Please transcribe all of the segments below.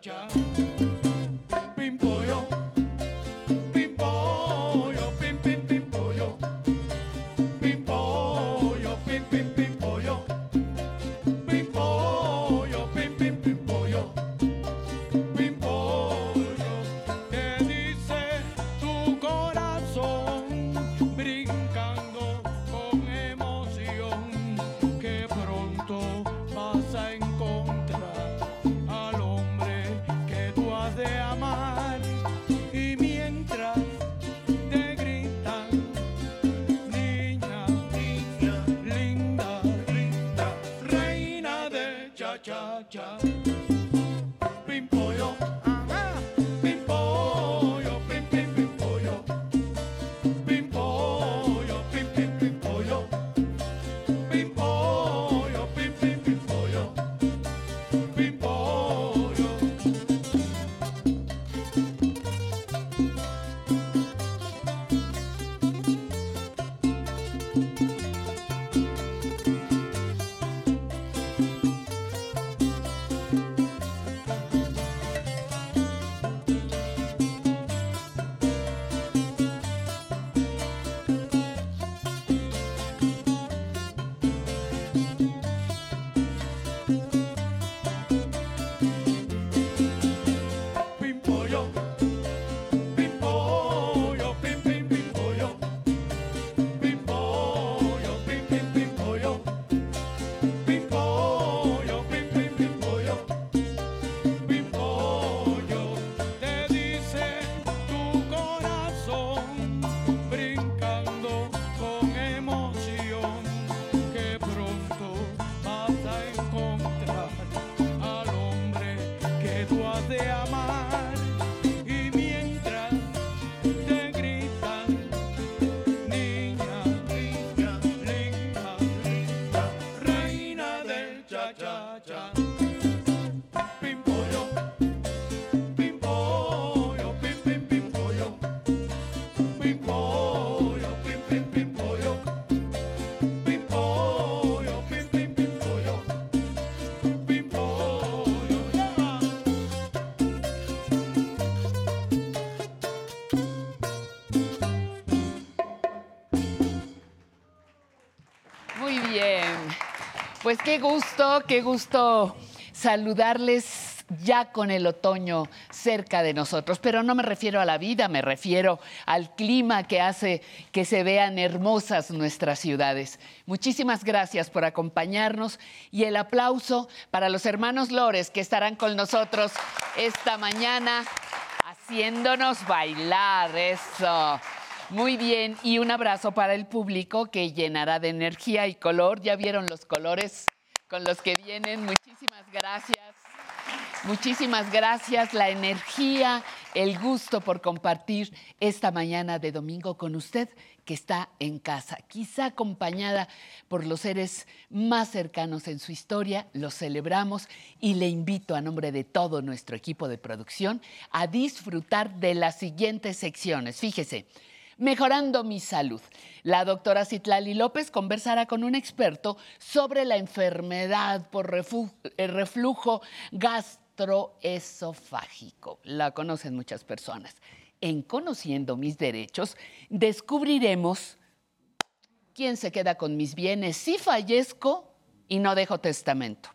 jump. Pues qué gusto, qué gusto saludarles ya con el otoño cerca de nosotros. Pero no me refiero a la vida, me refiero al clima que hace que se vean hermosas nuestras ciudades. Muchísimas gracias por acompañarnos y el aplauso para los hermanos Lores que estarán con nosotros esta mañana haciéndonos bailar. Eso. Muy bien, y un abrazo para el público que llenará de energía y color. Ya vieron los colores con los que vienen. Muchísimas gracias. Muchísimas gracias, la energía, el gusto por compartir esta mañana de domingo con usted que está en casa, quizá acompañada por los seres más cercanos en su historia, los celebramos y le invito a nombre de todo nuestro equipo de producción a disfrutar de las siguientes secciones. Fíjese, Mejorando mi salud. La doctora Citlali López conversará con un experto sobre la enfermedad por eh, reflujo gastroesofágico. La conocen muchas personas. En Conociendo mis derechos, descubriremos quién se queda con mis bienes si fallezco y no dejo testamento.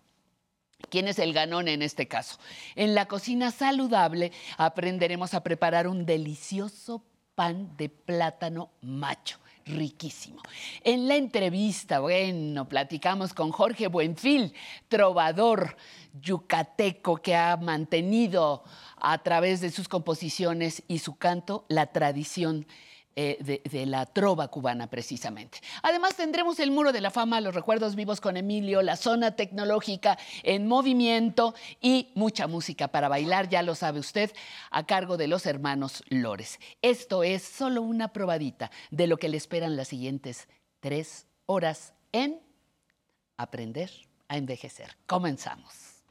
¿Quién es el ganón en este caso? En la cocina saludable aprenderemos a preparar un delicioso pan de plátano macho, riquísimo. En la entrevista, bueno, platicamos con Jorge Buenfil, trovador yucateco que ha mantenido a través de sus composiciones y su canto la tradición eh, de, de la trova cubana precisamente. Además tendremos el Muro de la Fama, los recuerdos vivos con Emilio, la zona tecnológica en movimiento y mucha música para bailar, ya lo sabe usted, a cargo de los hermanos Lores. Esto es solo una probadita de lo que le esperan las siguientes tres horas en Aprender a Envejecer. Comenzamos.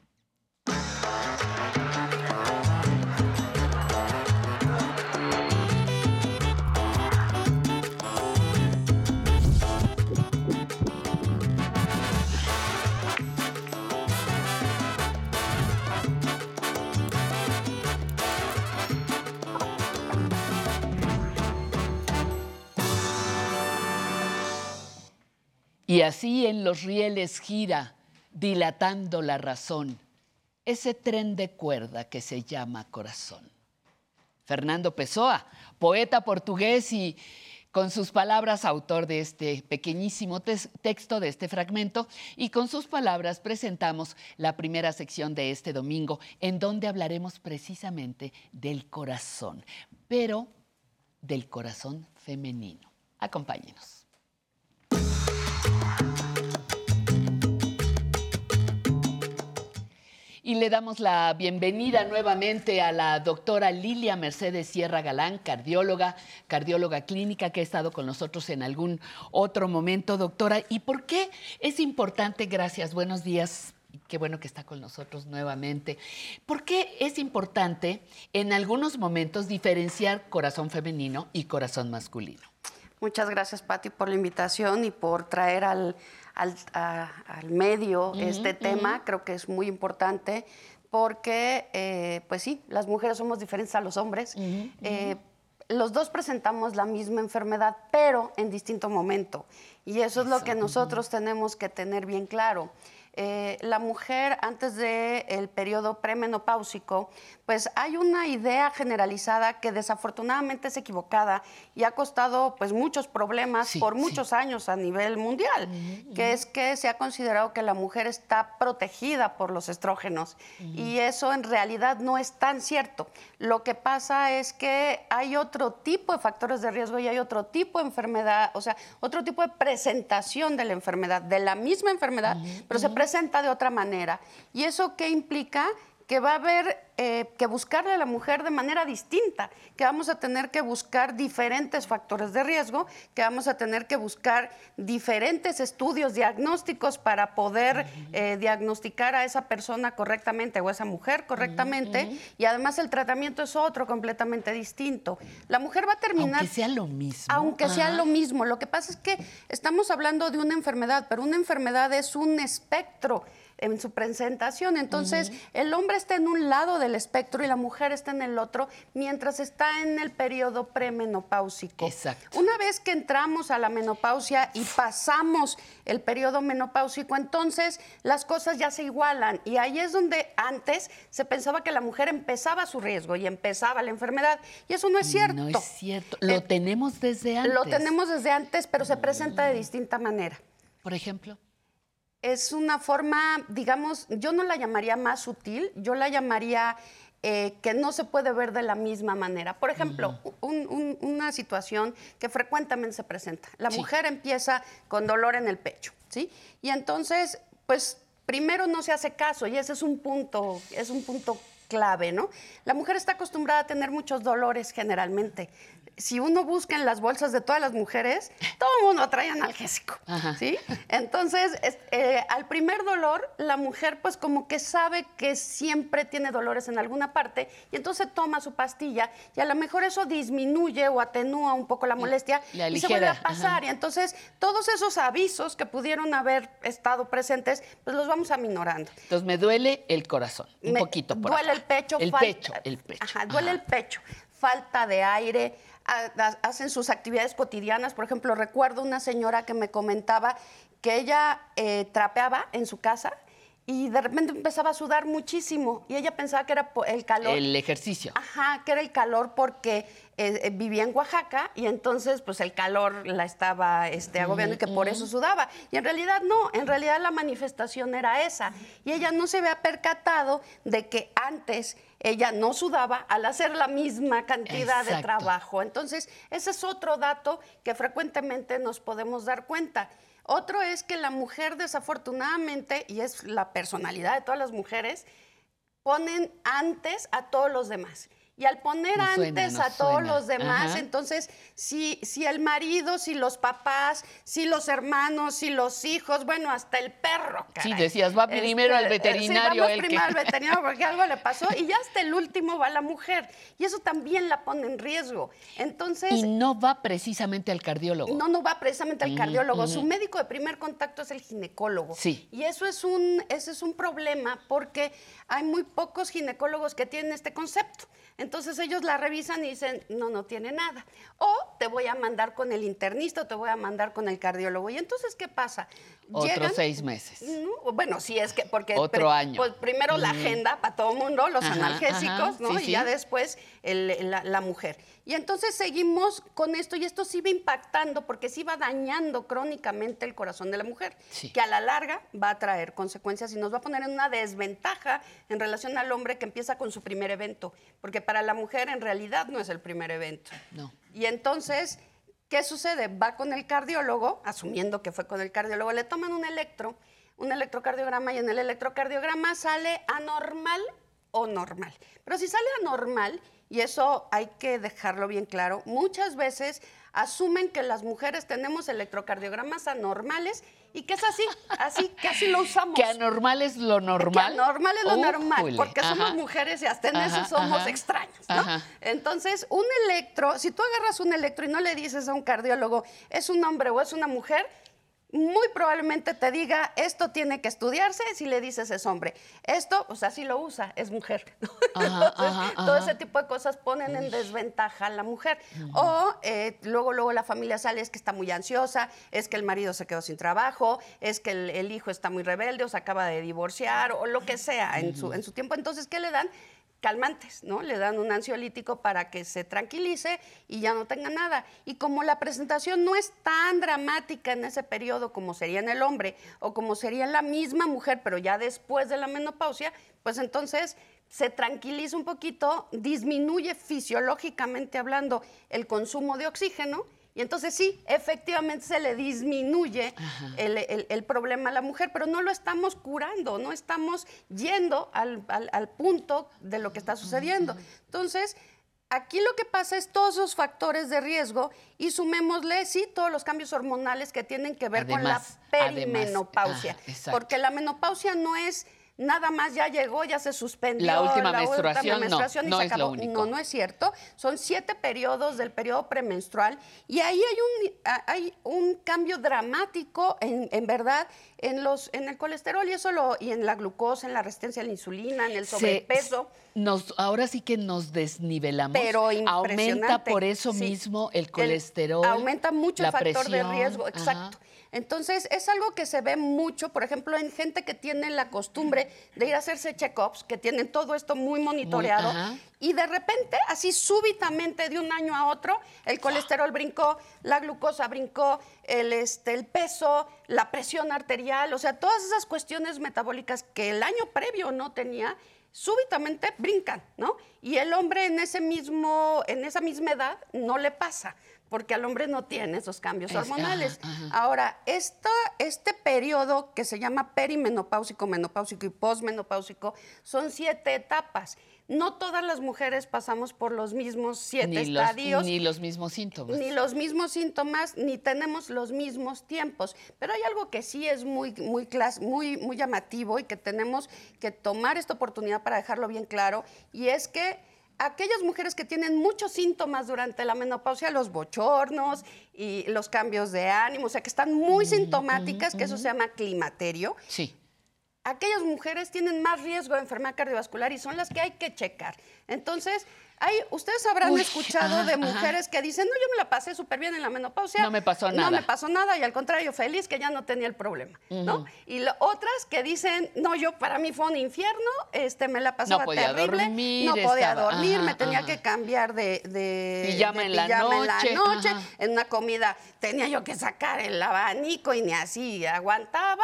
Y así en los rieles gira, dilatando la razón, ese tren de cuerda que se llama corazón. Fernando Pessoa, poeta portugués y con sus palabras autor de este pequeñísimo texto, de este fragmento, y con sus palabras presentamos la primera sección de este domingo, en donde hablaremos precisamente del corazón, pero del corazón femenino. Acompáñenos. Y le damos la bienvenida nuevamente a la doctora Lilia Mercedes Sierra Galán, cardióloga, cardióloga clínica que ha estado con nosotros en algún otro momento, doctora. ¿Y por qué es importante? Gracias, buenos días. Qué bueno que está con nosotros nuevamente. ¿Por qué es importante en algunos momentos diferenciar corazón femenino y corazón masculino? Muchas gracias, Patti, por la invitación y por traer al, al, medio este tema. Creo que es muy importante porque, eh, pues sí, las mujeres somos diferentes a los hombres. Eh, los dos presentamos la misma enfermedad, pero en distinto momento. Y eso es lo que nosotros tenemos que tener bien claro. Eh, la mujer antes del periodo premenopáusico, pues hay una idea generalizada que desafortunadamente es equivocada y ha costado pues muchos problemas por muchos años a nivel mundial, que es que se ha considerado que la mujer está protegida por los estrógenos y eso en realidad no es tan cierto. Lo que pasa es que hay otro tipo de factores de riesgo y hay otro tipo de enfermedad, o sea, otro tipo de presentación de la enfermedad, de la misma enfermedad, pero se presenta de otra manera. ¿Y eso qué implica? Que va a haber eh, que buscarle a la mujer de manera distinta, que vamos a tener que buscar diferentes factores de riesgo, que vamos a tener que buscar diferentes estudios diagnósticos para poder eh, diagnosticar a esa persona correctamente o a esa mujer correctamente, y además el tratamiento es otro completamente distinto. La mujer va a terminar... Aunque sea lo mismo. Aunque sea lo mismo. Lo que pasa es que estamos hablando de una enfermedad, pero una enfermedad es un espectro en su presentación. Entonces, el hombre está en un lado del espectro y la mujer está en el otro mientras está en el periodo premenopáusico. Exacto. Una vez que entramos a la menopausia y pasamos el periodo menopáusico, entonces las cosas ya se igualan y ahí es donde antes se pensaba que la mujer empezaba su riesgo y empezaba la enfermedad y eso no es cierto. No es cierto. Lo eh, tenemos desde antes. Lo tenemos desde antes, pero se presenta de distinta manera. Por ejemplo es una forma, digamos, yo no la llamaría más sutil, yo la llamaría eh, que no se puede ver de la misma manera. Por ejemplo, una situación que frecuentemente se presenta. La mujer empieza con dolor en el pecho, ¿sí? Y entonces, pues primero no se hace caso y ese es un punto, es un punto clave, ¿no? La mujer está acostumbrada a tener muchos dolores generalmente. Si uno busca en las bolsas de todas las mujeres, todo el mundo trae analgésico, ¿sí? Entonces, eh, al primer dolor, la mujer pues como que sabe que siempre tiene dolores en alguna parte y entonces toma su pastilla y a lo mejor eso disminuye o atenúa un poco la molestia y se vuelve a pasar. Y entonces, todos esos avisos que pudieron haber estado presentes, pues los vamos aminorando. Entonces, me duele el corazón, un poquito por Duele el pecho. El pecho, el pecho. Ajá, duele el pecho, falta de aire, hacen sus actividades cotidianas. Por ejemplo, recuerdo una señora que me comentaba que ella eh, trapeaba en su casa y de repente empezaba a sudar muchísimo y ella pensaba que era el calor. El ejercicio. Ajá, que era el calor porque eh, eh, vivía en Oaxaca y entonces pues el calor la estaba este, agobiando y que por eso sudaba. Y en realidad no, en realidad la manifestación era esa. Y ella no se había percatado de que antes ella no sudaba al hacer la misma cantidad de trabajo. Entonces, ese es otro dato que frecuentemente nos podemos dar cuenta. Otro es que la mujer desafortunadamente, y es la personalidad de todas las mujeres, ponen antes a todos los demás. Y al poner antes a todos los demás, entonces, si, si el marido, si los papás, si los hermanos, si los hijos, bueno, hasta el perro. Sí, decías, va primero al este, veterinario. Sí, vamos primero al veterinario porque algo le pasó y ya hasta el último va la mujer. Y eso también la pone en riesgo. Entonces. Y no va precisamente al cardiólogo. No, no va precisamente al cardiólogo. Su médico de primer contacto es el ginecólogo. Sí. Y eso es un, ese es un problema porque hay muy pocos ginecólogos que tienen este concepto. Entonces ellos la revisan y dicen, no, no tiene nada. O te voy a mandar con el internista o te voy a mandar con el cardiólogo. Y entonces, ¿qué pasa? Otros seis meses. no, bueno, sí es que porque Otro año. pues primero la agenda para todo el mundo, los Ajá, analgésicos, ajá, ¿no? sí, y ya después el- la, la mujer. Y entonces seguimos con esto y esto sí va impactando porque sí va dañando crónicamente el corazón de la mujer, Sí. que a la larga va a traer consecuencias y nos va a poner en una desventaja en relación al hombre que empieza con su primer evento, porque para la mujer en realidad no es el primer evento. No. Y entonces, ¿qué sucede? Va con el cardiólogo, asumiendo que fue con el cardiólogo, le toman un electro, un electrocardiograma y en el electrocardiograma sale anormal o normal. Pero si sale anormal, y eso hay que dejarlo bien claro, muchas veces asumen que las mujeres tenemos electrocardiogramas anormales y que es así, así, que así lo usamos. Que anormal es lo normal. Que anormal es lo normal, porque somos mujeres y hasta en Ajá, eso somos ajá, extraños, ¿no? Entonces, un electro, si tú agarras un electro y no le dices a un cardiólogo, es un hombre o es una mujer, muy probablemente te diga, esto tiene que estudiarse si le dices es hombre. Esto, pues así lo usa, es mujer. Ajá, Entonces, ajá, todo ajá. ese tipo de cosas ponen en desventaja a la mujer. O eh, luego, luego la familia sale, es que está muy ansiosa, es que el marido se quedó sin trabajo, es que el, el hijo está muy rebelde o se acaba de divorciar o lo que sea en, su, en su tiempo. Entonces, ¿qué le dan? Calmantes, ¿no? Le dan un ansiolítico para que se tranquilice y ya no tenga nada. Y como la presentación no es tan dramática en ese periodo como sería en el hombre o como sería en la misma mujer, pero ya después de la menopausia, pues entonces se tranquiliza un poquito, disminuye fisiológicamente hablando el consumo de oxígeno y entonces sí, efectivamente se le disminuye el, el- el problema a la mujer, pero no lo estamos curando, no estamos yendo al, al- al punto de lo que está sucediendo. Entonces, aquí lo que pasa es todos esos factores de riesgo y sumémosle, sí, todos los cambios hormonales que tienen que ver Además, con la perimenopausia. porque la menopausia no es... Nada más ya llegó, ya se suspendió. La última última menstruación, no, y no se es lo acabó. único. No, no es cierto. Son siete periodos del periodo premenstrual y ahí hay un, hay un cambio dramático, en, en verdad, en, los, en el colesterol y, eso lo, y en la glucosa, en la resistencia a la insulina, en el Se- sobrepeso. nos, ahora sí que nos desnivelamos. Pero Aumenta por eso Sí. mismo el colesterol. aumenta mucho el factor de riesgo, ajá. exacto. Entonces, es algo que se ve mucho, por ejemplo, en gente que tiene la costumbre de ir a hacerse check-ups, que tienen todo esto muy monitoreado, y de repente, así súbitamente, de un año a otro, el colesterol brincó, la glucosa brincó, el, este, el peso, la presión arterial, o sea, todas esas cuestiones metabólicas que el año previo no tenía, súbitamente brincan, ¿no? Y el hombre en ese mismo, en esa misma edad no le pasa, porque al hombre no tiene esos cambios Es- hormonales. ajá, ajá. Ahora, este periodo que se llama perimenopáusico, menopáusico y posmenopáusico son siete etapas. No todas las mujeres pasamos por los mismos siete Ni los, estadios ni los mismos síntomas. ni los mismos síntomas, ni tenemos los mismos tiempos. Pero hay algo que sí es muy, muy, clas- muy, muy llamativo y que tenemos que tomar esta oportunidad para dejarlo bien claro, y es que aquellas mujeres que tienen muchos síntomas durante la menopausia, los bochornos y los cambios de ánimo, o sea, que están muy sintomáticas, que eso se llama climaterio, Sí. aquellas mujeres tienen más riesgo de enfermedad cardiovascular y son las que hay que checar. Entonces, hay, ustedes habrán Uy, escuchado ajá, de ajá. mujeres que dicen, no, yo me la pasé súper bien en la menopausia. No me pasó No nada". me pasó nada y al contrario, feliz que ya no tenía el problema, ¿no? Y lo- otras que dicen, no, yo para mí fue un infierno, este, me la pasaba podía terrible, dormir, no podía estaba- dormir, ajá, me tenía que cambiar de, de Pijama de en la en noche, noche, ajá. en una comida tenía yo que sacar el abanico y ni así aguantaba.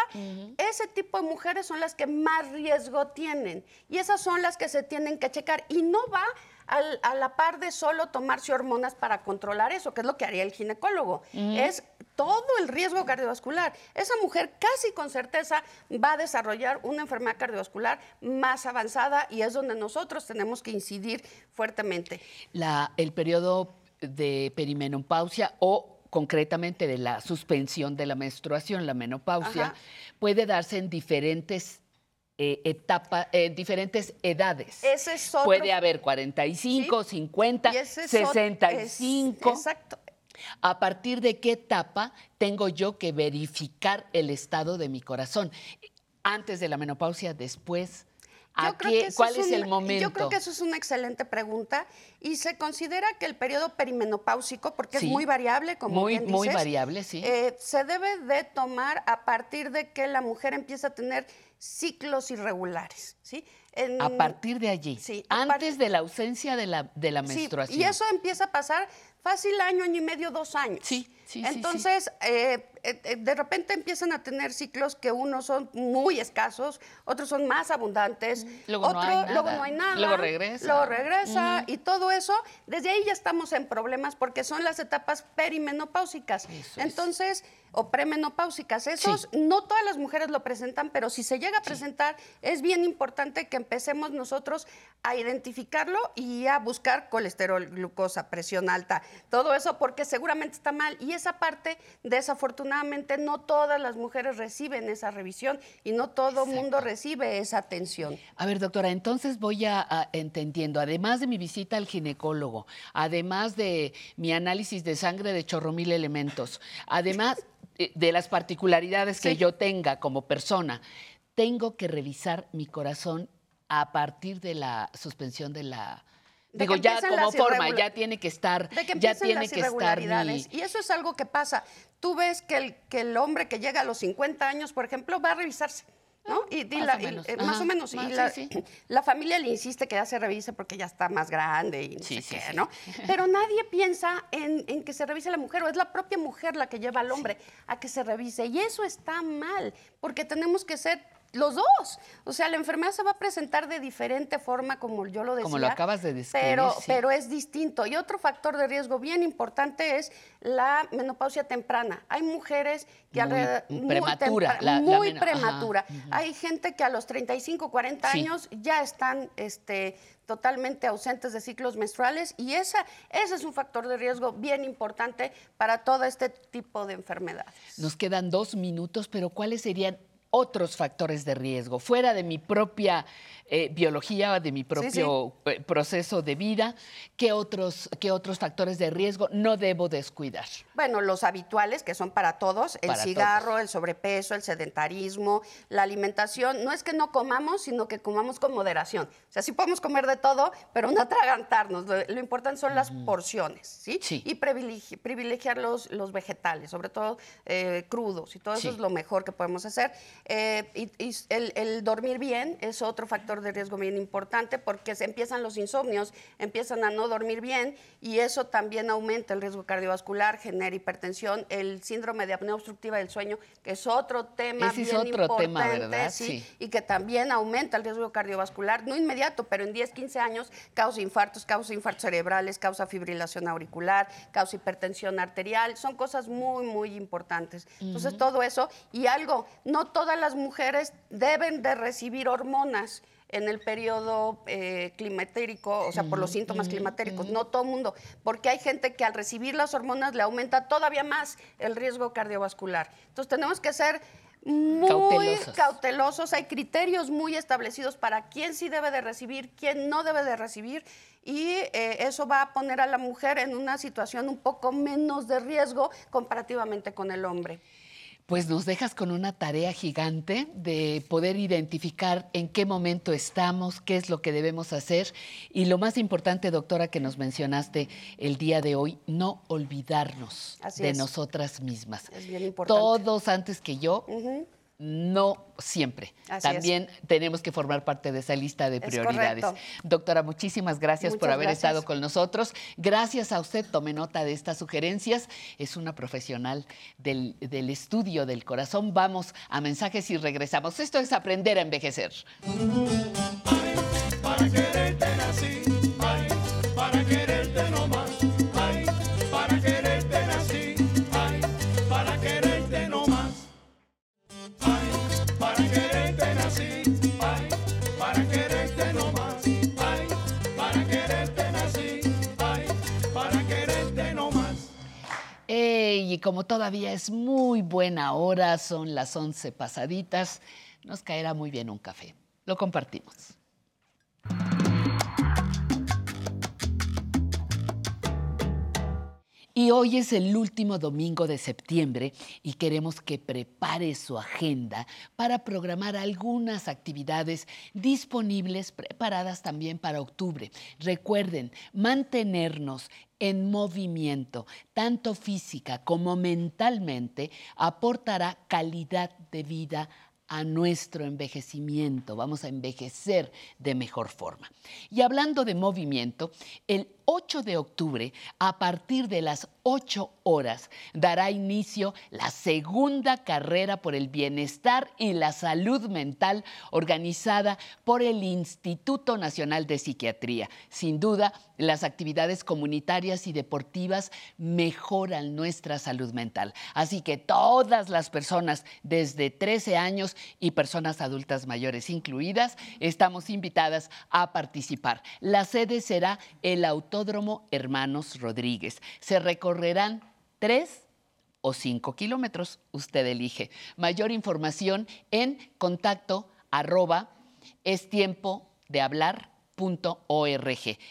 Ese tipo de mujeres son las que más riesgo tienen y esas son las que se tienen que checar y no va al- a la par de solo tomarse hormonas para controlar eso, que es lo que haría el ginecólogo. Es todo el riesgo cardiovascular. Esa mujer casi con certeza va a desarrollar una enfermedad cardiovascular más avanzada y es donde nosotros tenemos que incidir fuertemente. La, el periodo de perimenopausia o concretamente de la suspensión de la menstruación, la menopausia, Ajá. puede darse en diferentes eh, etapas, en diferentes edades. Ese es otro- Puede haber 45, 50, Y ese es ot- 65. es- exacto. ¿A partir de qué etapa tengo yo que verificar el estado de mi corazón? Antes de la menopausia, después, ¿A Yo creo qué- que ¿Cuál es, un- el momento? Yo creo que eso es una excelente pregunta y se considera que el periodo perimenopáusico, porque Sí. es muy variable, como Muy- bien muy variable, sí. eh, se debe de tomar a partir de que la mujer empieza a tener ciclos irregulares, ¿sí? En- A partir de allí, Sí, antes de la ausencia de la, de la Sí, menstruación. y eso empieza a pasar fácil año, año y medio, dos años. Sí, sí, sí, sí. Entonces, eh, eh, de repente empiezan a tener ciclos que unos son muy escasos, otros son más abundantes, Luego no hay luego nada. no hay nada, Luego regresa. luego regresa y todo eso, desde ahí ya estamos en problemas porque son las etapas perimenopáusicas. Eso es. Entonces, o premenopáusicas, esos Sí. no todas las mujeres lo presentan, pero si se llega a presentar, es bien importante que empecemos nosotros a identificarlo y a buscar colesterol, glucosa, presión alta, todo eso porque seguramente está mal. Y esa parte, desafortunadamente, no todas las mujeres reciben esa revisión y no todo el mundo recibe esa atención. A ver, doctora, entonces voy a, a- entendiendo, además de mi visita al ginecólogo, además de mi análisis de sangre de chorro mil elementos, además de las particularidades que Sí. yo tenga como persona, tengo que revisar mi corazón a partir de la suspensión de la... Digo, ya como forma, ya tiene que estar, de que ya tiene las que estar mi... Y eso es algo que pasa. Tú ves que el, que el hombre que llega a los 50 años, por ejemplo, va a revisarse. ¿no? Y, y más la- o y- menos. eh, más Ajá, o menos. Y la, sí, sí. la familia le insiste que ya se revise porque ya está más grande y no Sí, sé qué. ¿no? Pero nadie piensa en, en que se revise la mujer, o es la propia mujer la que lleva al hombre a que se revise. Y eso está mal, porque tenemos que ser los dos. O sea, la enfermedad se va a presentar de diferente forma, como yo lo decía. Como lo acabas de describir, Pero, sí. pero es distinto. Y otro factor de riesgo bien importante es la menopausia temprana. Hay mujeres que Muy alrededor- prematura, tempra- la- la muy ajá, prematura. Hay gente que a los 35, 40 Sí. años ya están este, totalmente ausentes de ciclos menstruales y esa, ese es un factor de riesgo bien importante para todo este tipo de enfermedades. Nos quedan dos minutos, pero ¿cuáles serían otros factores de riesgo? Fuera de mi propia eh, biología, de mi propio proceso de vida, ¿qué otros, ¿qué otros factores de riesgo no debo descuidar? Bueno, los habituales, que son para todos, el Para cigarro, el sobrepeso, el sedentarismo, la alimentación. No es que no comamos, sino que comamos con moderación. O sea, sí podemos comer de todo, pero no atragantarnos. Lo, lo importante son las porciones, ¿sí? Sí. Y privilegi- privilegiar los, los vegetales, sobre todo eh, crudos, y todo eso es lo mejor que podemos hacer. Eh, y y el, el dormir bien es otro factor de riesgo bien importante porque se empiezan los insomnios, empiezan a no dormir bien y eso también aumenta el riesgo cardiovascular, genera hipertensión, el síndrome de apnea obstructiva del sueño, que es otro tema Ese es bien otro importante, tema, ¿verdad? sí, Sí. y que también aumenta el riesgo cardiovascular, no inmediato, pero en 10, 15 años causa infartos, causa infartos cerebrales, causa fibrilación auricular, causa hipertensión arterial, son cosas muy, muy importantes. Entonces, todo eso, y algo, no todas las mujeres deben de recibir hormonas en el periodo eh, climatérico, o sea, por los síntomas climatéricos, no todo el mundo, porque hay gente que al recibir las hormonas le aumenta todavía más el riesgo cardiovascular. Entonces, tenemos que ser muy Cautelosos. cautelosos, hay criterios muy establecidos para quién sí debe de recibir, quién no debe de recibir, y eh, eso va a poner a la mujer en una situación un poco menos de riesgo comparativamente con el hombre. Pues nos dejas con una tarea gigante de poder identificar en qué momento estamos, qué es lo que debemos hacer y lo más importante, doctora, que nos mencionaste el día de hoy, no olvidarnos Así de es. nosotras mismas. Es bien importante. Todos antes que yo. No siempre. Así es. También tenemos que formar parte de esa lista de Es prioridades. Doctora, muchísimas gracias por haber gracias. estado con nosotros. Gracias a usted, tome nota de estas sugerencias. Es una profesional del, del estudio del corazón. Vamos a mensajes y regresamos. Esto es aprender a envejecer. Para quererte nací, y como todavía es muy buena hora, son las 11 pasaditas, nos caerá muy bien un café. Lo compartimos. Hoy es el último domingo de septiembre y queremos que prepare su agenda para programar algunas actividades disponibles, preparadas también para octubre. Recuerden, mantenernos en movimiento, tanto física como mentalmente, aportará calidad de vida a nuestro envejecimiento, vamos a envejecer de mejor forma. Y hablando de movimiento, el 8 de octubre, a partir de las 8 horas, dará inicio la segunda carrera por el bienestar y la salud mental organizada por el Instituto Nacional de Psiquiatría. Sin duda, las actividades comunitarias y deportivas mejoran nuestra salud mental. Así que todas las personas desde 13 años y personas adultas mayores incluidas, estamos invitadas a participar. La sede será el autor Hermanos Rodríguez. Se recorrerán tres o cinco kilómetros, usted elige. Mayor información en contacto arroba es tiempo de hablar.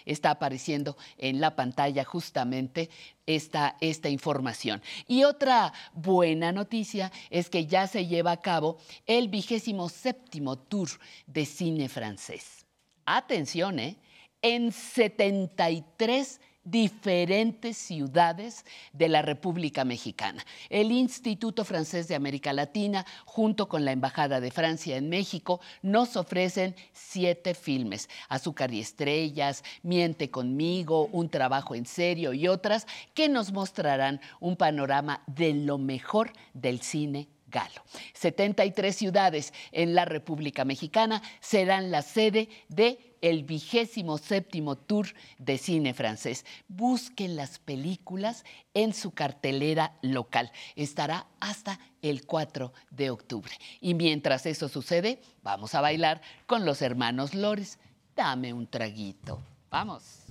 Está apareciendo en la pantalla justamente esta, esta información. Y otra buena noticia es que ya se lleva a cabo el vigésimo séptimo tour de cine francés. Atención, ¿eh? En 73 diferentes ciudades de la República Mexicana. El Instituto Francés de América Latina, junto con la Embajada de Francia en México, nos ofrecen siete filmes, Azúcar y Estrellas, Miente conmigo, Un trabajo en serio y otras, que nos mostrarán un panorama de lo mejor del cine Galo. 73 ciudades en la República Mexicana serán la sede de el vigésimo séptimo tour de cine francés. Busquen las películas en su cartelera local. Estará hasta el 4 de octubre. Y mientras eso sucede, vamos a bailar con los hermanos Lores. Dame un traguito. Vamos.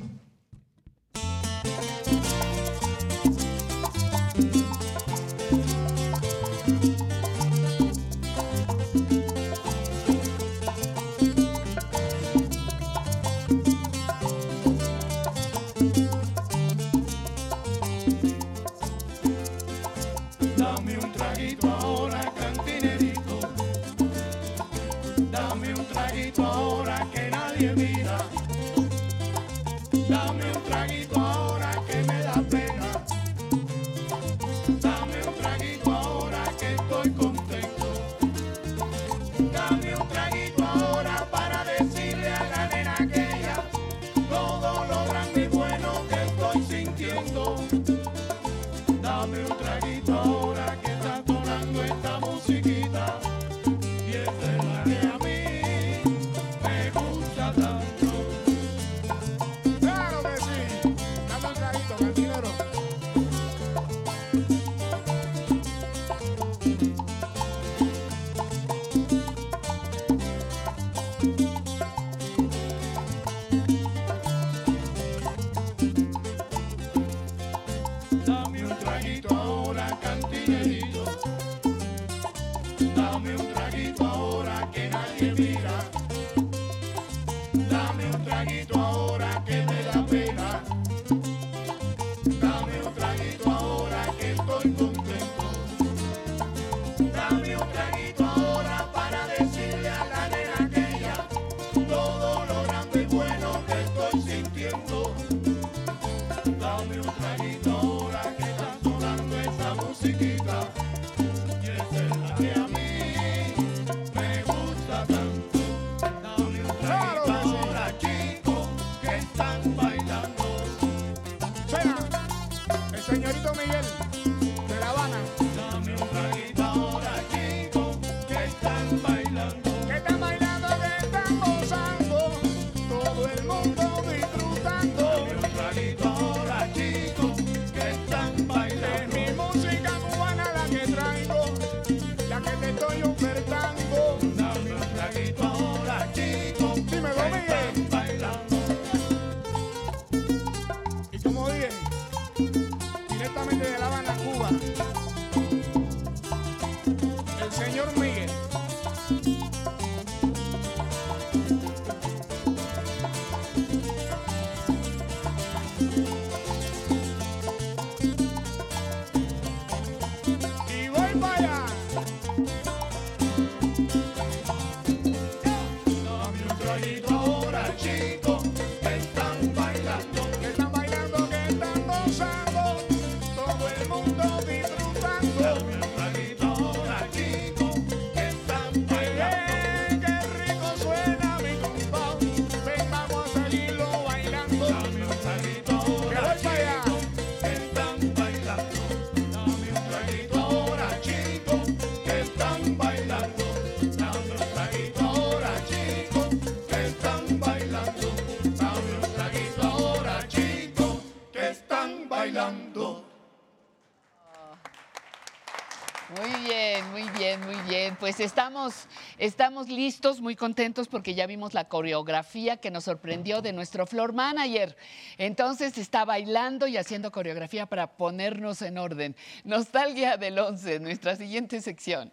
Estamos, listos, muy contentos porque ya vimos la coreografía que nos sorprendió de nuestro floor manager. Entonces está bailando y haciendo coreografía para ponernos en orden. Nostalgia del 11, nuestra siguiente sección.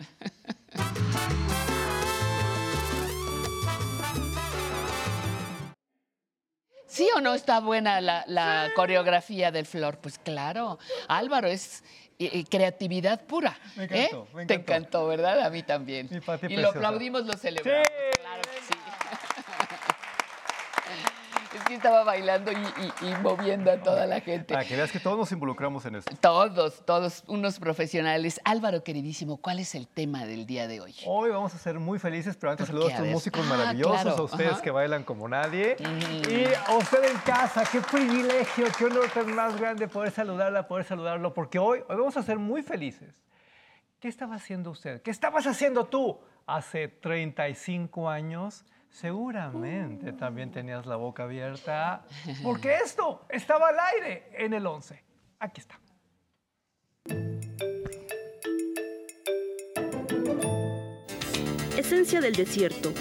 ¿Sí o no está buena la, la coreografía del flor? Pues claro, Álvaro, es eh, creatividad pura. Me ¿eh? encantó, me Te encantó. encantó, ¿verdad? A mí también. Y lo aplaudimos, lo celebramos. Claro que sí. Que estaba bailando y, y- y moviendo a toda la gente. Para que veas que todos nos involucramos en esto. Todos, todos unos profesionales. Álvaro, queridísimo, ¿cuál es el tema del día de hoy? Hoy vamos a ser muy felices, pero antes ¿Por saludos a estos músicos Ah, maravillosos, claro, a ustedes ajá. que bailan como nadie. Y a usted en casa, qué privilegio, qué honor tan más grande poder saludarla, poder saludarlo, porque hoy, hoy vamos a ser muy felices. ¿Qué estaba haciendo usted? ¿Qué estabas haciendo tú hace 35 años? Seguramente también tenías la boca abierta, porque esto estaba al aire en el 11. Aquí está. Esencia del desierto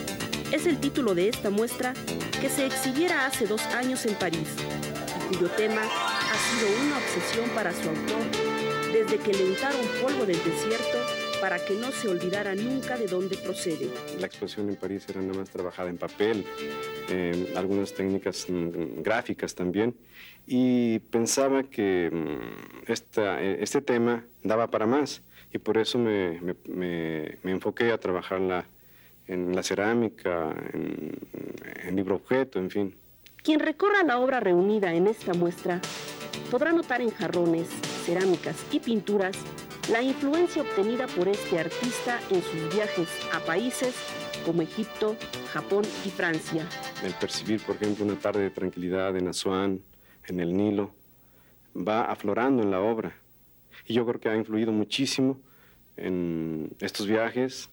es el título de esta muestra que se exhibiera hace dos años en París y cuyo tema ha sido una obsesión para su autor desde que le untaron polvo del desierto para que no se olvidara nunca de dónde procede. La exposición en París era nada más trabajada en papel, eh, algunas técnicas mm, gráficas también, y pensaba que mm, esta- eh, este tema daba para más, y por eso me, me- me- me enfoqué a trabajarla en la cerámica, en, en libro objeto, en fin. Quien recorra la obra reunida en esta muestra podrá notar en jarrones, cerámicas y pinturas la influencia obtenida por este artista en sus viajes a países como Egipto, Japón y Francia. El percibir, por ejemplo, una tarde de tranquilidad en Asuán, en el Nilo, va aflorando en la obra. Y yo creo que ha influido muchísimo en estos viajes.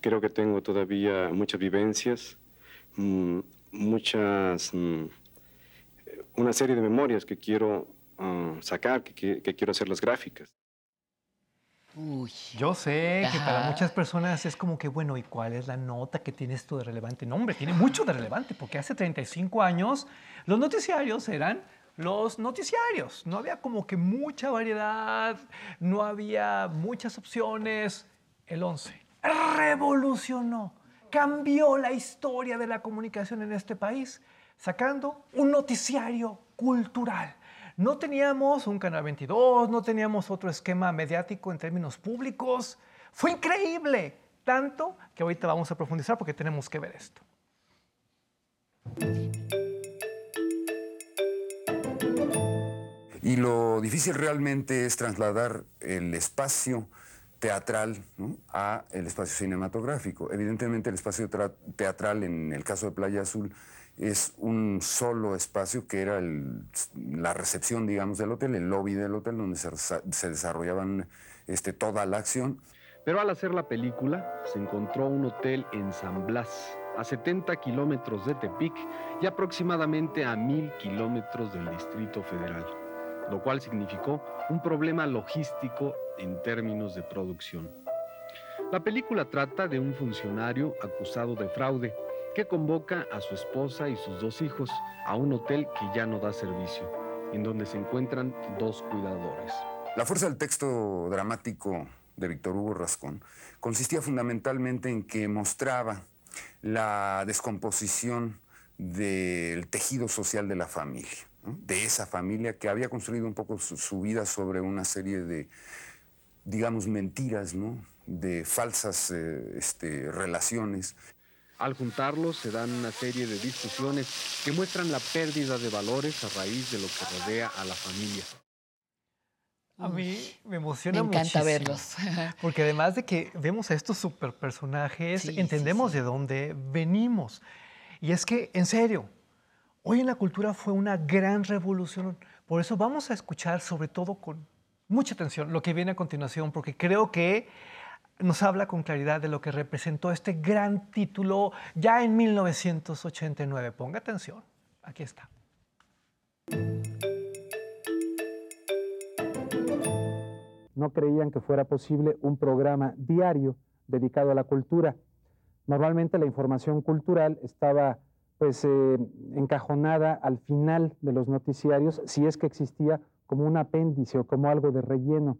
Creo que tengo todavía muchas vivencias, mm, muchas, mm, una serie de memorias que quiero ah, sacar, que, que- quiero hacerlas gráficas. Uy. Yo sé que para muchas personas es como que, bueno, ¿y cuál es la nota que tiene esto de relevante? No, hombre, tiene mucho de relevante, porque hace 35 años los noticiarios eran los noticiarios. No había como que mucha variedad, no había muchas opciones. El 11 revolucionó, cambió la historia de la comunicación en este país, sacando un noticiario cultural. No teníamos un Canal 22, no teníamos otro esquema mediático en términos públicos. Fue increíble, tanto que ahorita vamos a profundizar porque tenemos que ver esto. Y lo difícil realmente es trasladar el espacio teatral ¿no? a el espacio cinematográfico. Evidentemente el espacio tra- teatral en el caso de Playa Azul es un solo espacio que era el- la recepción, digamos, del hotel, el lobby del hotel donde se, se desarrollaban este, toda la acción. Pero al hacer la película, se encontró un hotel en San Blas, a 70 kilómetros de Tepic y aproximadamente a 1000 kilómetros del Distrito Federal, lo cual significó un problema logístico en términos de producción. La película trata de un funcionario acusado de fraude que convoca a su esposa y sus dos hijos a un hotel que ya no da servicio, en donde se encuentran dos cuidadores. La fuerza del texto dramático de Víctor Hugo Rascón consistía fundamentalmente en que mostraba la descomposición del tejido social de la familia, de esa familia que había construido un poco su, vida sobre una serie de, digamos, mentiras, de falsas eh, este, relaciones. Al juntarlos se dan una serie de discusiones que muestran la pérdida de valores a raíz de lo que rodea a la familia. A mí me Me emociona encanta muchísimo, verlos. Porque además de que vemos a estos super personajes, Sí, sí, entendemos sí. de dónde venimos. Y es que, en serio, hoy en la cultura fue una gran revolución. Por eso vamos a escuchar, sobre todo con mucha atención, lo que viene a continuación, porque creo que nos habla con claridad de lo que representó este gran título ya en 1989. Ponga atención, aquí está. no creían que fuera posible un programa diario dedicado a la cultura. Normalmente la información cultural estaba pues eh, encajonada al final de los noticiarios, si es que existía como un apéndice o como algo de relleno.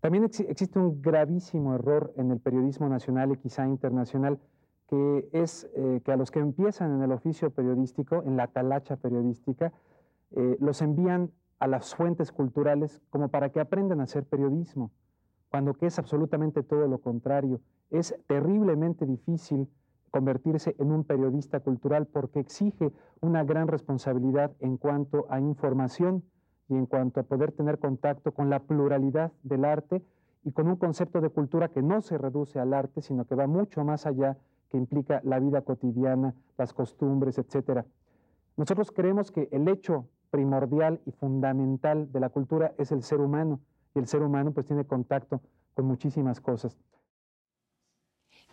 También existe un gravísimo error en el periodismo nacional y quizá internacional, que es eh, que a los que empiezan en el oficio periodístico, en la talacha periodística, eh, los envían a las fuentes culturales como para que aprendan a hacer periodismo, cuando que es absolutamente todo lo contrario. Es terriblemente difícil convertirse en un periodista cultural porque exige una gran responsabilidad en cuanto a información y en cuanto a poder tener contacto con la pluralidad del arte y con un concepto de cultura que no se reduce al arte, sino que va mucho más allá, que implica la vida cotidiana, las costumbres, etc. Nosotros creemos que el hecho primordial y fundamental de la cultura es el ser humano, y el ser humano pues tiene contacto con muchísimas cosas.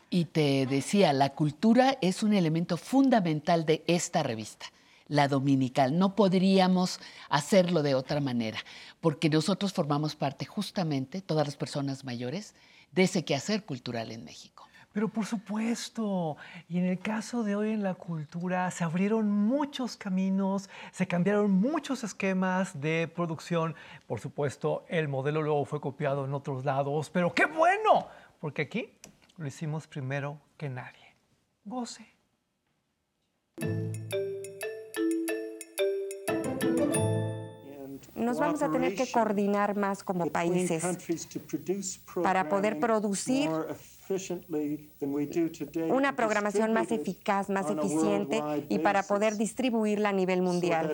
Y te decía, la cultura es un elemento fundamental de esta revista la dominical. No podríamos hacerlo de otra manera, porque nosotros formamos parte justamente, todas las personas mayores, de ese quehacer cultural en México. Pero por supuesto, y en el caso de hoy en la cultura se abrieron muchos caminos, se cambiaron muchos esquemas de producción. Por supuesto, el modelo luego fue copiado en otros lados, pero qué bueno, porque aquí lo hicimos primero que nadie. Goce. Nos vamos a tener que coordinar más como países para poder producir una programación más eficaz, más eficiente y para poder distribuirla a nivel mundial.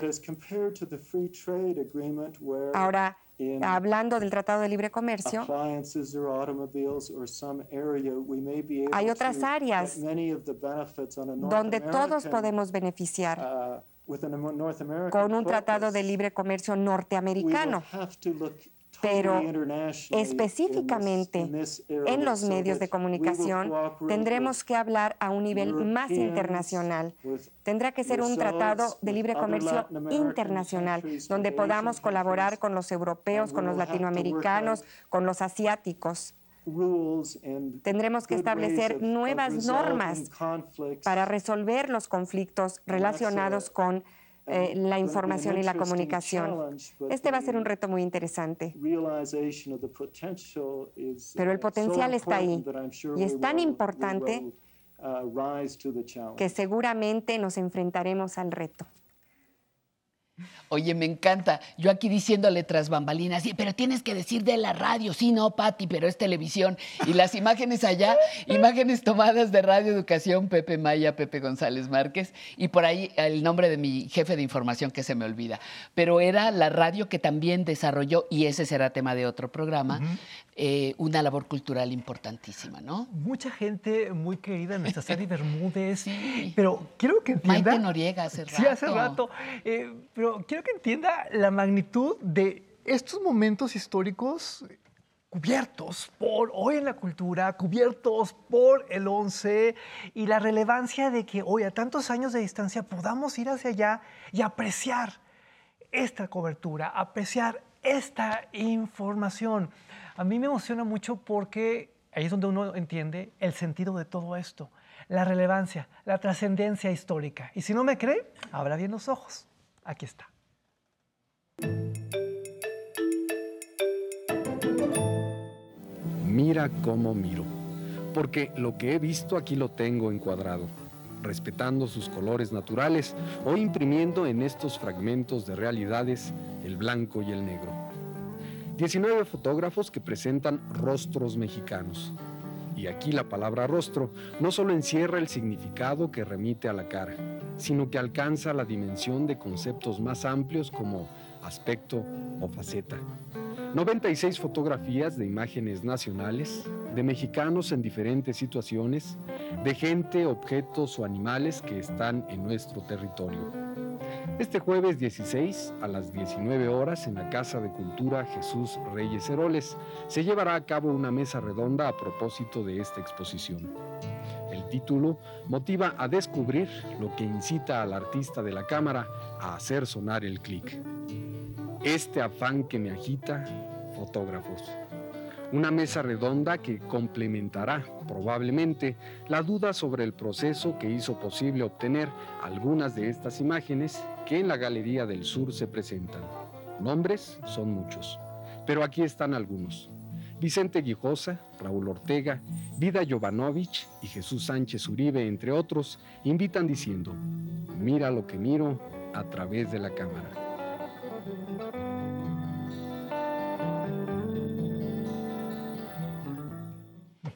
Ahora, hablando del Tratado de Libre Comercio, hay otras áreas donde todos podemos beneficiar con un tratado de libre comercio norteamericano. Pero específicamente en los medios de comunicación tendremos que hablar a un nivel más internacional. Tendrá que ser un tratado de libre comercio internacional, donde podamos colaborar con los europeos, con los latinoamericanos, con los asiáticos. Tendremos que establecer nuevas normas para resolver los conflictos relacionados con eh, la información y la comunicación. Este va a ser un reto muy interesante. Pero el potencial está ahí y es tan importante uh, que seguramente nos enfrentaremos al reto. Oye, me encanta. Yo aquí diciéndole tras bambalinas, sí, pero tienes que decir de la radio. Sí, no, Patti, pero es televisión. Y las imágenes allá, imágenes tomadas de Radio Educación, Pepe Maya, Pepe González Márquez. Y por ahí el nombre de mi jefe de información que se me olvida. Pero era la radio que también desarrolló, y ese será tema de otro programa, eh, una labor cultural importantísima, ¿no? Mucha gente muy querida, nuestra serie Bermúdez. Pero quiero que entienda. Maite Noriega hace rato. Sí, hace rato. Eh, pero quiero que entienda la magnitud de estos momentos históricos cubiertos por hoy en la cultura, cubiertos por el 11 y la relevancia de que hoy a tantos años de distancia podamos ir hacia allá y apreciar esta cobertura, apreciar esta información. A mí me emociona mucho porque ahí es donde uno entiende el sentido de todo esto, la relevancia, la trascendencia histórica. Y si no me cree, abra bien los ojos. Aquí está. Mira cómo miro, porque lo que he visto aquí lo tengo encuadrado, respetando sus colores naturales o imprimiendo en estos fragmentos de realidades el blanco y el negro. 19 fotógrafos que presentan rostros mexicanos. Y aquí la palabra rostro no solo encierra el significado que remite a la cara, sino que alcanza la dimensión de conceptos más amplios como aspecto o faceta. 96 fotografías de imágenes nacionales, de mexicanos en diferentes situaciones, de gente, objetos o animales que están en nuestro territorio. Este jueves 16 a las 19 horas en la Casa de Cultura Jesús Reyes Heroles se llevará a cabo una mesa redonda a propósito de esta exposición. El título motiva a descubrir lo que incita al artista de la cámara a hacer sonar el clic. Este afán que me agita, fotógrafos. Una mesa redonda que complementará probablemente la duda sobre el proceso que hizo posible obtener algunas de estas imágenes que en la Galería del Sur se presentan. Nombres son muchos, pero aquí están algunos. Vicente Guijosa, Raúl Ortega, Vida Jovanovic y Jesús Sánchez Uribe, entre otros, invitan diciendo, mira lo que miro a través de la cámara.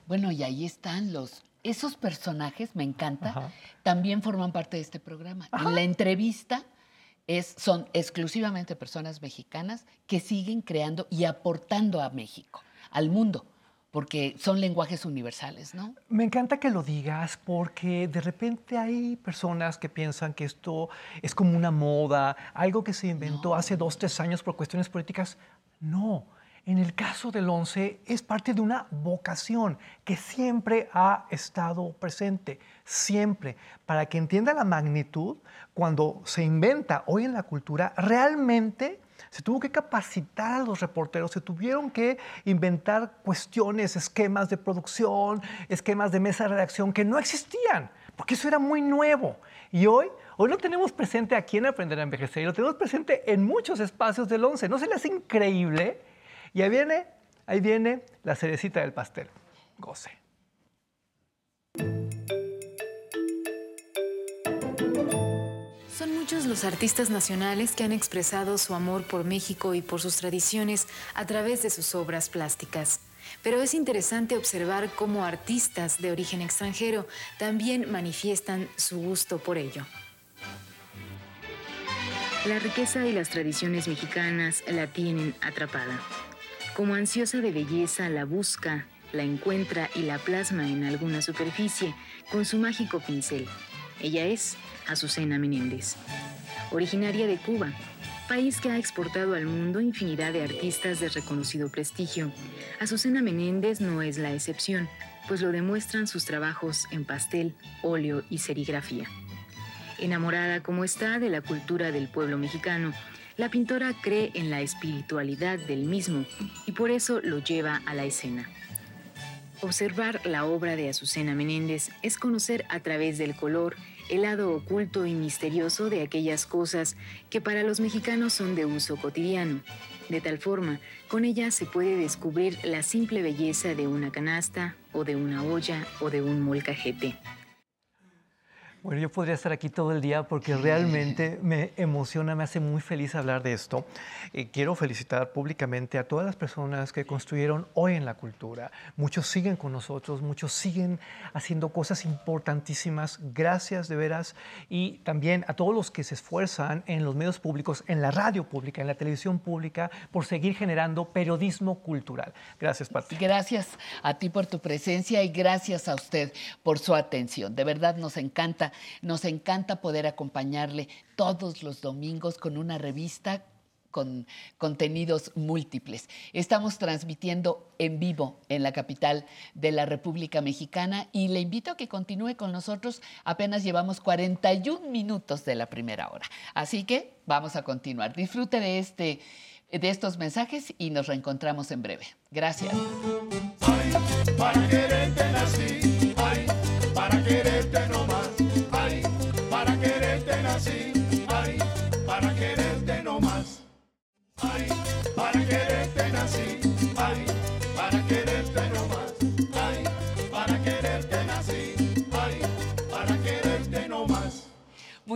Bueno, y ahí están los. Esos personajes, me encanta, también forman parte de este programa. En la entrevista es, son exclusivamente personas mexicanas que siguen creando y aportando a México, al mundo, porque son lenguajes universales, ¿no? Me encanta que lo digas porque de repente hay personas que piensan que esto es como una moda, algo que se inventó hace dos, tres años por cuestiones políticas. No, en el caso del 11 es parte de una vocación que siempre ha estado presente, siempre. Para que entienda la magnitud, cuando se inventa hoy en la cultura, realmente se tuvo que capacitar a los reporteros, se tuvieron que inventar cuestiones, esquemas de producción, esquemas de mesa de redacción que no existían, porque eso era muy nuevo. Y hoy, hoy lo tenemos presente aquí en Aprender a Envejecer y lo tenemos presente en muchos espacios del 11. ¿No se les hace increíble? Y ahí viene, ahí viene la cerecita del pastel. Goce. Son muchos los artistas nacionales que han expresado su amor por México y por sus tradiciones a través de sus obras plásticas. Pero es interesante observar cómo artistas de origen extranjero también manifiestan su gusto por ello. La riqueza y las tradiciones mexicanas la tienen atrapada. Como ansiosa de belleza, la busca, la encuentra y la plasma en alguna superficie con su mágico pincel. Ella es Azucena Menéndez, originaria de Cuba, país que ha exportado al mundo infinidad de artistas de reconocido prestigio. Azucena Menéndez no es la excepción, pues lo demuestran sus trabajos en pastel, óleo y serigrafía. Enamorada como está de la cultura del pueblo mexicano, la pintora cree en la espiritualidad del mismo y por eso lo lleva a la escena. Observar la obra de Azucena Menéndez es conocer a través del color el lado oculto y misterioso de aquellas cosas que para los mexicanos son de uso cotidiano. De tal forma, con ella se puede descubrir la simple belleza de una canasta o de una olla o de un molcajete. Bueno, yo podría estar aquí todo el día porque realmente me emociona, me hace muy feliz hablar de esto. Eh, quiero felicitar públicamente a todas las personas que construyeron hoy en la cultura. Muchos siguen con nosotros, muchos siguen haciendo cosas importantísimas. Gracias de veras. Y también a todos los que se esfuerzan en los medios públicos, en la radio pública, en la televisión pública, por seguir generando periodismo cultural. Gracias, Pati. Gracias a ti por tu presencia y gracias a usted por su atención. De verdad nos encanta nos encanta poder acompañarle todos los domingos con una revista con contenidos múltiples. Estamos transmitiendo en vivo en la capital de la República Mexicana y le invito a que continúe con nosotros. Apenas llevamos 41 minutos de la primera hora. Así que vamos a continuar. Disfrute de, este, de estos mensajes y nos reencontramos en breve. Gracias. Ay, para quererte nací,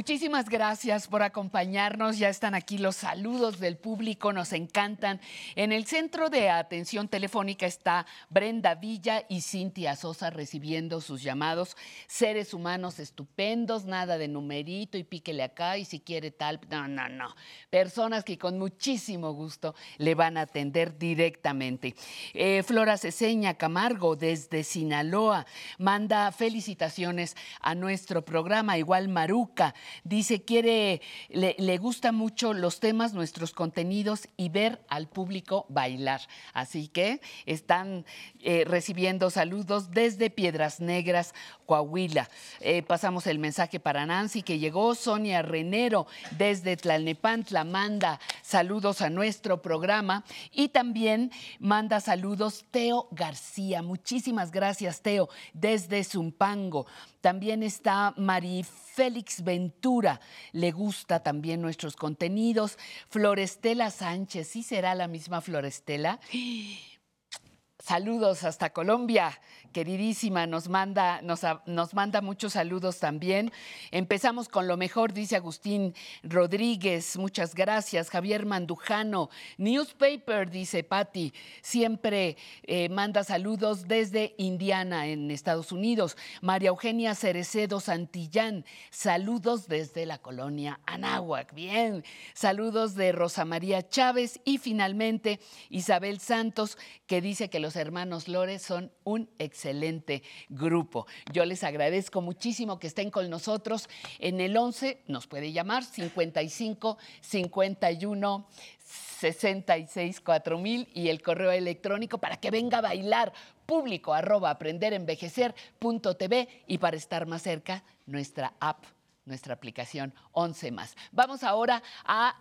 Muchísimas gracias por acompañarnos. Ya están aquí los saludos del público, nos encantan. En el centro de atención telefónica está Brenda Villa y Cintia Sosa recibiendo sus llamados. Seres humanos estupendos, nada de numerito y píquele acá y si quiere tal. No, no, no. Personas que con muchísimo gusto le van a atender directamente. Eh, Flora Ceseña Camargo desde Sinaloa manda felicitaciones a nuestro programa, igual Maruca Dice, quiere, le, le gusta mucho los temas, nuestros contenidos y ver al público bailar. Así que están eh, recibiendo saludos desde Piedras Negras, Coahuila. Eh, pasamos el mensaje para Nancy que llegó, Sonia Renero desde Tlalnepantla manda saludos a nuestro programa y también manda saludos Teo García. Muchísimas gracias, Teo, desde Zumpango. También está Mari Félix Ventura, le gusta también nuestros contenidos. Florestela Sánchez, ¿sí será la misma Florestela? Saludos hasta Colombia queridísima, nos manda, nos, nos, manda muchos saludos también. Empezamos con lo mejor, dice Agustín Rodríguez, muchas gracias. Javier Mandujano, Newspaper, dice Patti, siempre eh, manda saludos desde Indiana, en Estados Unidos. María Eugenia Cerecedo Santillán, saludos desde la colonia Anáhuac. Bien, saludos de Rosa María Chávez y finalmente Isabel Santos, que dice que los hermanos Lores son un excelente excelente grupo. Yo les agradezco muchísimo que estén con nosotros. En el 11 nos puede llamar 55 51 66 4000 y el correo electrónico para que venga a bailar público arroba aprenderenvejecer.tv y para estar más cerca nuestra app, nuestra aplicación 11 más. Vamos ahora a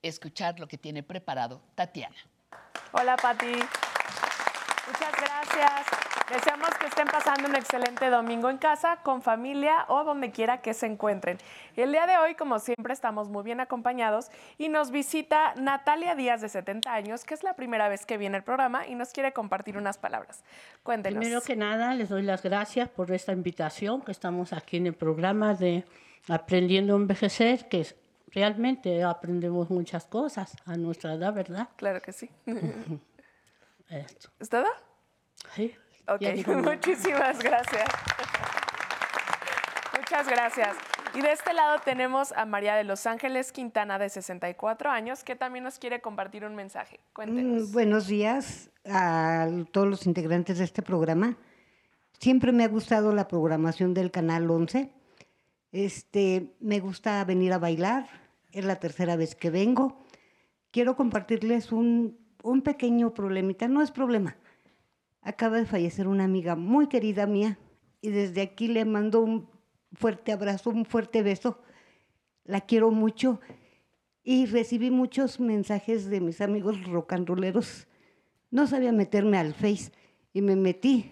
escuchar lo que tiene preparado Tatiana. Hola Pati. Muchas gracias. Deseamos que estén pasando un excelente domingo en casa, con familia o donde quiera que se encuentren. El día de hoy, como siempre, estamos muy bien acompañados y nos visita Natalia Díaz, de 70 años, que es la primera vez que viene al programa y nos quiere compartir unas palabras. Cuéntenos. Primero que nada, les doy las gracias por esta invitación, que estamos aquí en el programa de Aprendiendo a Envejecer, que realmente aprendemos muchas cosas a nuestra edad, ¿verdad? Claro que sí. Esto. ¿Está? Sí. Ok, muchísimas gracias. Muchas gracias. Y de este lado tenemos a María de Los Ángeles Quintana, de 64 años, que también nos quiere compartir un mensaje. Cuéntenos. Mm, buenos días a todos los integrantes de este programa. Siempre me ha gustado la programación del Canal 11. Este, me gusta venir a bailar. Es la tercera vez que vengo. Quiero compartirles un, un pequeño problemita. No es problema acaba de fallecer una amiga muy querida mía y desde aquí le mando un fuerte abrazo, un fuerte beso. La quiero mucho y recibí muchos mensajes de mis amigos rolleros. No sabía meterme al Face y me metí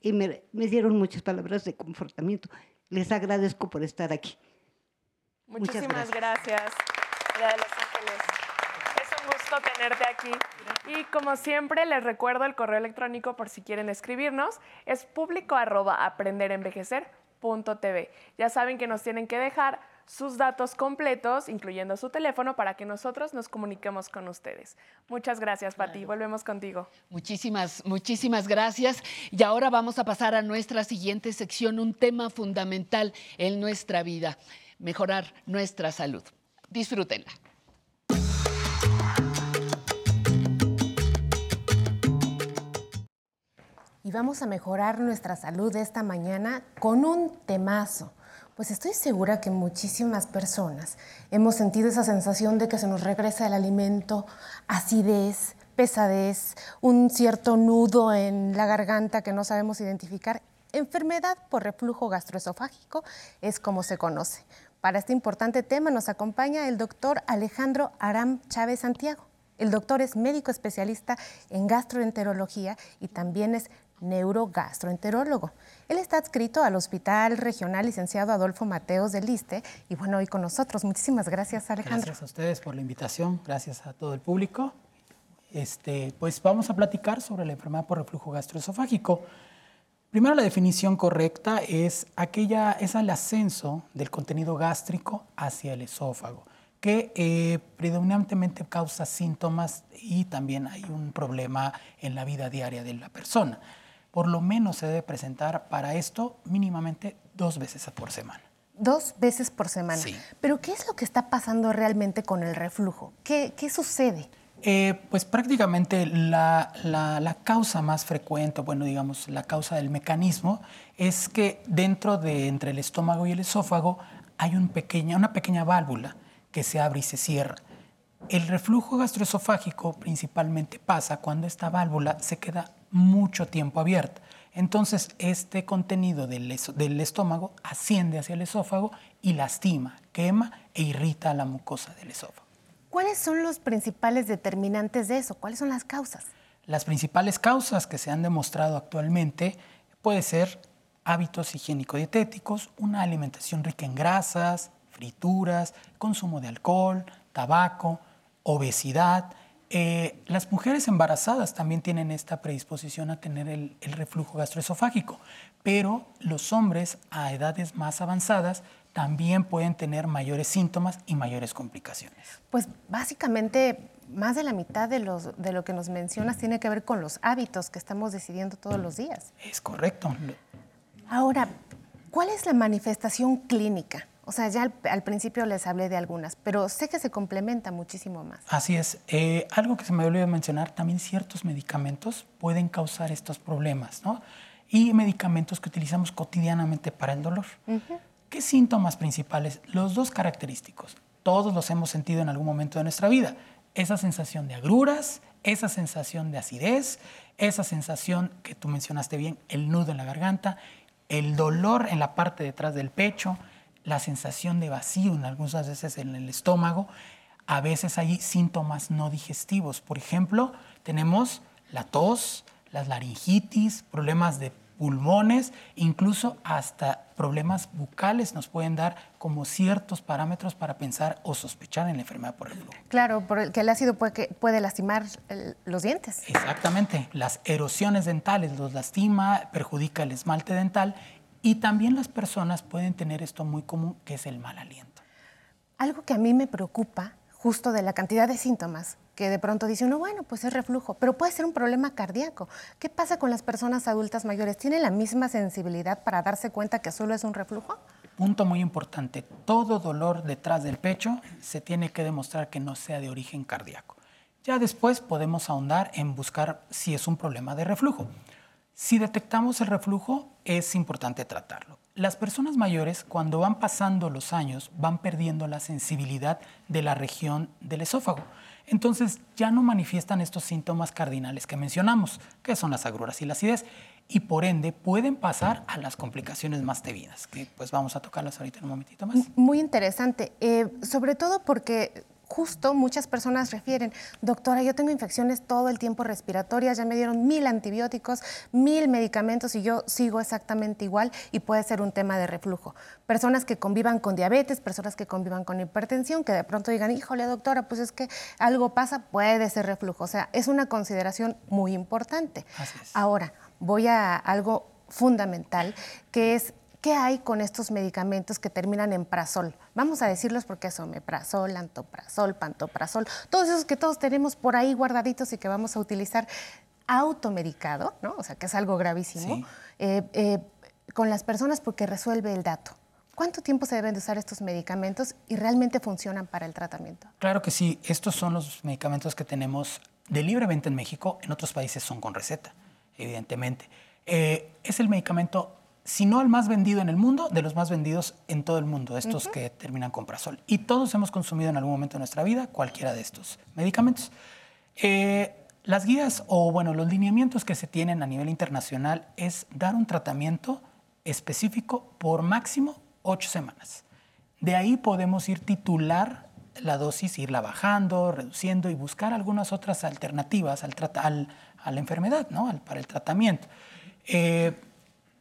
y me, dieron muchas palabras de confortamiento. Les agradezco por estar aquí. Muchísimas gracias. Es un gusto tenerte aquí. Y como siempre, les recuerdo el correo electrónico por si quieren escribirnos. Es público arroba aprenderenvejecer.tv. Ya saben que nos tienen que dejar sus datos completos, incluyendo su teléfono, para que nosotros nos comuniquemos con ustedes. Muchas gracias, Pati. Volvemos contigo. Muchísimas, muchísimas gracias. Y ahora vamos a pasar a nuestra siguiente sección, un tema fundamental en nuestra vida, mejorar nuestra salud. Disfrútenla. Y vamos a mejorar nuestra salud esta mañana con un temazo. Pues estoy segura que muchísimas personas hemos sentido esa sensación de que se nos regresa el alimento, acidez, pesadez, un cierto nudo en la garganta que no sabemos identificar. Enfermedad por reflujo gastroesofágico es como se conoce. Para este importante tema nos acompaña el doctor Alejandro Aram Chávez Santiago. El doctor es médico especialista en gastroenterología y también es neurogastroenterólogo. Él está adscrito al Hospital Regional Licenciado Adolfo Mateos del Liste y bueno, hoy con nosotros. Muchísimas gracias, Alejandro. Gracias a ustedes por la invitación, gracias a todo el público. Este, pues vamos a platicar sobre la enfermedad por reflujo gastroesofágico. Primero, la definición correcta es aquella, es el ascenso del contenido gástrico hacia el esófago, que eh, predominantemente causa síntomas y también hay un problema en la vida diaria de la persona por lo menos se debe presentar para esto mínimamente dos veces por semana. Dos veces por semana. Sí. Pero ¿qué es lo que está pasando realmente con el reflujo? ¿Qué, sucede? Eh, pues prácticamente la, la, causa más frecuente, bueno, digamos, la causa del mecanismo es que dentro de entre el estómago y el esófago hay un pequeña, una pequeña válvula que se abre y se cierra. El reflujo gastroesofágico principalmente pasa cuando esta válvula se queda mucho tiempo abierta. Entonces, este contenido del, del estómago asciende hacia el esófago y lastima, quema e irrita la mucosa del esófago. ¿Cuáles son los principales determinantes de eso? ¿Cuáles son las causas? Las principales causas que se han demostrado actualmente puede ser hábitos higiénico-dietéticos, una alimentación rica en grasas, frituras, consumo de alcohol, tabaco, obesidad. Eh, las mujeres embarazadas también tienen esta predisposición a tener el, el reflujo gastroesofágico, pero los hombres a edades más avanzadas también pueden tener mayores síntomas y mayores complicaciones. Pues básicamente más de la mitad de, los, de lo que nos mencionas tiene que ver con los hábitos que estamos decidiendo todos los días. Es correcto. Ahora, ¿cuál es la manifestación clínica? O sea, ya al, al principio les hablé de algunas, pero sé que se complementa muchísimo más. Así es. Eh, algo que se me olvidó mencionar, también ciertos medicamentos pueden causar estos problemas, ¿no? Y medicamentos que utilizamos cotidianamente para el dolor. ¿Qué síntomas principales? Los dos característicos. Todos los hemos sentido en algún momento de nuestra vida. Esa sensación de agruras, esa sensación de acidez, esa sensación que tú mencionaste bien, el nudo en la garganta, el dolor en la parte detrás del pecho, la sensación de vacío en algunas veces en el estómago. A veces hay síntomas no digestivos. Por ejemplo, tenemos la tos, las laringitis, problemas de pulmones, incluso hasta problemas bucales nos pueden dar como ciertos parámetros para pensar o sospechar en la enfermedad por reflujo. Claro, porque el ácido puede, que- puede lastimar el- los dientes. Exactamente, las erosiones dentales los lastima, perjudica el esmalte dental y también las personas pueden tener esto muy común que es el mal aliento. Algo que a mí me preocupa, justo de la cantidad de síntomas, que de pronto dice uno, bueno, pues es reflujo, pero puede ser un problema cardíaco. ¿Qué pasa con las personas adultas mayores? ¿Tienen la misma sensibilidad para darse cuenta que solo es un reflujo? Punto muy importante, todo dolor detrás del pecho se tiene que demostrar que no sea de origen cardíaco. Ya después podemos ahondar en buscar si es un problema de reflujo. Si detectamos el reflujo, es importante tratarlo. Las personas mayores, cuando van pasando los años, van perdiendo la sensibilidad de la región del esófago. Entonces ya no manifiestan estos síntomas cardinales que mencionamos, que son las agruras y la acidez, y por ende pueden pasar a las complicaciones más tevidas, que pues vamos a tocarlas ahorita en un momentito más. Muy interesante, eh, sobre todo porque justo muchas personas refieren, doctora, yo tengo infecciones todo el tiempo respiratorias, ya me dieron mil antibióticos, mil medicamentos y yo sigo exactamente igual y puede ser un tema de reflujo. Personas que convivan con diabetes, personas que convivan con hipertensión, que de pronto digan, híjole doctora, pues es que algo pasa, puede ser reflujo. O sea, es una consideración muy importante. Ahora, voy a algo fundamental, que es ¿Qué hay con estos medicamentos que terminan en prazol? Vamos a decirlos porque son meprazol, antoprazol, pantoprazol, todos esos que todos tenemos por ahí guardaditos y que vamos a utilizar automedicado, ¿no? O sea, que es algo gravísimo, Sí. eh, eh, con las personas porque resuelve el dato. ¿Cuánto tiempo se deben de usar estos medicamentos y realmente funcionan para el tratamiento? Claro que sí, estos son los medicamentos que tenemos de libre venta en México, en otros países son con receta, evidentemente. Eh, es el medicamento, si no el más vendido en el mundo, de los más vendidos en todo el mundo, estos que terminan con prazol. Y todos hemos consumido en algún momento de nuestra vida cualquiera de estos medicamentos. Eh, las guías o bueno, los lineamientos que se tienen a nivel internacional es dar un tratamiento específico por máximo ocho semanas. De ahí podemos ir titular la dosis, irla bajando, reduciendo y buscar algunas otras alternativas al al- a la enfermedad, ¿no? Al- para el tratamiento. Eh,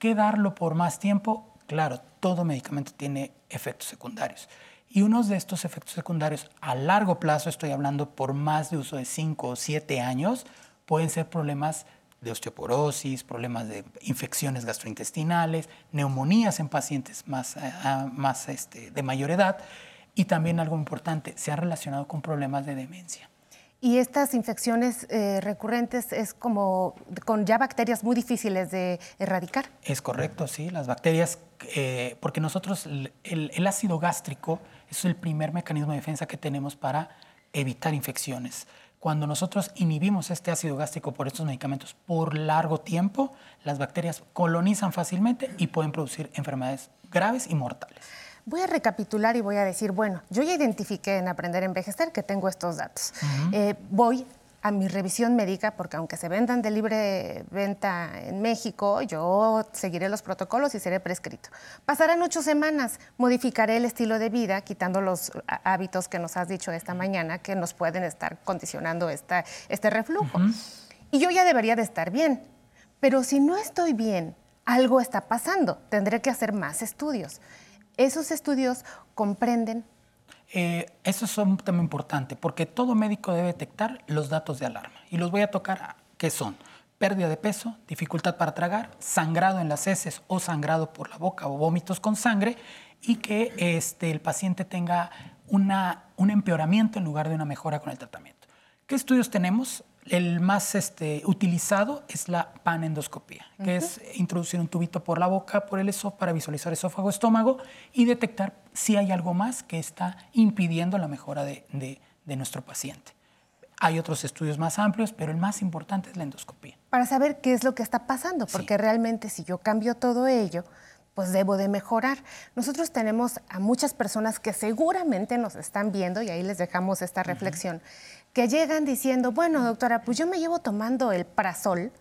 ¿Qué darlo por más tiempo? Claro, todo medicamento tiene efectos secundarios. Y unos de estos efectos secundarios a largo plazo, estoy hablando por más de uso de 5 o 7 años, pueden ser problemas de osteoporosis, problemas de infecciones gastrointestinales, neumonías en pacientes más, eh, más este, de mayor edad y también algo importante, se ha relacionado con problemas de demencia. Y estas infecciones eh, recurrentes es como con ya bacterias muy difíciles de erradicar. Es correcto, sí, las bacterias, eh, porque nosotros el, el- ácido gástrico es el primer mecanismo de defensa que tenemos para evitar infecciones. Cuando nosotros inhibimos este ácido gástrico por estos medicamentos por largo tiempo, las bacterias colonizan fácilmente y pueden producir enfermedades graves y mortales. Voy a recapitular y voy a decir, bueno, yo ya identifiqué en Aprender a Envejecer que tengo estos datos. Eh, voy a mi revisión médica, porque aunque se vendan de libre venta en México, yo seguiré los protocolos y seré prescrito. Pasarán ocho semanas, modificaré el estilo de vida, quitando los há- hábitos que nos has dicho esta mañana, que nos pueden estar condicionando esta, este reflujo. Y yo ya debería de estar bien. Pero si no estoy bien, algo está pasando. Tendré que hacer más estudios. Esos estudios comprenden Eh, eso es un tema importante porque todo médico debe detectar los datos de alarma. Y los voy a tocar, ¿qué son? Pérdida de peso, dificultad para tragar, sangrado en las heces o sangrado por la boca o vómitos con sangre y que este, el paciente tenga una, un empeoramiento en lugar de una mejora con el tratamiento. ¿Qué estudios tenemos? El más este, utilizado es la panendoscopía, que es introducir un tubito por la boca, por el esófago, para visualizar esófago, estómago y detectar si hay algo más que está impidiendo la mejora de, de- de nuestro paciente. Hay otros estudios más amplios, pero el más importante es la endoscopía. para saber qué es lo que está pasando, porque realmente si yo cambio todo ello, pues debo de mejorar. Nosotros tenemos a muchas personas que seguramente nos están viendo, y ahí les dejamos esta reflexión, que llegan diciendo, bueno, doctora, pues yo me llevo tomando el prazol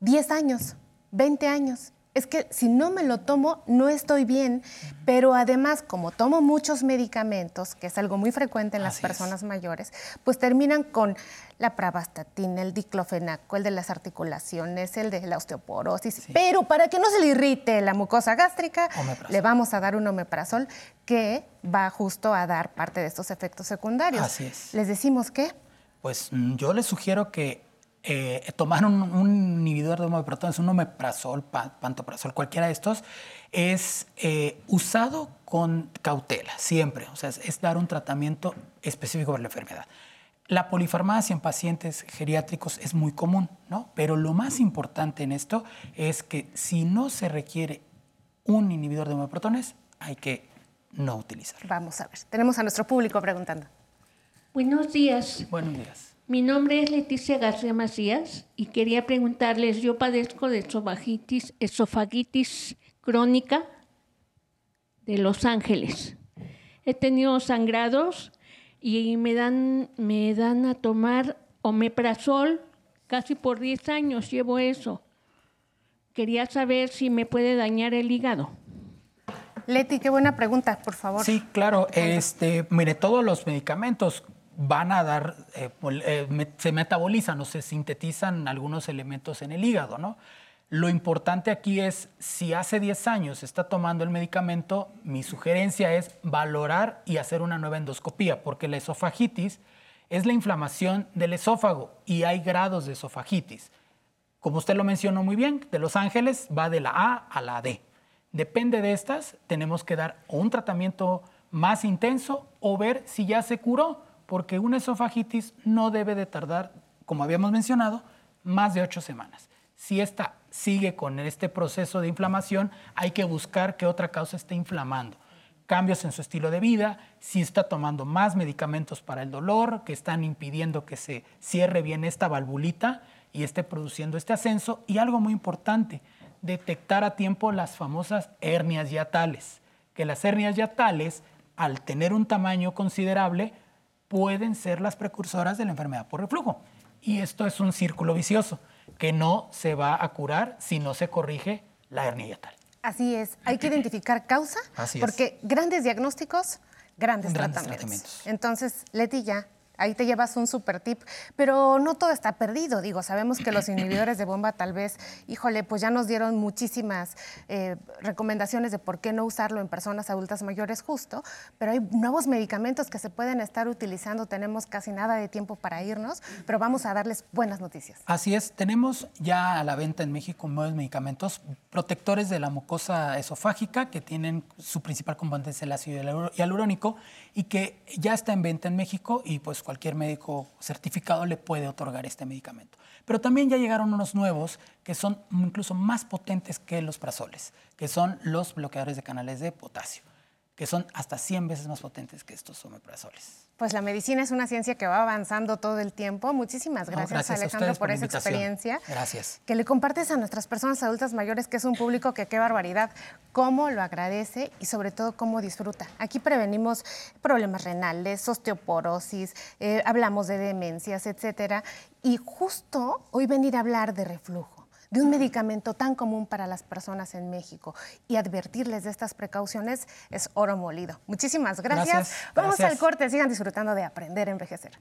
10 años, 20 años. Es que si no me lo tomo, no estoy bien, pero además, como tomo muchos medicamentos, que es algo muy frecuente en las personas mayores, pues terminan con la pravastatina, el diclofenaco, el de las articulaciones, el de la osteoporosis. Pero para que no se le irrite la mucosa gástrica, le vamos a dar un omeprazol que va justo a dar parte de estos efectos secundarios. Así es. Les decimos que Pues mm, yo les sugiero que eh, tomar un, un inhibidor de homeoprotones, un omeprazol, pa- pantoprazol, cualquiera de estos, es eh, usado con cautela, siempre. O sea, es, es dar un tratamiento específico para la enfermedad. La polifarmacia en pacientes geriátricos es muy común, ¿no? Pero lo más importante en esto es que si no se requiere un inhibidor de homeoprotones, hay que no utilizarlo. vamos a ver. Tenemos a nuestro público preguntando. Buenos días. Buenos días. Mi nombre es Leticia García Macías y quería preguntarles, yo padezco de esofagitis, esofagitis crónica de Los Ángeles. He tenido sangrados y me dan, me dan a tomar omeprazol casi por 10 años, llevo eso. Quería saber si me puede dañar el hígado. Leti, qué buena pregunta, por favor. Sí, claro. Este, mire, todos los medicamentos van a dar, eh, eh, se metabolizan o se sintetizan algunos elementos en el hígado, ¿no? Lo importante aquí es, si hace 10 años está tomando el medicamento, mi sugerencia es valorar y hacer una nueva endoscopía, porque la esofagitis es la inflamación del esófago y hay grados de esofagitis. Como usted lo mencionó muy bien, de Los Ángeles va de la A a la D. Depende de estas, tenemos que dar un tratamiento más intenso o ver si ya se curó, porque una esofagitis no debe de tardar, como habíamos mencionado, más de ocho semanas. Si esta sigue con este proceso de inflamación, hay que buscar qué otra causa esté inflamando. Cambios en su estilo de vida, si está tomando más medicamentos para el dolor, que están impidiendo que se cierre bien esta valvulita y esté produciendo este ascenso. Y algo muy importante, detectar a tiempo las famosas hernias yatales, que las hernias yatales, al tener un tamaño considerable, pueden ser las precursoras de la enfermedad por reflujo. Y esto es un círculo vicioso que no se va a curar si no se corrige la hernia yatal. Así es, hay que identificar causa, Así es. porque grandes diagnósticos, grandes, Grandes tratamientos. tratamientos. Entonces, Leti, ya, ahí te llevas un super tip, pero no todo está perdido, digo, sabemos que los inhibidores de bomba tal vez, híjole, pues ya nos dieron muchísimas eh, recomendaciones de por qué no usarlo en personas adultas mayores justo, pero hay nuevos medicamentos que se pueden estar utilizando, tenemos casi nada de tiempo para irnos, pero vamos a darles buenas noticias. Así es, tenemos ya a la venta en México nuevos medicamentos protectores de la mucosa esofágica que tienen su principal componente es el ácido hialu- hialurónico y que ya está en venta en México y pues cualquier médico certificado le puede otorgar este medicamento. Pero también ya llegaron unos nuevos que son incluso más potentes que los prazoles, que son los bloqueadores de canales de potasio que son hasta 100 veces más potentes que estos omeprazoles. Pues la medicina es una ciencia que va avanzando todo el tiempo. Muchísimas No, gracias, Alejandro, por, esa experiencia. Gracias. Que le compartes a nuestras personas adultas mayores, que es un público que qué barbaridad, cómo lo agradece y sobre todo cómo disfruta. Aquí prevenimos problemas renales, osteoporosis, eh, hablamos de demencias, etcétera. Y justo hoy venir a hablar de reflujo de un medicamento tan común para las personas en México y advertirles de estas precauciones es oro molido. Muchísimas gracias. Gracias, Vamos gracias. al corte, sigan disfrutando de aprender a envejecer.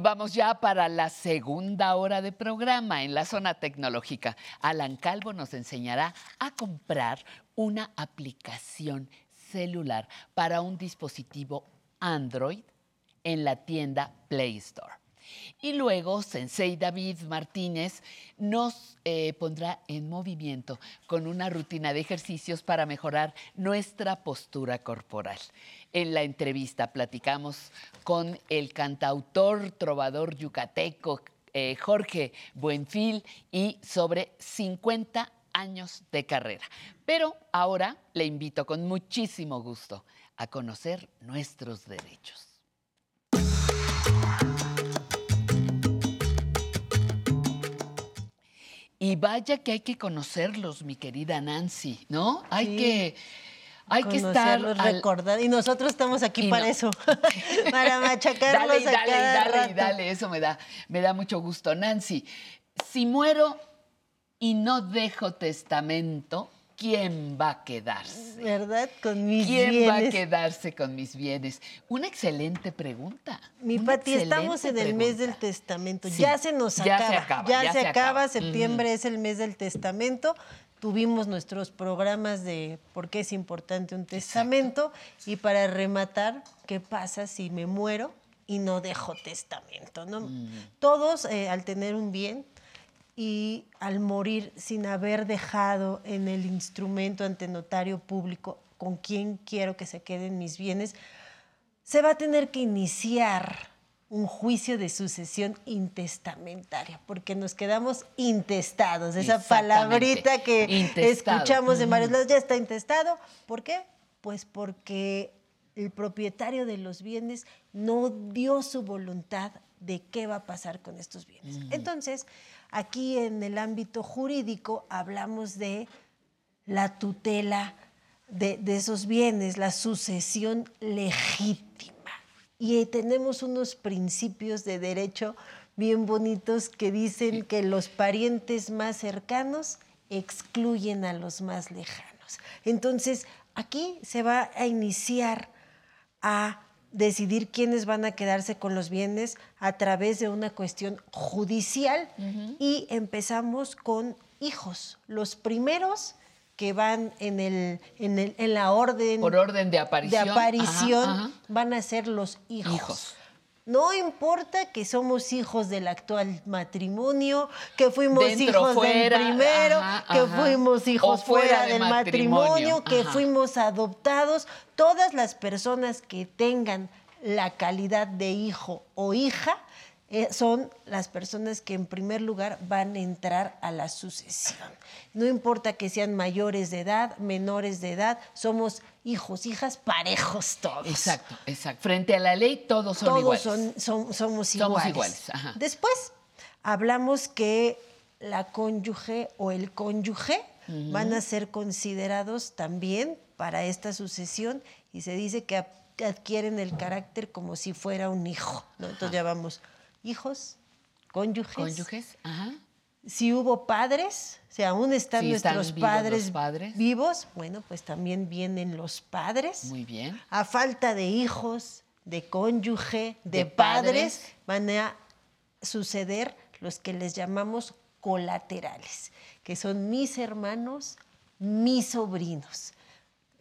Y vamos ya para la segunda hora de programa en la zona tecnológica. Alan Calvo nos enseñará a comprar una aplicación celular para un dispositivo Android en la tienda Play Store. Y luego Sensei David Martínez nos eh, pondrá en movimiento con una rutina de ejercicios para mejorar nuestra postura corporal. En la entrevista platicamos con el cantautor, trovador yucateco eh, Jorge Buenfil y sobre 50 años de carrera. Pero ahora le invito con muchísimo gusto a conocer nuestros derechos. Y vaya que hay que conocerlos, mi querida Nancy, ¿no? Hay Sí. que, hay que estar al- recordar. Y nosotros estamos aquí Y para no. eso, para machacarlos dale, y a dale, cada dale, y dale, eso me da, me da mucho gusto. Nancy, si muero y no dejo testamento, ¿quién va a quedarse? ¿Verdad? Con mis ¿Quién va a bienes. quedarse con mis bienes? Una excelente pregunta. Mi Pati, estamos en el mes del testamento. Sí, Ya se nos ya acaba. se acaba, Ya, ya se, se acaba. acaba. Septiembre es el mes del testamento. Tuvimos nuestros programas de por qué es importante un testamento. Y para rematar, ¿qué pasa si me muero y no dejo testamento? ¿no? Mm. Todos, eh, al tener un bien, y al morir sin haber dejado en el instrumento ante notario público con quién quiero que se queden mis bienes, se va a tener que iniciar un juicio de sucesión intestamentaria, porque nos quedamos intestados, esa palabrita que Intestado. escuchamos de varios lados, ya está intestado. ¿Por qué? Pues porque el propietario de los bienes no dio su voluntad de qué va a pasar con estos bienes. Entonces, aquí en el ámbito jurídico hablamos de la tutela de, esos bienes, la sucesión legítima. Y tenemos unos principios de derecho bien bonitos que dicen que los parientes más cercanos excluyen a los más lejanos. Entonces, aquí se va a iniciar a decidir quiénes van a quedarse con los bienes a través de una cuestión judicial y empezamos con hijos. Los primeros que van en, el, en, el- en la orden, Por orden de aparición. de aparición Ajá, ajá. van a ser los hijos. Hijos. No importa que somos hijos del actual matrimonio, que fuimos Dentro, hijos fuera, del primero, ajá, que ajá. fuimos hijos O fuera fuera, de del matrimonio, matrimonio, que fuimos adoptados. Todas las personas que tengan la calidad de hijo o hija eh, son las personas que en primer lugar van a entrar a la sucesión. No importa que sean mayores de edad, menores de edad, somos hijos, hijas parejos todos. Exacto, exacto. Frente a la ley todos son Todos iguales. son, son- somos Somos iguales. iguales, ajá. Después hablamos que la cónyuge o el cónyuge van a ser considerados también para esta sucesión y se dice que adquieren el carácter como si fuera un hijo. ¿no? Entonces ya vamos hijos, cónyuges. Cónyuges, ajá. Si hubo padres, si aún están nuestros los padres, padres. vivos, bueno, pues también vienen los padres. Muy bien. A falta de hijos, de cónyuge, de, De padres, padres. van a suceder los que les llamamos colaterales, que son mis hermanos, mis sobrinos.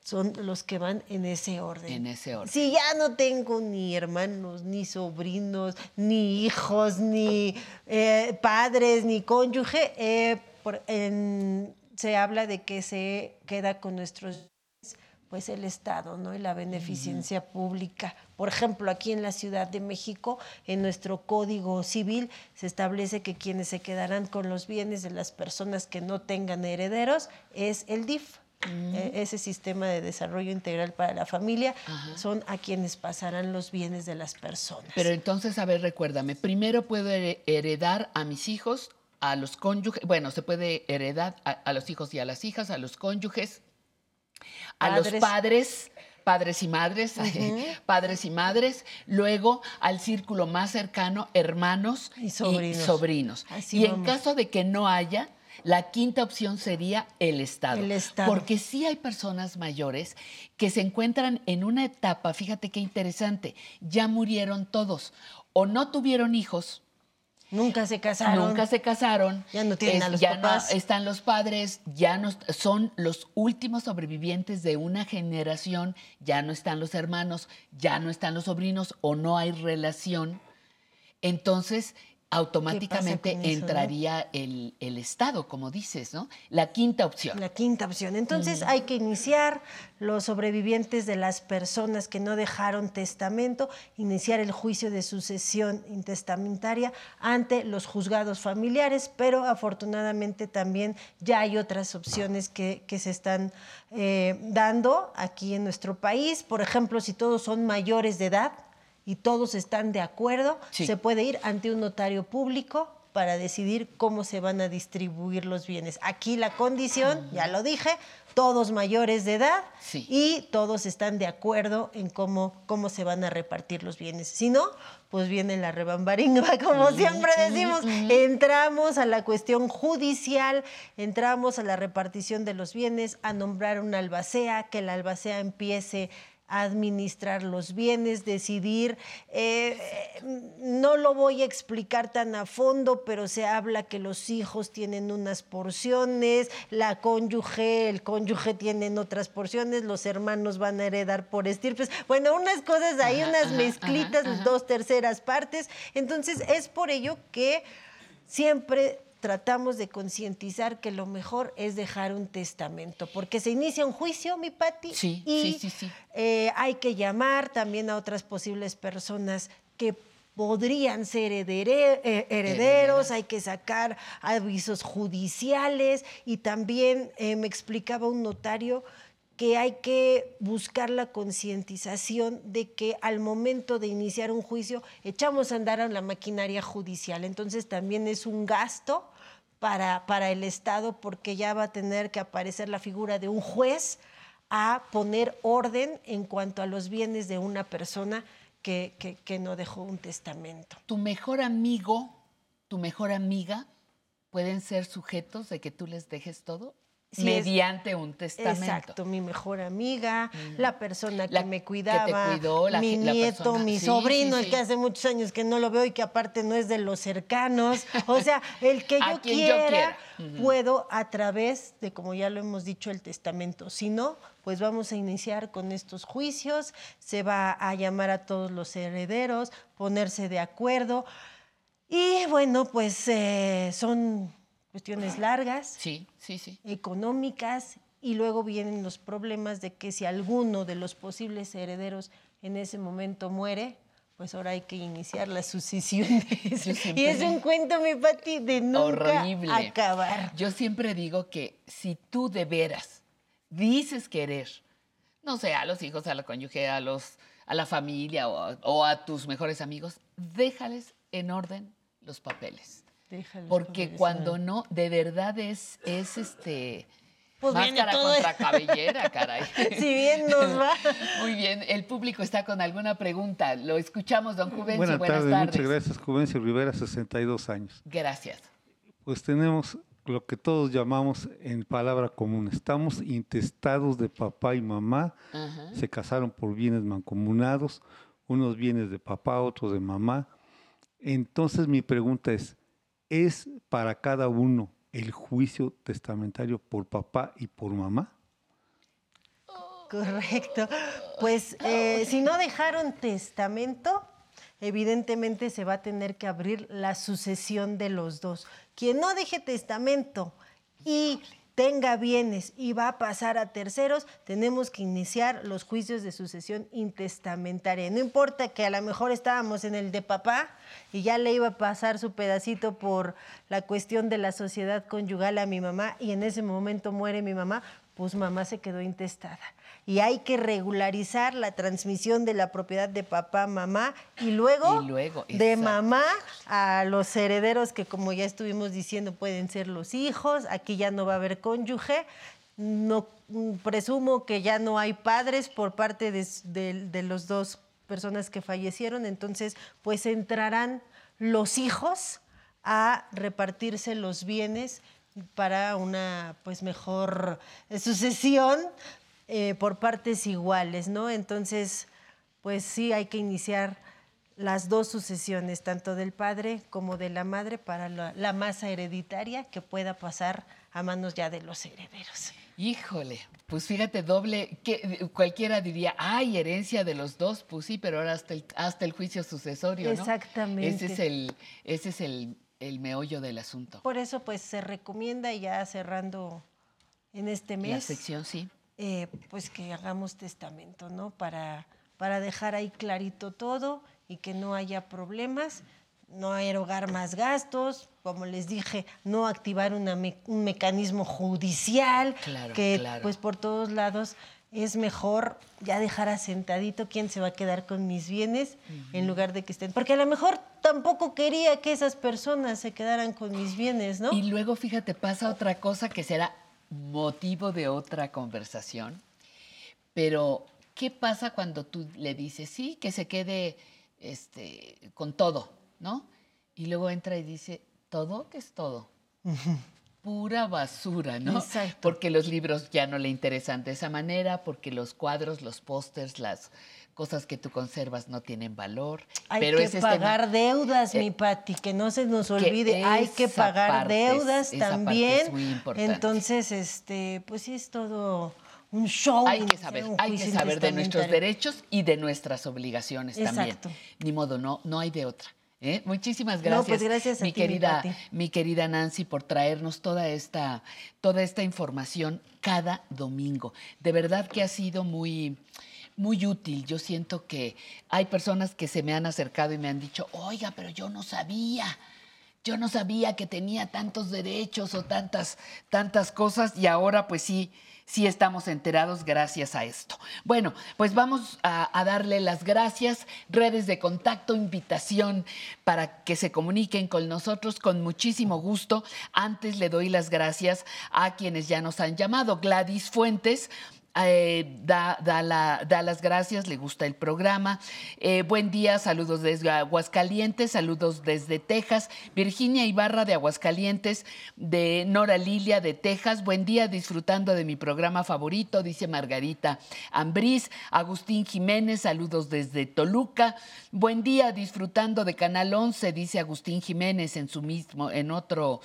Son los que van en ese orden. En ese orden. Si ya no tengo ni hermanos, ni sobrinos, ni hijos, ni eh, padres, ni cónyuge, eh, por- en- se habla de que se queda con nuestros pues el Estado, ¿no? Y la beneficencia pública. Por ejemplo, aquí en la Ciudad de México, en nuestro Código Civil, se establece que quienes se quedarán con los bienes de las personas que no tengan herederos es el DIF. Eh, Ese sistema de desarrollo integral para la familia son a quienes pasarán los bienes de las personas. Pero entonces, a ver, recuérdame, primero puedo here- heredar a mis hijos, a los cónyuges, bueno, se puede heredar a, a los hijos y a las hijas, a los cónyuges, a los Padres. padres, y madres, padres y madres, luego al círculo más cercano, hermanos y sobrinos. y en caso de que no haya, la quinta opción sería el Estado. El Estado. Porque sí hay personas mayores que se encuentran en una etapa, fíjate qué interesante, ya murieron todos o no tuvieron hijos. Nunca se casaron. Nunca se casaron. Ya no tienen a los ya no están los padres, ya no son los últimos sobrevivientes de una generación, ya no están los hermanos, ya no están los sobrinos o no hay relación. Entonces, automáticamente no? entraría el, el Estado, como dices, ¿no? La quinta opción. La quinta opción. Entonces hay que iniciar los sobrevivientes de las personas que no dejaron testamento, iniciar el juicio de sucesión intestamentaria ante los juzgados familiares, pero afortunadamente también ya hay otras opciones que, que se están eh, dando aquí en nuestro país. Por ejemplo, si todos son mayores de edad, y todos están de acuerdo, Sí. se puede ir ante un notario público para decidir cómo se van a distribuir los bienes. Aquí la condición, ya lo dije, todos mayores de edad Sí. y todos están de acuerdo en cómo, cómo se van a repartir los bienes. Si no, pues viene la rebambaringa, como siempre decimos. Entramos a la cuestión judicial, entramos a la repartición de los bienes, a nombrar una albacea, que la albacea empiece administrar los bienes, decidir. eh, eh, no lo voy a explicar tan a fondo, pero se habla que los hijos tienen unas porciones, la cónyuge, el cónyuge tienen otras porciones, los hermanos van a heredar por estirpes. Bueno, unas cosas ahí, Ajá, unas ajá, mezclitas, ajá. dos terceras partes. Entonces, es por ello que siempre tratamos de concientizar que lo mejor es dejar un testamento, porque se inicia un juicio, mi Pati, Sí, y sí, sí, sí. eh, hay que llamar también a otras posibles personas que podrían ser eh, herederos, hay que sacar avisos judiciales y también eh, me explicaba un notario que hay que buscar la concientización de que al momento de iniciar un juicio echamos a andar a la maquinaria judicial. Entonces también es un gasto para, para el Estado porque ya va a tener que aparecer la figura de un juez a poner orden en cuanto a los bienes de una persona que, que- que no dejó un testamento. Tu mejor amigo, tu mejor amiga, pueden ser sujetos de que tú les dejes todo Es- mediante un testamento. Exacto, mi mejor amiga, la persona que La me que te cuidaba, cuidó, la mi la nieto, persona- mi sí, sobrino, sí, el que hace muchos años que no lo veo y que aparte no es de los cercanos. O sea, el que yo quiera, puedo a través de, como ya lo hemos dicho, el testamento. Si no, pues vamos a iniciar con estos juicios, se va a llamar a todos los herederos, ponerse de acuerdo. Y bueno, pues eh, son cuestiones largas Sí, sí, sí. económicas y luego vienen los problemas de que si alguno de los posibles herederos en ese momento muere, pues ahora hay que iniciar la sucesión. Y es un cuento, mi Pati, de nunca Horrible. acabar. Yo siempre digo que si tú de veras dices querer, no sé, a los hijos, a la cónyuge, a, los, a la familia o, o a tus mejores amigos, déjales en orden los papeles. Déjalos Porque cuando no, de verdad es, es este. Pues viene máscara todo- contra cabellera, caray. Si bien nos va. Muy bien, el público está con alguna pregunta. Lo escuchamos, don Juvencio. Buenas, Buenas tardes, tardes. muchas gracias. Juvencio Rivera, 62 años. Gracias. Pues tenemos lo que todos llamamos en palabra común. Estamos intestados de papá y mamá. Ajá. Se casaron por bienes mancomunados, unos bienes de papá, otros de mamá. Entonces mi pregunta es, ¿es para cada uno el juicio testamentario por papá y por mamá? Correcto. Pues eh, si no dejaron testamento, evidentemente se va a tener que abrir la sucesión de los dos. Quien no deje testamento y tenga bienes y va a pasar a terceros, tenemos que iniciar los juicios de sucesión intestamentaria. No importa que a lo mejor estábamos en el de papá y ya le iba a pasar su pedacito por la cuestión de la sociedad conyugal a mi mamá y en ese momento muere mi mamá, pues mamá se quedó intestada. Y hay que regularizar la transmisión de la propiedad de papá, mamá y luego, Y luego, de mamá a los herederos que como ya estuvimos diciendo pueden ser los hijos, aquí ya no va a haber cónyuge. No, mm, presumo que ya no hay padres por parte de, de- de los dos personas que fallecieron, entonces pues entrarán los hijos a repartirse los bienes para una pues mejor eh, sucesión eh, por partes iguales, ¿no? Entonces, pues sí hay que iniciar las dos sucesiones, tanto del padre como de la madre, para la, la masa hereditaria que pueda pasar a manos ya de los herederos. Híjole, pues fíjate, doble, que cualquiera diría, ay, herencia de los dos, pues sí, pero ahora hasta el, hasta el juicio sucesorio, ¿no? Exactamente. Ese es el, ese es el, el meollo del asunto. Por eso, pues se recomienda ya cerrando en este mes. La sección, sí. eh, pues que hagamos testamento, ¿no? Para, para dejar ahí clarito todo y que no haya problemas, no erogar más gastos, como les dije, no activar una me- un mecanismo judicial, Claro, que claro. pues por todos lados es mejor ya dejar asentadito quién se va a quedar con mis bienes en lugar de que estén. Porque a lo mejor tampoco quería que esas personas se quedaran con mis bienes, ¿no? Y luego, fíjate, pasa otra cosa que será motivo de otra conversación. Pero, ¿qué pasa cuando tú le dices, sí, que se quede este, con todo, ¿no? Y luego entra y dice, ¿todo? ¿Qué es todo? Pura basura, ¿no? Exacto. Porque los libros ya no le interesan de esa manera, porque los cuadros, los pósters, las cosas que tú conservas no tienen valor. Hay pero que es tema- pagar deudas, Eh, mi Pati, que no se nos que olvide. Hay que pagar parte deudas esa parte también. es muy importante. Entonces, este, pues sí es todo un show. Hay que saber, hay que saber de nuestros derechos y de nuestras obligaciones también. Exacto. Ni modo, no, no hay de otra. ¿Eh? Muchísimas No, gracias, pues gracias a mi ti, mi querida, Pati. mi querida Nancy, por traernos toda esta, toda esta información cada domingo. De verdad que ha sido muy, muy útil. Yo siento que hay personas que se me han acercado y me han dicho, oiga, pero yo no sabía. Yo no sabía que tenía tantos derechos o tantas, tantas cosas y ahora pues sí, sí estamos enterados gracias a esto. Bueno, pues vamos a, a darle las gracias, redes de contacto, invitación para que se comuniquen con nosotros con muchísimo gusto. Antes le doy las gracias a quienes ya nos han llamado. Gladys Fuentes. Eh, da, da la- da las gracias, le gusta el programa. Eh, buen día, saludos desde Aguascalientes, saludos desde Texas. Virginia Ibarra de Aguascalientes, de Nora Lilia de Texas. Buen día, disfrutando de mi programa favorito, dice Margarita Ambriz. Agustín Jiménez, saludos desde Toluca. Buen día, disfrutando de Canal 11, dice Agustín Jiménez en su mismo, en otro,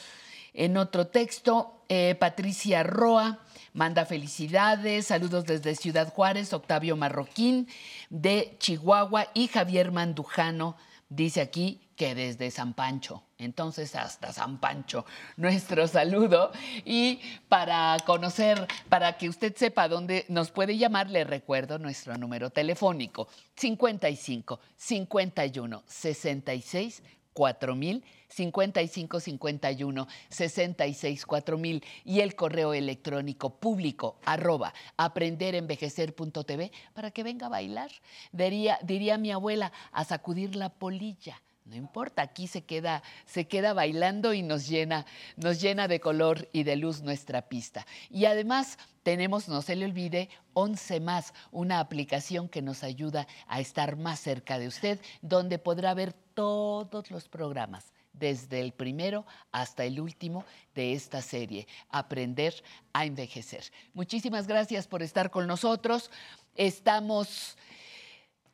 en otro texto. Eh, Patricia Roa manda felicidades, saludos desde Ciudad Juárez, Octavio Marroquín de Chihuahua y Javier Mandujano dice aquí que desde San Pancho. Entonces hasta San Pancho, nuestro saludo. Y para conocer, para que usted sepa dónde nos puede llamar, le recuerdo nuestro número telefónico 55 51 66 4000 55 51 66 4000 y el correo electrónico público arroba aprenderenvejecer.tv para que venga a bailar. Diría, diría mi abuela, a sacudir la polilla. No importa, aquí se queda, se queda bailando y nos llena, nos llena de color y de luz nuestra pista. Y además tenemos, no se le olvide, 11 más, una aplicación que nos ayuda a estar más cerca de usted, donde podrá ver todos los programas, desde el primero hasta el último de esta serie, Aprender a Envejecer. Muchísimas gracias por estar con nosotros. Estamos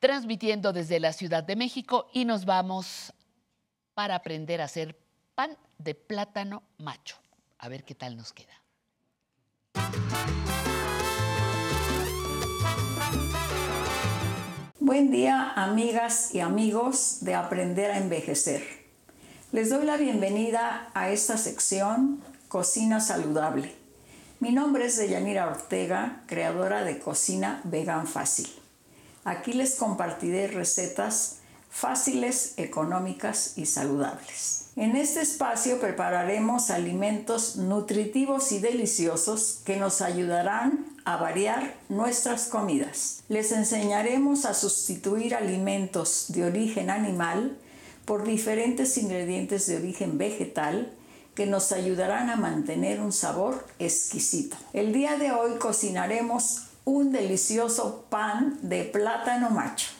transmitiendo desde la Ciudad de México y nos vamos para aprender a hacer pan de plátano macho. A ver qué tal nos queda. Buen día, amigas y amigos de Aprender a Envejecer. Les doy la bienvenida a esta sección Cocina Saludable. Mi nombre es Deyanira Ortega, creadora de Cocina Vegan Fácil. Aquí les compartiré recetas fáciles, económicas y saludables. En este espacio prepararemos alimentos nutritivos y deliciosos que nos ayudarán a variar nuestras comidas. Les enseñaremos a sustituir alimentos de origen animal por diferentes ingredientes de origen vegetal que nos ayudarán a mantener un sabor exquisito. El día de hoy cocinaremos un delicioso pan de plátano macho.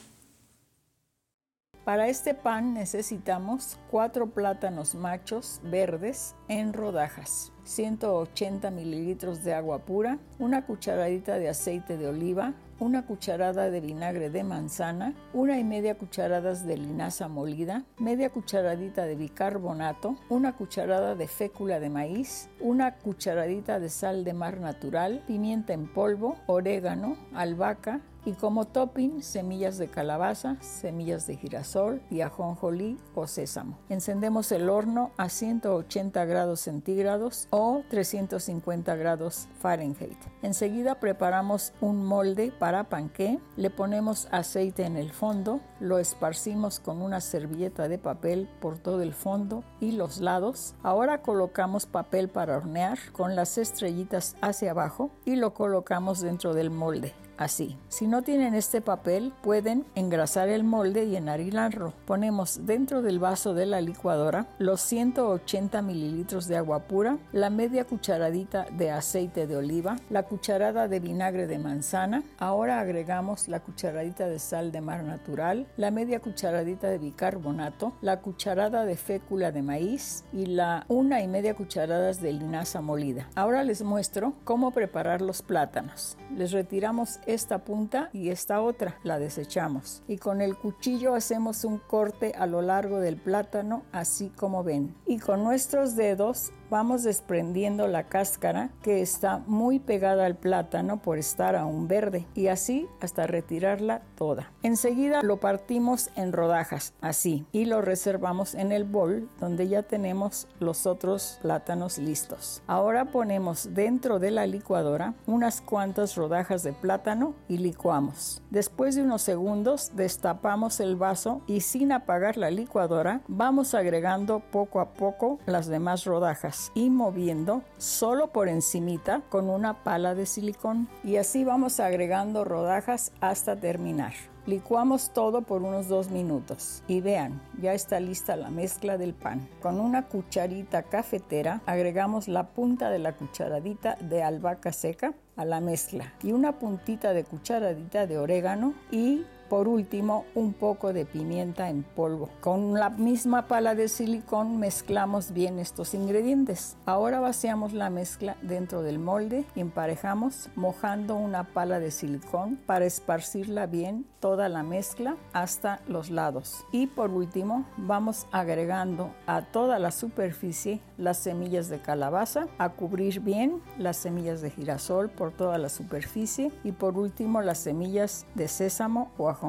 Para este pan necesitamos 4 plátanos machos verdes en rodajas, 180 mililitros de agua pura, una cucharadita de aceite de oliva, una cucharada de vinagre de manzana, una y media cucharadas de linaza molida, media cucharadita de bicarbonato, una cucharada de fécula de maíz, una cucharadita de sal de mar natural, pimienta en polvo, orégano, albahaca, y como topping semillas de calabaza, semillas de girasol y ajonjolí o sésamo. Encendemos el horno a 180 grados centígrados o 350 grados Fahrenheit. Enseguida preparamos un molde para panqué, le ponemos aceite en el fondo, lo esparcimos con una servilleta de papel por todo el fondo y los lados. Ahora colocamos papel para hornear con las estrellitas hacia abajo y lo colocamos dentro del molde así. Si no tienen este papel, pueden engrasar el molde y enharilarlo. Ponemos dentro del vaso de la licuadora los 180 mililitros de agua pura, la media cucharadita de aceite de oliva, la cucharada de vinagre de manzana. Ahora agregamos la cucharadita de sal de mar natural, la media cucharadita de bicarbonato, la cucharada de fécula de maíz y la una y media cucharadas de linaza molida. Ahora les muestro cómo preparar los plátanos. Les retiramos esta punta y esta otra, la desechamos. Y con el cuchillo hacemos un corte a lo largo del plátano, así como ven. Y con nuestros dedos vamos desprendiendo la cáscara que está muy pegada al plátano por estar aún verde y así hasta retirarla toda. Enseguida lo partimos en rodajas, así, y lo reservamos en el bol donde ya tenemos los otros plátanos listos. Ahora ponemos dentro de la licuadora unas cuantas rodajas de plátano y licuamos. Después de unos segundos destapamos el vaso y sin apagar la licuadora vamos agregando poco a poco las demás rodajas y moviendo solo por encimita con una pala de silicón y así vamos agregando rodajas hasta terminar. Licuamos todo por unos dos minutos y vean, ya está lista la mezcla del pan. Con una cucharita cafetera agregamos la punta de la cucharadita de albahaca seca a la mezcla y una puntita de cucharadita de orégano y por último, un poco de pimienta en polvo. Con la misma pala de silicón mezclamos bien estos ingredientes. Ahora vaciamos la mezcla dentro del molde y emparejamos mojando una pala de silicón para esparcirla bien toda la mezcla hasta los lados. Y por último, vamos agregando a toda la superficie las semillas de calabaza, a cubrir bien las semillas de girasol por toda la superficie y por último las semillas de sésamo o ajonjolí,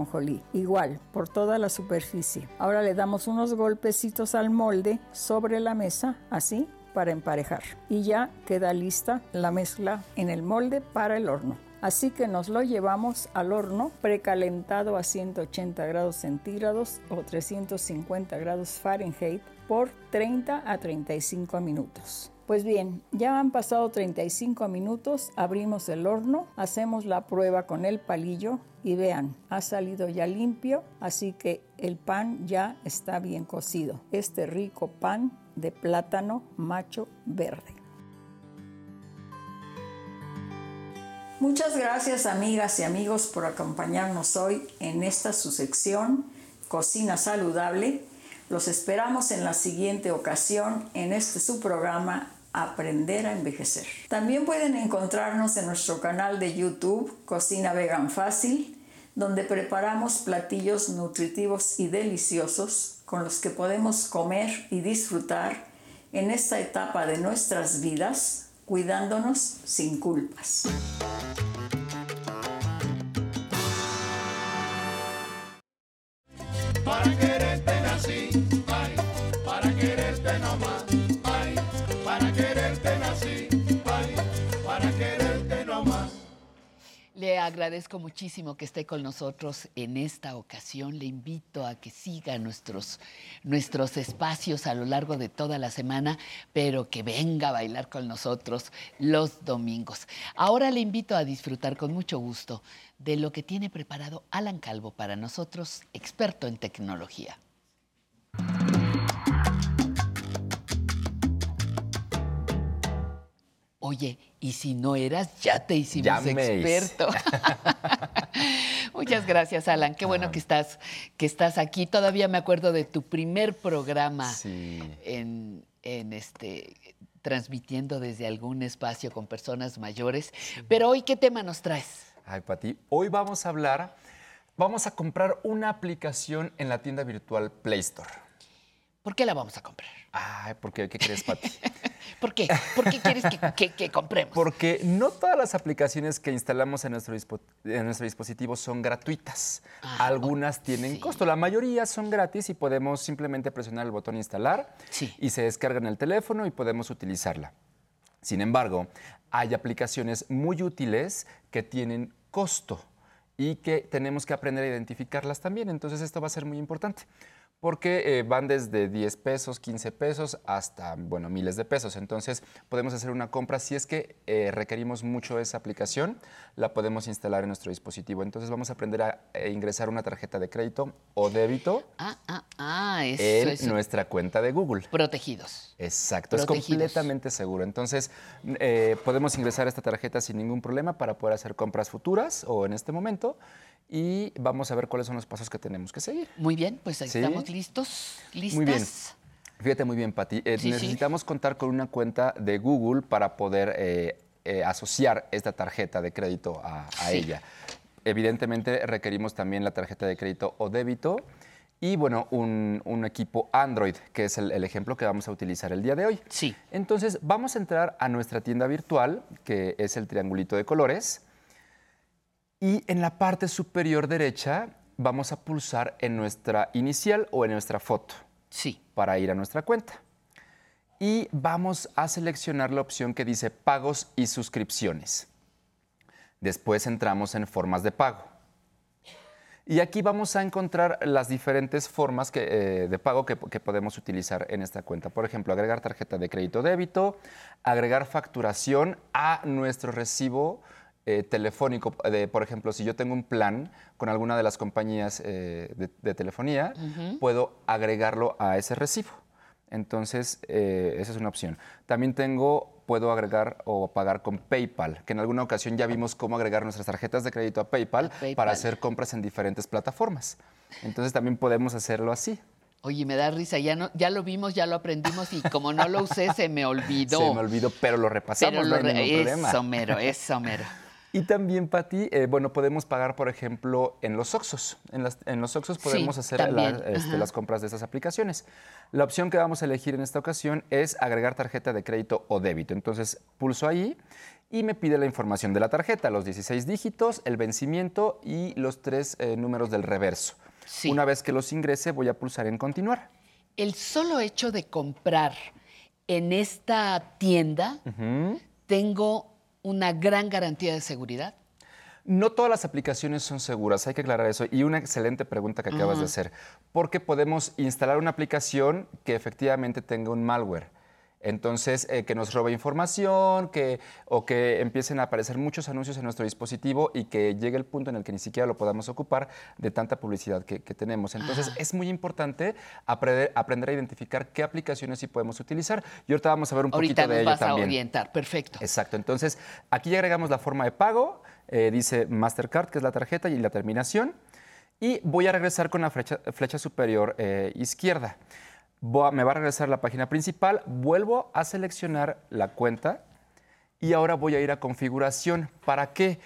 igual por toda la superficie. Ahora le damos unos golpecitos al molde sobre la mesa, así para emparejar. Y ya queda lista la mezcla en el molde para el horno. Así que nos lo llevamos al horno precalentado a 180 grados centígrados o 350 grados Fahrenheit por 30 a 35 minutos. Pues bien, ya han pasado 35 minutos, abrimos el horno, hacemos la prueba con el palillo y vean, ha salido ya limpio, así que el pan ya está bien cocido. Este rico pan de plátano macho verde. Muchas gracias amigas y amigos por acompañarnos hoy en esta su sección Cocina Saludable. Los esperamos en la siguiente ocasión en este su programa Aprender a Envejecer. También pueden encontrarnos en nuestro canal de YouTube Cocina Vegan Fácil, donde preparamos platillos nutritivos y deliciosos con los que podemos comer y disfrutar en esta etapa de nuestras vidas, cuidándonos sin culpas. para Le agradezco muchísimo que esté con nosotros en esta ocasión. Le invito a que siga nuestros, nuestros espacios a lo largo de toda la semana, pero que venga a bailar con nosotros los domingos. Ahora le invito a disfrutar con mucho gusto de lo que tiene preparado Alan Calvo para nosotros, experto en tecnología. Oye, y si no eras, ya te hicimos Ya experto. Muchas gracias, Alan. Qué bueno que estás, que estás aquí. Todavía me acuerdo de tu primer programa en, en este transmitiendo desde algún espacio con personas mayores. Pero hoy, ¿qué tema nos traes? Ay, Pati, hoy vamos a hablar, vamos a comprar una aplicación en la tienda virtual Play Store. ¿Por qué la vamos a comprar? Ay, ¿por qué? ¿Qué crees, Pati? ¿Por qué? ¿Por qué quieres que, que- que compremos? Porque no todas las aplicaciones que instalamos en nuestro, dispo- en nuestro dispositivo son gratuitas. Ah, Algunas tienen costo. La mayoría son gratis y podemos simplemente presionar el botón instalar y se descarga en el teléfono y podemos utilizarla. Sin embargo, hay aplicaciones muy útiles que tienen costo y que tenemos que aprender a identificarlas también. Entonces esto va a ser muy importante porque eh, van desde 10 pesos, 15 pesos hasta, bueno, miles de pesos. Entonces podemos hacer una compra. Si es que eh, requerimos mucho esa aplicación, la podemos instalar en nuestro dispositivo. Entonces vamos a aprender a eh, ingresar una tarjeta de crédito o débito Ah, ah, ah, eso en es nuestra cuenta de Google. protegidos. Exacto, es completamente seguro. Entonces, eh, podemos ingresar esta tarjeta sin ningún problema para poder hacer compras futuras o en este momento y vamos a ver cuáles son los pasos que tenemos que seguir. Muy bien, pues ahí ¿Sí? estamos listos, listas. Muy bien. Fíjate muy bien, Pati. Eh, Sí, sí. necesitamos contar con una cuenta de Google para poder eh, eh, asociar esta tarjeta de crédito a, ella. Evidentemente requerimos también la tarjeta de crédito o débito y bueno, un, un equipo Android, que es el, el ejemplo que vamos a utilizar el día de hoy. Sí. Entonces vamos a entrar a nuestra tienda virtual, que es el triangulito de colores. Y en la parte superior derecha vamos a pulsar en nuestra inicial o en nuestra foto. Sí. Para ir a nuestra cuenta. Y vamos a seleccionar la opción que dice pagos y suscripciones. Después entramos en formas de pago. Y aquí vamos a encontrar las diferentes formas que, eh, de pago que, que podemos utilizar en esta cuenta. Por ejemplo, agregar tarjeta de crédito débito, agregar facturación a nuestro recibo eh, telefónico. De, por ejemplo, si yo tengo un plan con alguna de las compañías eh, de, de telefonía, Ujú. puedo agregarlo a ese recibo. Entonces, eh, esa es una opción. También tengo, puedo agregar o pagar con PayPal, que en alguna ocasión ya vimos cómo agregar nuestras tarjetas de crédito a PayPal, PayPal. para hacer compras en diferentes plataformas. Entonces, también podemos hacerlo así. Oye, me da risa, ya, no, ya lo vimos, ya lo aprendimos y como no lo usé, se me olvidó. Se me olvidó, pero lo repasamos, Pero no lo hay re- ningún problema. Eso mero, eso mero. Y también, Pati, eh, bueno, podemos pagar, por ejemplo, en los Oxxos. En, las- en los Oxxos Sí, podemos hacer la- este, las compras de estas aplicaciones. La opción que vamos a elegir en esta ocasión es agregar tarjeta de crédito o débito. Entonces, pulso ahí y me pide la información de la tarjeta, los 16 dígitos, el vencimiento y los tres eh, números del reverso. Una vez que los ingrese, voy a pulsar en continuar. El solo hecho de comprar en esta tienda, tengo una gran garantía de seguridad. No todas las aplicaciones son seguras, hay que aclarar eso. Y una excelente pregunta que acabas de hacer, porque podemos instalar una aplicación que efectivamente tenga un malware. Entonces, eh, que nos robe información, que, o que empiecen a aparecer muchos anuncios en nuestro dispositivo y que llegue el punto en el que ni siquiera lo podamos ocupar de tanta publicidad que, que tenemos. Entonces, Ah. es muy importante aprender, aprender a identificar qué aplicaciones sí podemos utilizar. Y ahorita vamos a ver un Ahorita poquito de ello vas a orientar, perfecto. Exacto. Entonces, aquí ya agregamos la forma de pago, eh, dice Mastercard, que es la tarjeta, y la terminación. Y voy a regresar con la flecha, flecha superior eh, izquierda. A- me va a regresar la página principal, vuelvo a seleccionar la cuenta y ahora voy a ir a configuración. ¿Para qué?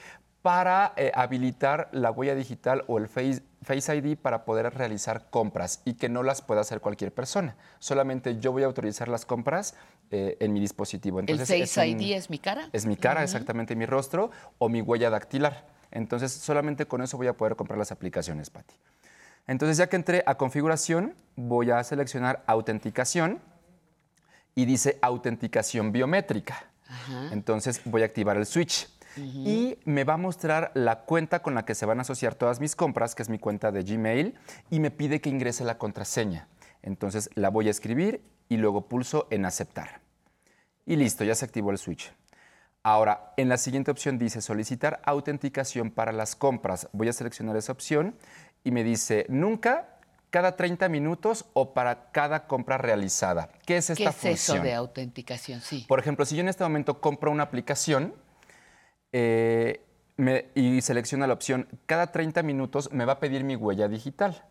Para eh, habilitar la huella digital o el Face, Face ID para poder realizar compras y que no las pueda hacer cualquier persona. Solamente yo voy a autorizar las compras eh, en mi dispositivo. ¿El Entonces, es Face un- ID es mi cara? es mi cara, Ujú. exactamente mi rostro o mi huella dactilar. Entonces, solamente con eso voy a poder comprar las aplicaciones, Pati. Entonces ya que entré a configuración, voy a seleccionar autenticación y dice autenticación biométrica. Entonces voy a activar el switch. Y me va a mostrar la cuenta con la que se van a asociar todas mis compras, que es mi cuenta de Gmail, y me pide que ingrese la contraseña. Entonces la voy a escribir y luego pulso en aceptar. Y listo, ya se activó el switch. Ahora, en la siguiente opción dice solicitar autenticación para las compras. Voy a seleccionar esa opción y me dice nunca, cada 30 minutos o para cada compra realizada. ¿Qué es esta ¿Qué es función? eso de autenticación? Sí. Por ejemplo, si yo en este momento compro una aplicación eh, me- y selecciono la opción cada 30 minutos, me va a pedir mi huella digital.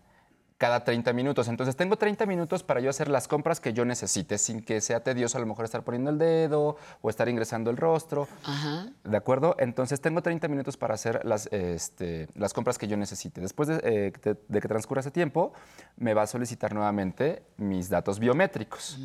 Cada 30 minutos. Entonces tengo 30 minutos para yo hacer las compras que yo necesite, sin que sea tedioso a lo mejor estar poniendo el dedo o estar ingresando el rostro. Ajá. ¿De acuerdo? Entonces tengo 30 minutos para hacer las, este, las compras que yo necesite. Después de, eh, de- de que transcurra ese tiempo, me va a solicitar nuevamente mis datos biométricos.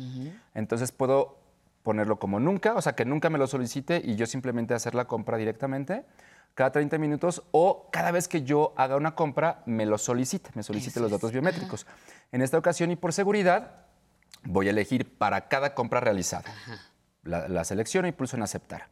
Entonces puedo ponerlo como nunca, o sea, que nunca me lo solicite y yo simplemente hacer la compra directamente cada 30 minutos o cada vez que yo haga una compra me lo solicite, me solicite los datos biométricos. En esta ocasión y por seguridad voy a elegir para cada compra realizada. La, la selecciono y pulso en aceptar.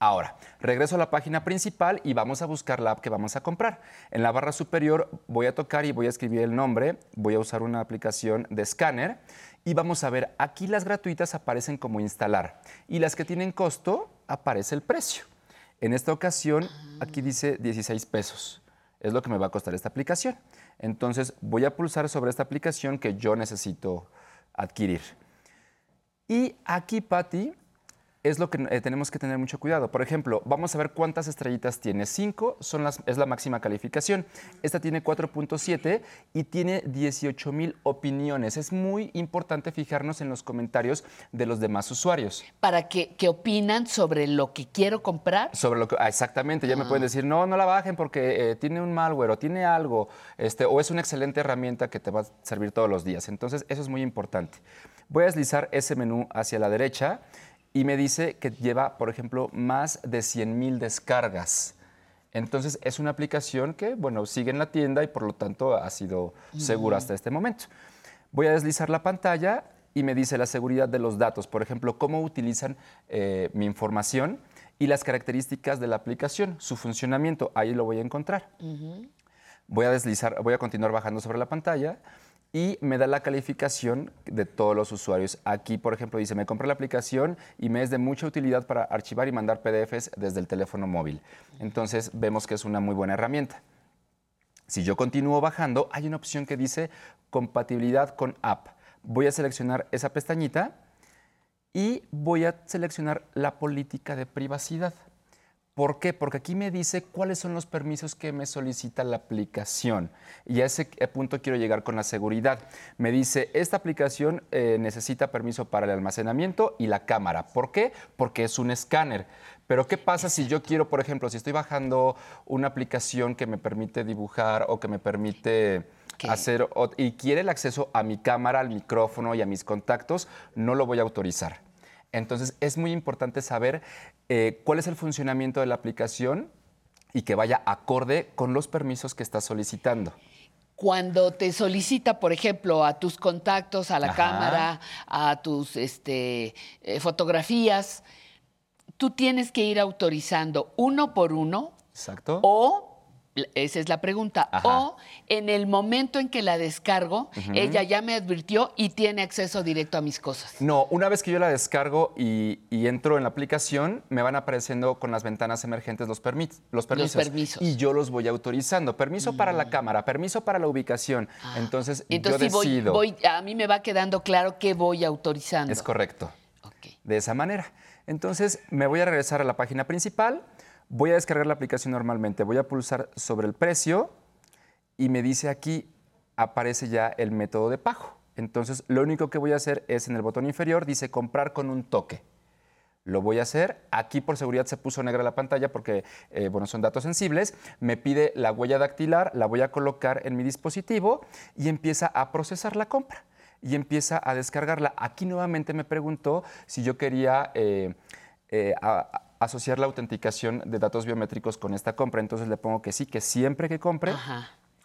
Ahora, regreso a la página principal y vamos a buscar la app que vamos a comprar. En la barra superior voy a tocar y voy a escribir el nombre. Voy a usar una aplicación de escáner y vamos a ver, aquí las gratuitas aparecen como instalar y las que tienen costo aparece el precio. En esta ocasión, aquí dice 16 pesos. Es lo que me va a costar esta aplicación. Entonces, voy a pulsar sobre esta aplicación que yo necesito adquirir. Y aquí, Patti, es lo que eh, tenemos que tener mucho cuidado. Por ejemplo, vamos a ver cuántas estrellitas tiene. 5 son las, es la máxima calificación. Esta tiene 4.7 y tiene 18 mil opiniones. Es muy importante fijarnos en los comentarios de los demás usuarios. Para que, que opinan sobre lo que quiero comprar. Sobre lo que, ah, exactamente, ya me Ah. pueden decir, no, no la bajen porque eh, tiene un malware o tiene algo, este, o es una excelente herramienta que te va a servir todos los días. Entonces, eso es muy importante. Voy a deslizar ese menú hacia la derecha y me dice que lleva, por ejemplo, más de 100 mil descargas. Entonces, es una aplicación que, bueno, sigue en la tienda y por lo tanto ha sido segura hasta este momento. Voy a deslizar la pantalla y me dice la seguridad de los datos, por ejemplo, cómo utilizan eh, mi información y las características de la aplicación, su funcionamiento. Ahí lo voy a encontrar. Voy a deslizar, voy a continuar bajando sobre la pantalla y me da la calificación de todos los usuarios. Aquí, por ejemplo, dice, me compré la aplicación y me es de mucha utilidad para archivar y mandar PDFs desde el teléfono móvil. Entonces, vemos que es una muy buena herramienta. Si yo continúo bajando, hay una opción que dice compatibilidad con app. Voy a seleccionar esa pestañita y voy a seleccionar la política de privacidad. ¿Por qué? Porque aquí me dice cuáles son los permisos que me solicita la aplicación. Y a ese eh, punto quiero llegar con la seguridad. Me dice, esta aplicación eh, necesita permiso para el almacenamiento y la cámara. ¿Por qué? Porque es un escáner. Pero ¿qué pasa si yo quiero, por ejemplo, si estoy bajando una aplicación que me permite dibujar o que me permite hacer y quiere el acceso a mi cámara, al micrófono y a mis contactos, no lo voy a autorizar. Entonces es muy importante saber eh, cuál es el funcionamiento de la aplicación y que vaya acorde con los permisos que está solicitando. Cuando te solicita, por ejemplo, a tus contactos, a la Ajá. cámara, a tus este, eh, fotografías, tú tienes que ir autorizando uno por uno Exacto. o, esa es la pregunta, Ajá. o en el momento en que la descargo, ella ya me advirtió y tiene acceso directo a mis cosas. No, una vez que yo la descargo y, y entro en la aplicación, me van apareciendo con las ventanas emergentes los, permi- los permisos. permisos. Y yo los voy autorizando. Permiso para la cámara, permiso para la ubicación. Entonces, Entonces, yo decido. voy- a mí me va quedando claro qué voy autorizando. Es correcto. De esa manera. Entonces, me voy a regresar a la página principal, voy a descargar la aplicación normalmente, voy a pulsar sobre el precio y me dice aquí, aparece ya el método de pago. Entonces, lo único que voy a hacer es en el botón inferior, dice comprar con un toque. Lo voy a hacer. Aquí por seguridad se puso negra la pantalla porque, eh, bueno, son datos sensibles. Me pide la huella dactilar, la voy a colocar en mi dispositivo y empieza a procesar la compra. Y empieza a descargarla. Aquí nuevamente me preguntó si yo quería eh, eh, asociar la autenticación de datos biométricos con esta compra. Entonces le pongo que sí, que siempre que compre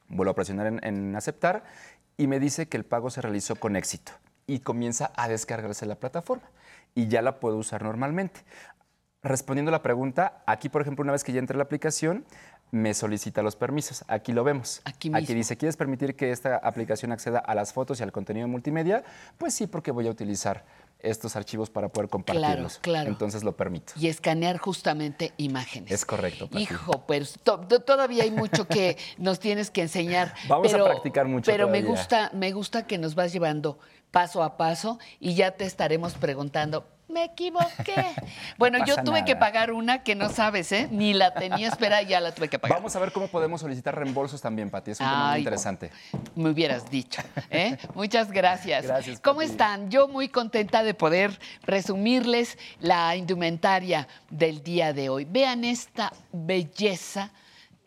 Vuelvo a presionar en, en aceptar y me dice que el pago se realizó con éxito y comienza a descargarse la plataforma y ya la puedo usar normalmente. Respondiendo a la pregunta, aquí por ejemplo una vez que ya entré a la aplicación, me solicita los permisos. Aquí lo vemos. Aquí mismo. dice, ¿quieres permitir que esta aplicación acceda a las fotos y al contenido multimedia? Pues sí, porque voy a utilizar estos archivos para poder compartirlos. claro. Entonces lo permito. Y escanear justamente imágenes. Es correcto. Pati. Hijo, pues to- to- todavía hay mucho que nos tienes que enseñar. Vamos a practicar mucho Pero me gusta, me gusta que nos vas llevando paso a paso y ya te estaremos preguntando. Me equivoqué. Bueno, yo tuve que pagar una que no sabes, ¿eh? Ni la tenía espera, ya la tuve que pagar. Vamos a ver cómo podemos solicitar reembolsos también, Pati. Es un tema muy interesante. Me hubieras dicho. ¿eh? Muchas gracias. Gracias, ¿Cómo Pati. están? Yo muy contenta de poder presumirles la indumentaria del día de hoy. Vean esta belleza.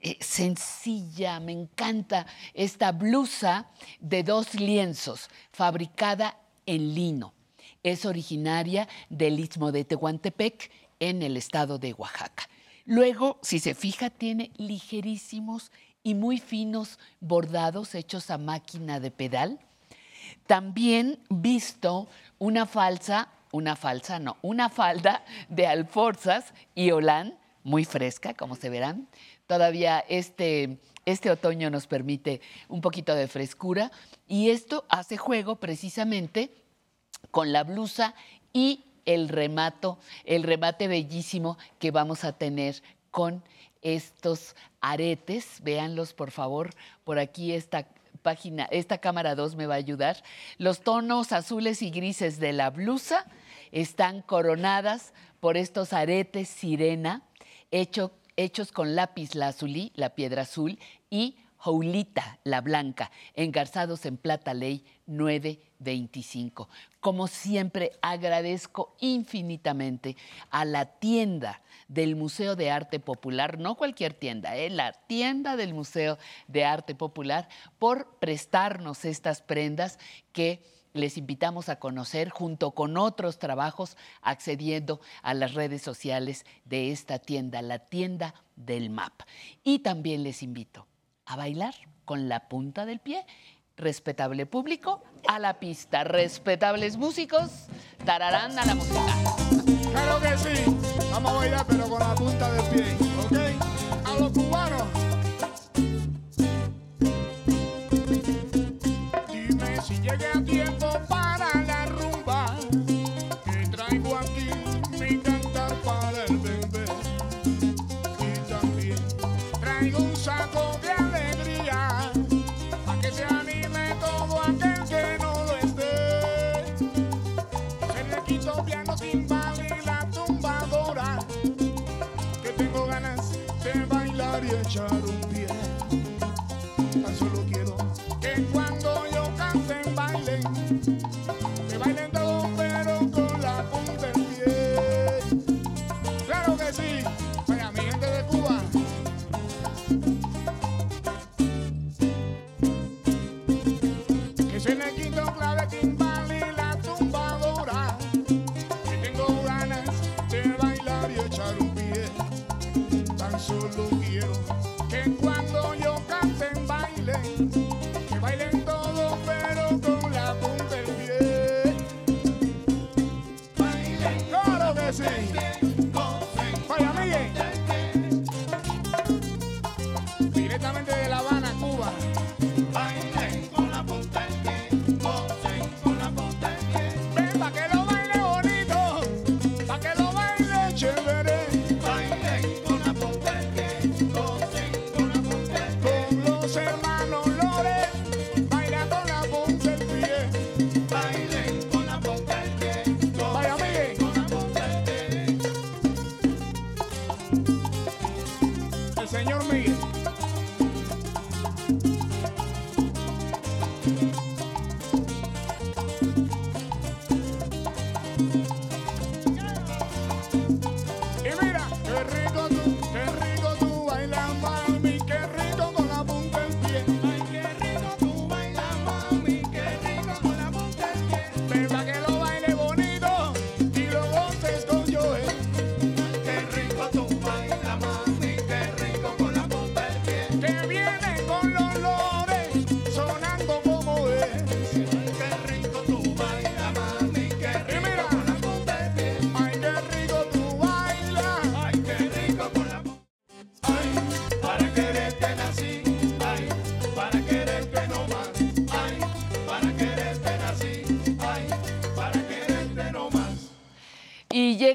eh, sencilla, me encanta esta blusa de dos lienzos fabricada en lino. Es originaria del istmo de Tehuantepec en el estado de Oaxaca. Luego, si se fija, tiene ligerísimos y muy finos bordados hechos a máquina de pedal. También visto una falsa, una falsa, no, una falda de alforzas y holán, muy fresca, como se verán. Todavía este, este otoño nos permite un poquito de frescura y esto hace juego precisamente con la blusa y el remato, el remate bellísimo que vamos a tener con estos aretes. Véanlos, por favor. Por aquí esta página, esta cámara 2 me va a ayudar. Los tonos azules y grises de la blusa están coronadas por estos aretes sirena hecho- hechos con lápiz lazuli, la piedra azul, y joulita, la blanca, engarzados en plata ley 925. Como siempre, agradezco infinitamente a la tienda del Museo de Arte Popular, no cualquier tienda, ¿eh? la tienda del Museo de Arte Popular, por prestarnos estas prendas que les invitamos a conocer junto con otros trabajos accediendo a las redes sociales de esta tienda, la tienda del MAP. Y también les invito a bailar con la punta del pie. Respetable público, a la pista. Respetables músicos, tararán a la música. Claro que sí, vamos a bailar pero con la punta del pie, ¿ok? A los cubanos. Dime si llegué a tiempo para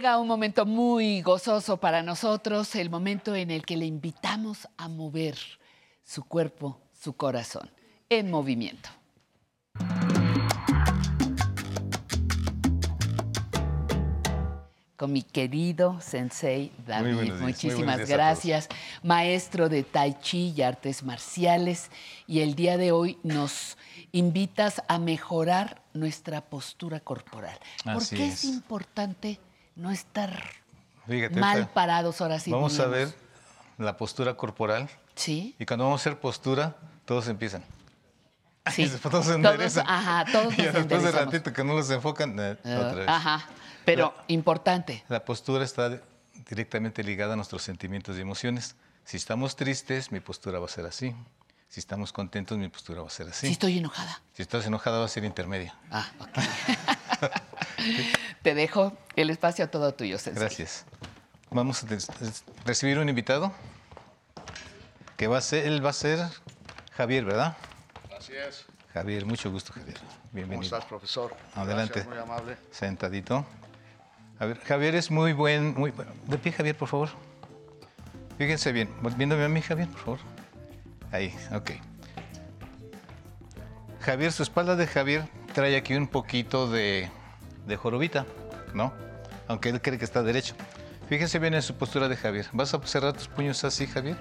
Llega un momento muy gozoso para nosotros, el momento en el que le invitamos a mover su cuerpo, su corazón, en movimiento. Con mi querido sensei David, muchísimas gracias, maestro de Tai Chi y artes marciales, y el día de hoy nos invitas a mejorar nuestra postura corporal. ¿Por Así qué es. es importante no estar Fíjate, mal parados ahora sí? Vamos a ver la postura corporal. Sí. Y cuando vamos a hacer postura, todos empiezan. Sí. Y después todos se Todos- enderezan. ajá, todos Y nos después de ratito que no los enfocan, eh, otra vez. Ajá, pero importante. La postura está directamente ligada a nuestros sentimientos y emociones. Si estamos tristes, mi postura va a ser así. Si estamos contentos, mi postura va a ser así. Si estoy enojada. Si estás enojada, va a ser intermedia. Ah, ok. Te dejo el espacio todo tuyo, Sensei. Gracias. Vamos a recibir un invitado que va a ser, él va a ser Javier, ¿verdad? Así es. Javier, mucho gusto, Javier. ¿Cómo Bienvenido. estás, profesor? Adelante. Gracias, muy amable. Sentadito. A ver, Javier es muy buen, muy bueno. De pie, Javier, por favor. Fíjense bien. Viéndome a mí, Javier, por favor. Ahí, ok. Javier, su espalda de Javier trae aquí un poquito de, de jorobita, ¿no? Aunque él cree que está derecho. Fíjense bien en su postura de Javier. Vas a cerrar tus puños así, Javier.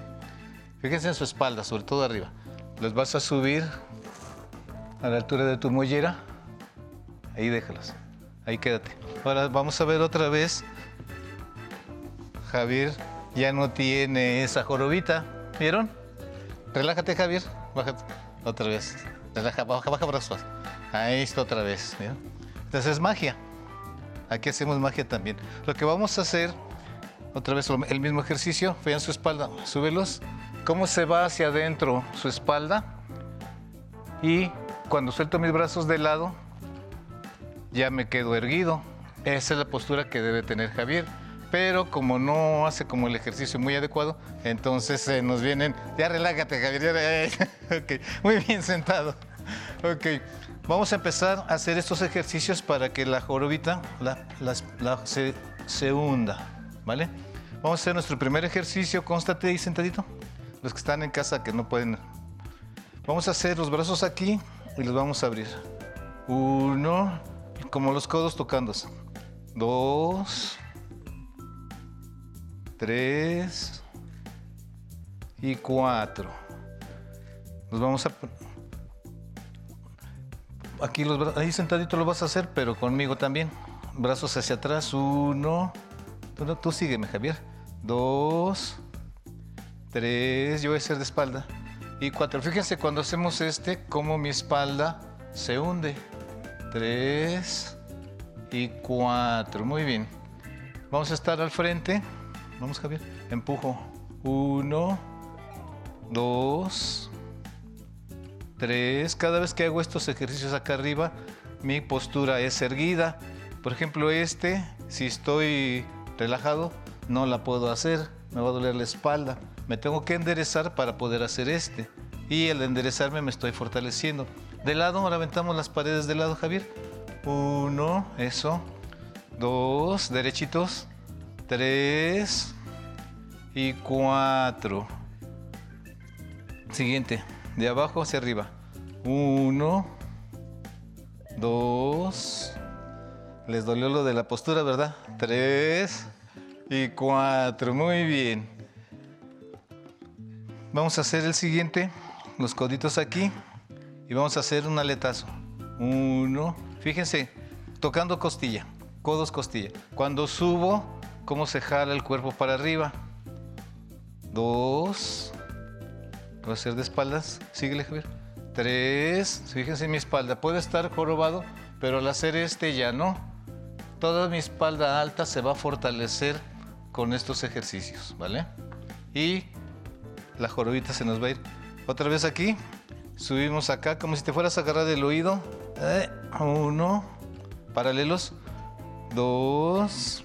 Fíjense en su espalda, sobre todo arriba. Los vas a subir a la altura de tu mollera. Ahí déjalos. Ahí quédate. Ahora vamos a ver otra vez. Javier ya no tiene esa jorobita. ¿Vieron? Relájate, Javier. Bájate. Otra vez. Relaja, baja, baja brazos. Ahí está otra vez. Entonces es magia. Aquí hacemos magia también. Lo que vamos a hacer, otra vez el mismo ejercicio. Vean su espalda. Súbelos. ¿Cómo se va hacia adentro su espalda? Y cuando suelto mis brazos de lado, ya me quedo erguido. Esa es la postura que debe tener Javier. Pero como no hace como el ejercicio muy adecuado, entonces eh, nos vienen, ya relájate Javier, ya, muy bien sentado. Ok, vamos a empezar a hacer estos ejercicios para que la jorobita la- se, se hunda, ¿vale? Vamos a hacer nuestro primer ejercicio, constate ahí sentadito. Los que están en casa que no pueden. Vamos a hacer los brazos aquí y los vamos a abrir. Uno, como los codos tocándose. Dos, tres y cuatro. Nos vamos a... Aquí los ahí sentadito lo vas a hacer, pero conmigo también. Brazos hacia atrás. Uno. Tú, tú sígueme, Javier. Dos. Tres. Yo voy a hacer de espalda. Y cuatro. Fíjense cuando hacemos este, cómo mi espalda se hunde. Tres. Y cuatro. Muy bien. Vamos a estar al frente. Vamos, Javier. Empujo. Uno. Dos. Tres. Cada vez que hago estos ejercicios acá arriba, mi postura es erguida. Por ejemplo, este, si estoy relajado, no la puedo hacer. Me va a doler la espalda. Me tengo que enderezar para poder hacer este. Y al enderezarme me estoy fortaleciendo. De lado, ahora aventamos las paredes de lado, Javier. Uno, eso. Dos, derechitos. Tres. Y cuatro. Siguiente, de abajo hacia arriba. Uno, dos. Les dolió lo de la postura, ¿verdad? Tres y cuatro. Muy bien. Vamos a hacer el siguiente. Los coditos aquí. Y vamos a hacer un aletazo. Uno. Fíjense, tocando costilla. Codos, costilla. Cuando subo, cómo se jala el cuerpo para arriba. Dos. Voy a hacer de espaldas. Síguele, Javier. Tres. Fíjense en mi espalda. Puede estar jorobado, pero al hacer este ya no. Toda mi espalda alta se va a fortalecer con estos ejercicios, ¿vale? Y la jorobita se nos va a ir. Otra vez aquí. Subimos acá como si te fueras a agarrar del oído. Eh, uno. Paralelos. Dos.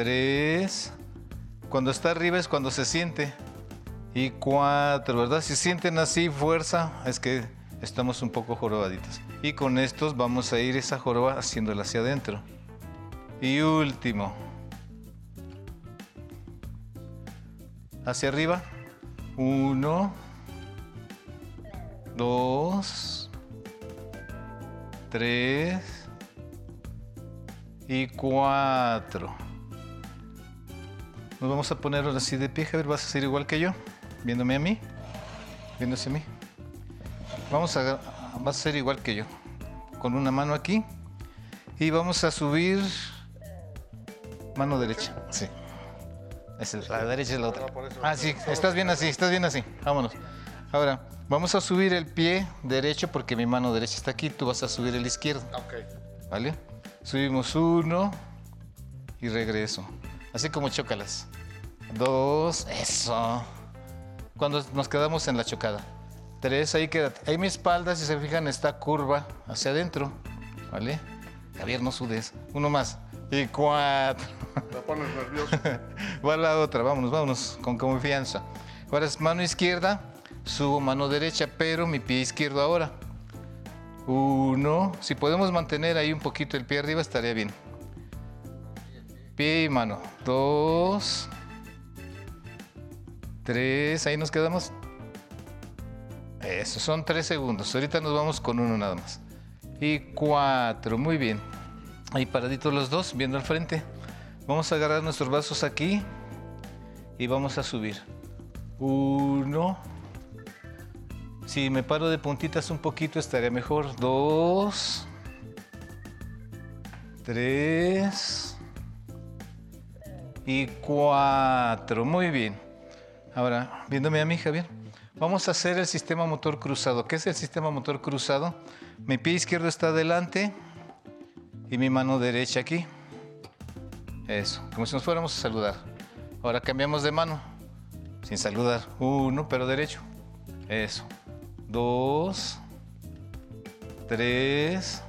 Tres. Cuando está arriba es cuando se siente. Y cuatro, ¿verdad? Si sienten así fuerza, es que estamos un poco jorobaditos. Y con estos vamos a ir esa joroba haciéndola hacia adentro. Y último. Hacia arriba. Uno. Dos. Tres. Y cuatro. Nos vamos a poner ahora así de pie, Javier. Vas a hacer igual que yo. Viéndome a mí. Viéndose a mí. Vamos a, vas a hacer igual que yo. Con una mano aquí. Y vamos a subir. Mano derecha. Sí. Es la derecha es la otra. Ah, sí. Estás bien así, estás bien así. Vámonos. Ahora, vamos a subir el pie derecho porque mi mano derecha está aquí. Tú vas a subir el izquierdo. ¿Vale? Subimos uno y regreso. Así como chócalas. Dos, eso. Cuando nos quedamos en la chocada. Tres, ahí quédate. Ahí mi espalda, si se fijan, está curva hacia adentro. ¿Vale? Javier, no sudes. Uno más. Y cuatro. Me pones nervioso. Va la otra, vámonos, vámonos, con confianza. Ahora es mano izquierda, subo mano derecha, pero mi pie izquierdo ahora. Uno, si podemos mantener ahí un poquito el pie arriba estaría bien. Pie y mano. Dos. Tres, ahí nos quedamos. Eso, son tres segundos. Ahorita nos vamos con uno nada más. Y cuatro, muy bien. Ahí paraditos los dos, viendo al frente. Vamos a agarrar nuestros brazos aquí y vamos a subir. Uno. Si me paro de puntitas un poquito estaría mejor. Dos. Tres. Y cuatro. Muy bien. Ahora, viéndome a mí, Javier. Vamos a hacer el sistema motor cruzado. ¿Qué es el sistema motor cruzado? Mi pie izquierdo está adelante y mi mano derecha aquí. Eso, como si nos fuéramos a saludar. Ahora cambiamos de mano, sin saludar. Uno, pero derecho. Eso. Dos, tres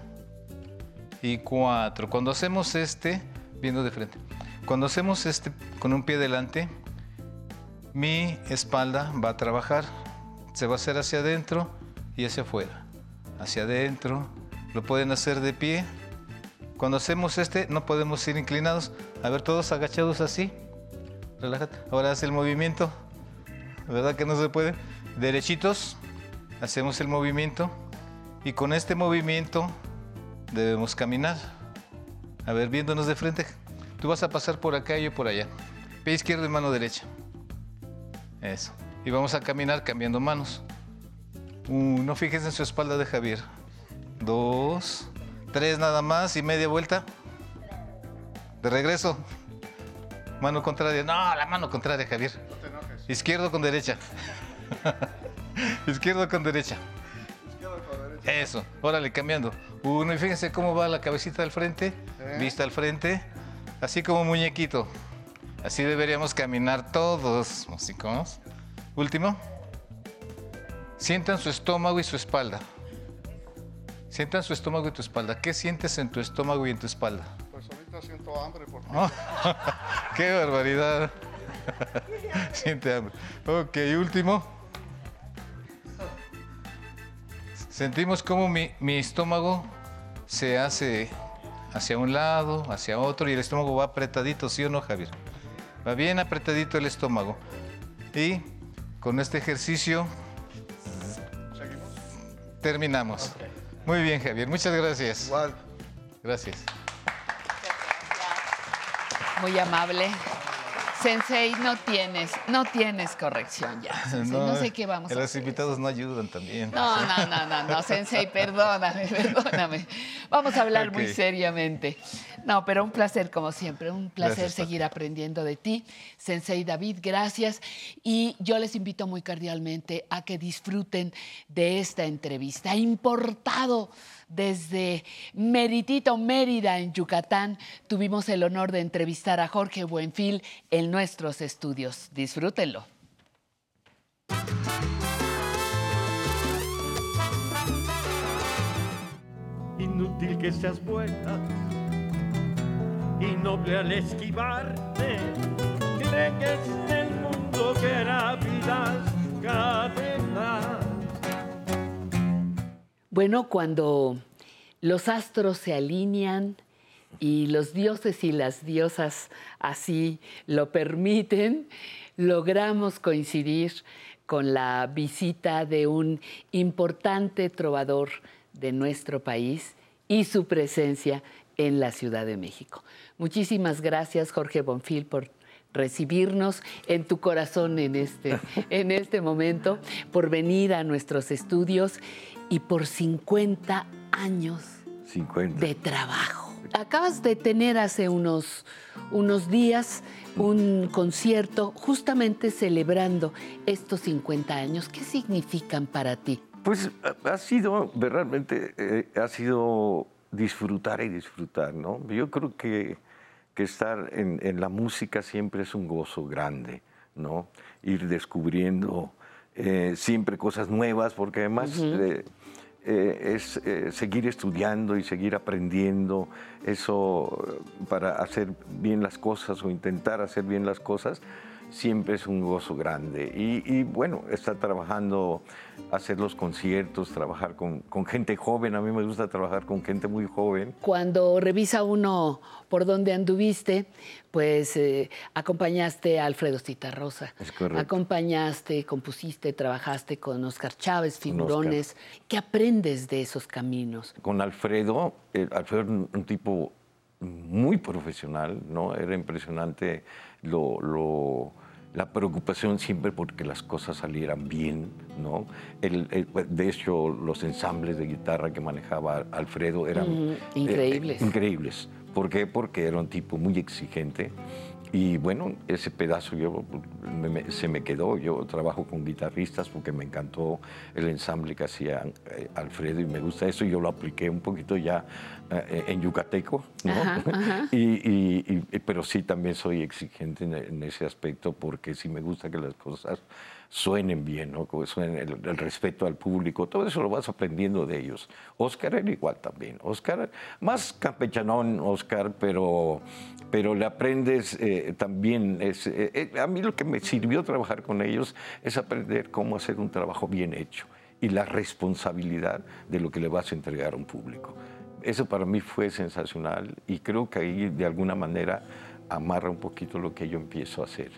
y cuatro. Cuando hacemos este, viendo de frente, cuando hacemos este con un pie delante, mi espalda va a trabajar. Se va a hacer hacia adentro y hacia afuera. Hacia adentro. Lo pueden hacer de pie. Cuando hacemos este, no podemos ir inclinados. A ver, todos agachados así. Relájate. Ahora hace el movimiento. ¿Verdad que no se puede? Derechitos. Hacemos el movimiento. Y con este movimiento debemos caminar. A ver, viéndonos de frente. Tú vas a pasar por acá y yo por allá. Pie izquierdo y mano derecha. Eso. Y vamos a caminar cambiando manos. Uno, fíjense en su espalda de Javier. Dos, tres nada más y media vuelta. De regreso. Mano contraria. No, la mano contraria, Javier. Izquierdo con derecha. Izquierdo con derecha. Eso. Órale, cambiando. Uno, y fíjense cómo va la cabecita al frente. Vista al frente. Así como muñequito. Así deberíamos caminar todos, músicos. Último. Sientan su estómago y su espalda. Sientan su estómago y tu espalda. ¿Qué sientes en tu estómago y en tu espalda? Pues ahorita siento hambre porque Oh, ¡Qué barbaridad! Siente hambre. Ok, último. Sentimos cómo mi, mi estómago se hace hacia un lado, hacia otro, y el estómago va apretadito, ¿sí o no, Javier? Va bien apretadito el estómago. Y con este ejercicio terminamos. Muy bien, Javier. Muchas gracias. Igual. Gracias. Muy amable. Sensei, no tienes, no tienes corrección ya. Sensei. No, sé qué vamos a Los hacer. invitados no ayudan también. No, no, no, no, no, Sensei, perdóname, perdóname. Vamos a hablar muy seriamente. No, pero un placer como siempre, un placer Gracias, seguir aprendiendo de ti. Sensei David, gracias. Y yo les invito muy cordialmente a que disfruten de esta entrevista. Importado desde Meritito, Mérida, en Yucatán, tuvimos el honor de entrevistar a Jorge Buenfil en nuestros estudios. Disfrútenlo. Inútil que seas buena y noble al esquivarte. Cree que es el mundo que hará vidas cadenas. Bueno, cuando los astros se alinean y los dioses y las diosas así lo permiten, logramos coincidir con la visita de un importante trovador de nuestro país y su presencia en la Ciudad de México. Muchísimas gracias, Jorge Bonfil, por recibirnos en tu corazón en este, en este momento, por venir a nuestros estudios y por 50 años 50. de trabajo. Acabas de tener hace unos, unos días un concierto justamente celebrando estos 50 años. ¿Qué significan para ti? Pues ha- sido, realmente, eh, ha sido disfrutar y disfrutar, ¿no? Yo creo que, que estar en, en la música siempre es un gozo grande, ¿no? Ir descubriendo eh, siempre cosas nuevas, porque además eh, eh, es eh, seguir estudiando y seguir aprendiendo, eso eh, para hacer bien las cosas o intentar hacer bien las cosas, siempre es un gozo grande. Y, y, bueno, estar trabajando, hacer los conciertos, trabajar con, con gente joven, a mí me gusta trabajar con gente muy joven. Cuando revisa uno por dónde anduviste, pues eh, acompañaste a Alfredo Citarrosa. Es correcto. Acompañaste, compusiste, trabajaste con Oscar Chávez, figurones. ¿Qué aprendes de esos caminos? Con Alfredo, eh, Alfredo un tipo muy profesional, ¿no? Era impresionante lo, lo- la preocupación siempre porque las cosas salieran bien, ¿no? Él, él, de hecho, los ensambles de guitarra que manejaba Alfredo eran Ujú, eh, increíbles. increíbles. ¿Por qué? Porque era un tipo muy exigente. Y bueno, ese pedazo yo, me- me- se me quedó. Yo trabajo con guitarristas porque me encantó el ensamble que hacía eh, Alfredo y me gusta eso. Yo lo apliqué un poquito ya eh, en yucateco, ¿no? Ajá, ajá. Y, y- y- pero sí también soy exigente en, en ese aspecto porque sí me gusta que las cosas suenen bien, ¿no? Que suenen el, el respeto al público, todo eso lo vas aprendiendo de ellos. Oscar era igual también. Oscar, más campechanón, Oscar, pero, pero le aprendes eh, también. Es, eh, eh, a mí lo que me sirvió trabajar con ellos es aprender cómo hacer un trabajo bien hecho y la responsabilidad de lo que le vas a entregar a un público. Eso para mí fue sensacional y creo que ahí de alguna manera amarra un poquito lo que yo empiezo a hacer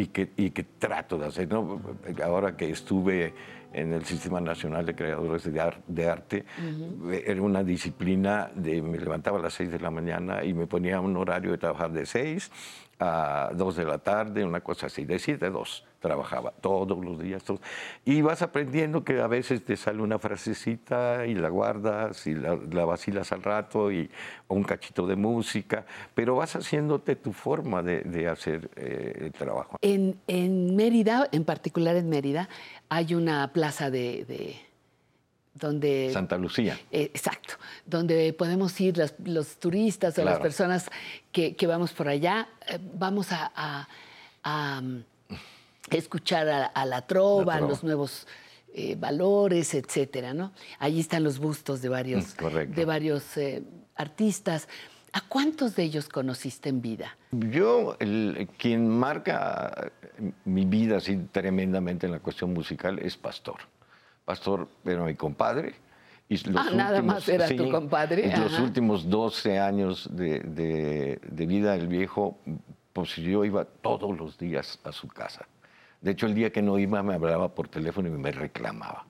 y que, y que trato de hacer. ¿no? Ahora que estuve en el Sistema Nacional de Creadores de, Ar- de Arte, era una disciplina de me levantaba a las 6 de la mañana y me ponía un horario de trabajar de 6 a 2 de la tarde, una cosa así, de 7 a 2 trabajaba todos los días. todos. Y vas aprendiendo que a veces te sale una frasecita y la guardas y la, la vacilas al rato y o un cachito de música, pero vas haciéndote tu forma de, de hacer eh, el trabajo. En, en Mérida, en particular en Mérida, hay una plaza de, de- donde Santa Lucía. Eh, exacto, donde podemos ir las- los turistas o las personas que, que vamos por allá, eh, vamos a, a- a, mm, escuchar a, a la trova, La trova. los nuevos eh, valores, etcétera, ¿no? Allí están los bustos de varios, Mm, correcto. de varios eh, artistas. ¿A cuántos de ellos conociste en vida? Yo, el- quien marca mi vida así tremendamente en la cuestión musical es Pastor. Pastor era mi compadre. Y los Ah, nada más era tu compadre, Los ajá. últimos 12 años de, de- de vida del viejo, pues yo iba todos los días a su casa. De hecho, el día que no iba me hablaba por teléfono y me reclamaba.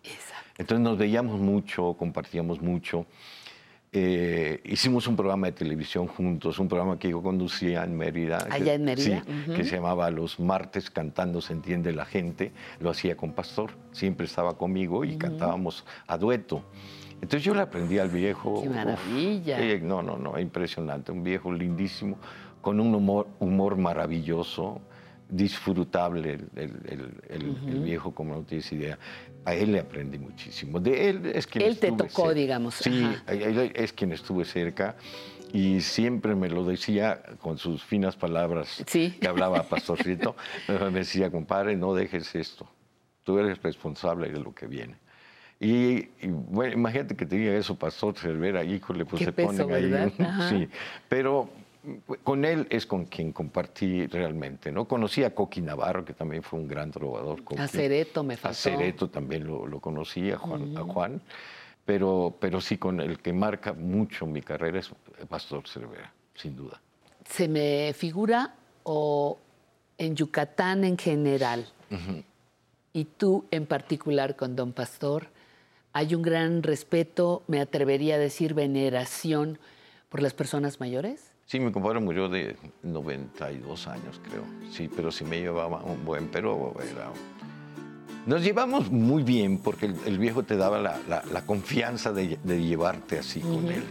Entonces nos veíamos mucho, compartíamos mucho. Eh, hicimos un programa de televisión juntos, un programa que yo conducía en Mérida. Allá que- en Mérida, sí, ujú. que se llamaba Los martes cantando se entiende la gente. Lo hacía con Pastor, siempre estaba conmigo y cantábamos a dueto. Entonces yo le aprendí al viejo. ¡Qué uf, maravilla! eh, no, no, no, impresionante. Un viejo lindísimo, con un humor, humor maravilloso, disfrutable el, el- el- el- el Ujú. viejo, como no tienes idea. A él le aprendí muchísimo. De él es quien Él te tocó, cerca. digamos, Sí, ajá. a él es quien estuve cerca y siempre me lo decía con sus finas palabras que hablaba Pastorcito. me decía, compadre, no dejes esto. Tú eres responsable de lo que viene. Y, y, bueno, imagínate que te diga eso, Pastor Cervera, híjole, pues Qué se peso, ponen ahí. ¿verdad? Ajá. Sí, pero con él es con quien compartí realmente, ¿no? Conocí a Coqui Navarro, que también fue un gran trovador. Coqui. A Cereto me A faltó. Cereto también lo, lo conocí, a Juan, a. Pero, pero sí, con el que marca mucho mi carrera es Pastor Cervera. sin duda. Se me figura o en Yucatán en general Ujú. y tú en particular con Don Pastor, hay un gran respeto, me atrevería a decir veneración por las personas mayores. Sí, mi compadre murió de 92 años, creo. Sí, pero sí me llevaba un buen, pero era... Nos llevamos muy bien porque el, el viejo te daba la, la- la confianza de, de llevarte así con él.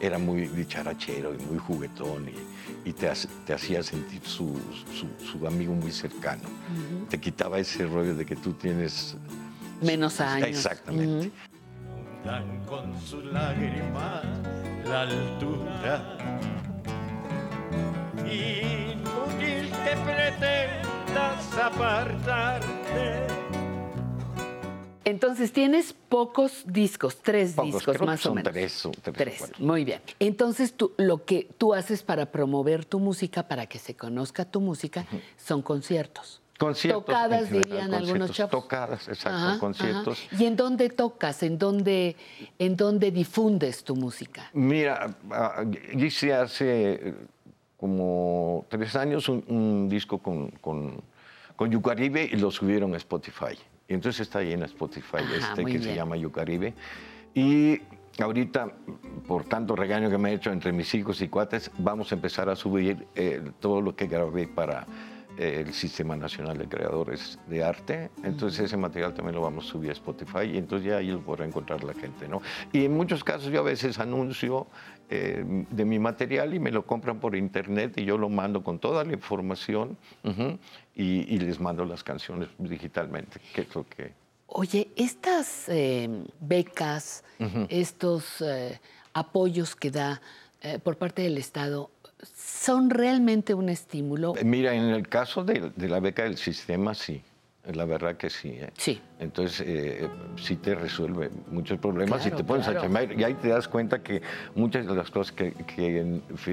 Era muy dicharachero y muy juguetón y, y te, hacía sentir su, su- su amigo muy cercano. Te quitaba ese rollo de que tú tienes... Menos años. Exactamente. Dan con sus lágrimas la altura. Inútil que pretendas apartarte. Entonces tienes pocos discos, tres Pocos, discos creo que más o menos. tres o- tres muy bien. Entonces tú, lo que tú haces para promover tu música, para que se conozca tu música, son conciertos. Conciertos. Tocadas, en general, dirían algunos chavos. Tocadas, exacto, Ajá, conciertos. ajá. ¿Y en dónde tocas? ¿En dónde, ¿En dónde difundes tu música? Mira, ah, hice hace eh, como tres años un, un disco con, con, con Yucaribe y lo subieron a Spotify. Y entonces está ahí en Spotify Ajá, este que se bien. llama Yucaribe. Y ahorita, por tanto regaño que me he hecho entre mis hijos y cuates, vamos a empezar a subir eh, todo lo que grabé para el Sistema Nacional de Creadores de Arte. Entonces ese material también lo vamos a subir a Spotify y entonces ya ahí lo podrá encontrar la gente, ¿no? Y en muchos casos yo a veces anuncio eh, de mi material y me lo compran por internet y yo lo mando con toda la información ujú, y, y les mando las canciones digitalmente, que es lo que... Oye, estas eh, becas, estos eh, apoyos que da por parte del Estado, ¿son realmente un estímulo? Mira, en el caso de, de la beca del sistema, sí. La verdad que sí. ¿eh? Sí. Entonces, eh, sí te resuelve muchos problemas Claro, y te pones claro. a chambear. Y ahí te das cuenta que muchas de las cosas que,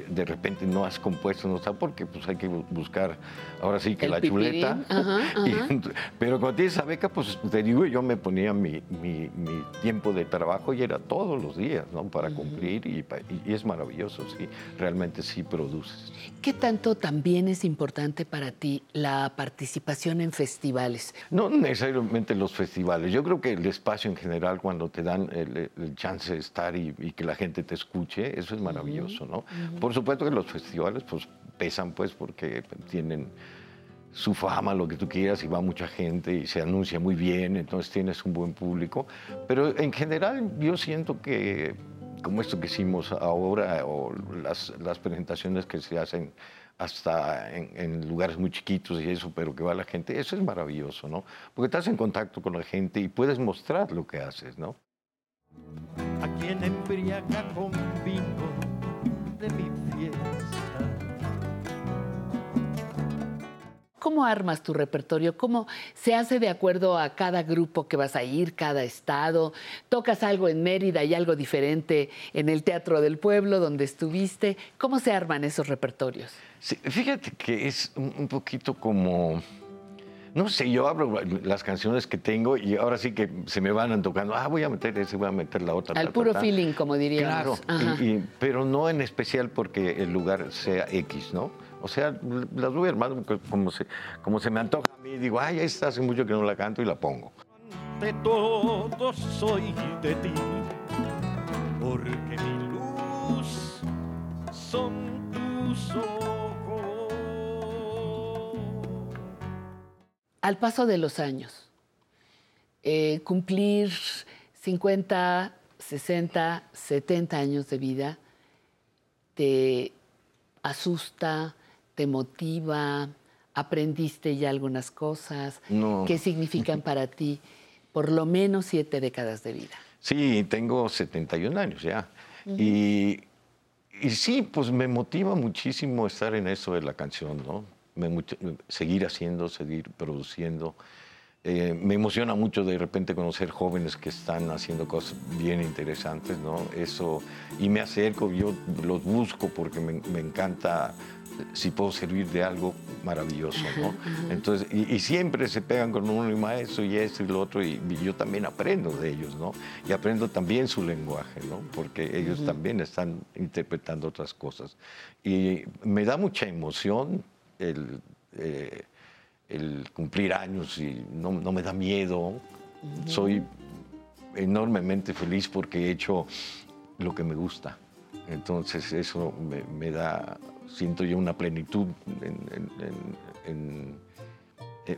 de repente no has compuesto no están porque pues hay que bu- buscar ahora sí que El la pipirín, chuleta. ajá, Y ajá. ent- pero cuando tienes esa beca, pues te digo, yo me ponía mi, mi- mi tiempo de trabajo y era todos los días, ¿no? Para cumplir y es maravilloso, sí. Realmente sí produces. ¿Qué tanto también es importante para ti la participación en festivales? No necesariamente los festivales. Yo creo que el espacio en general, cuando te dan el, el chance de estar y, y que la gente te escuche, eso es maravilloso, ¿no? Por supuesto que los festivales, pues, pesan, pues, porque tienen su fama, lo que tú quieras, y va mucha gente y se anuncia muy bien, entonces tienes un buen público. Pero en general yo siento que, como esto que hicimos ahora, o las, las presentaciones que se hacen hasta en, lugares muy chiquitos y eso, pero que va la gente, eso es maravilloso, ¿no? Porque estás en contacto con la gente y puedes mostrar lo que haces, ¿no? a quien embriaga con de mi ¿Cómo armas tu repertorio? ¿Cómo se hace de acuerdo a cada grupo que vas a ir, cada estado? ¿Tocas algo en Mérida y algo diferente en el Teatro del Pueblo donde estuviste? ¿Cómo se arman esos repertorios? Sí, fíjate que es un, poquito como, no sé, yo hablo las canciones que tengo y ahora sí que se me van tocando, ah, voy a meter ese, voy a meter la otra. Al ta, puro ta. feeling, como diríamos. Claro, Ajá. y- y- pero no en especial porque el lugar sea X, ¿no? O sea, las voy armando co- como se, como se me antoja a mí. Digo, ay, esta hace mucho que no la canto y la pongo. De todo soy de ti, porque mi luz son tus ojos. Al paso de los años, eh, cumplir 50, 60, 70 años de vida, te asusta, te motiva, aprendiste ya algunas cosas. No. ¿Qué significan para ti por lo menos siete décadas de vida? Sí, tengo 71 años ya. Ujú. y, y sí, pues me motiva muchísimo estar en eso de la canción, ¿no? Me seguir haciendo, seguir produciendo. Eh, me emociona mucho de repente conocer jóvenes que están haciendo cosas bien interesantes, ¿no? Eso, y me acerco, yo los busco porque me, me encanta si puedo servir de algo maravilloso, ¿no? Entonces, y, y siempre se pegan con uno y maestro y esto y lo otro, y, y yo también aprendo de ellos, ¿no? Y aprendo también su lenguaje, ¿no? Porque ellos Ujú. también están interpretando otras cosas. Y me da mucha emoción el, eh, el cumplir años y no, no me da miedo. Soy enormemente feliz porque he hecho lo que me gusta. Entonces eso me, me da, siento yo una plenitud en, en- en-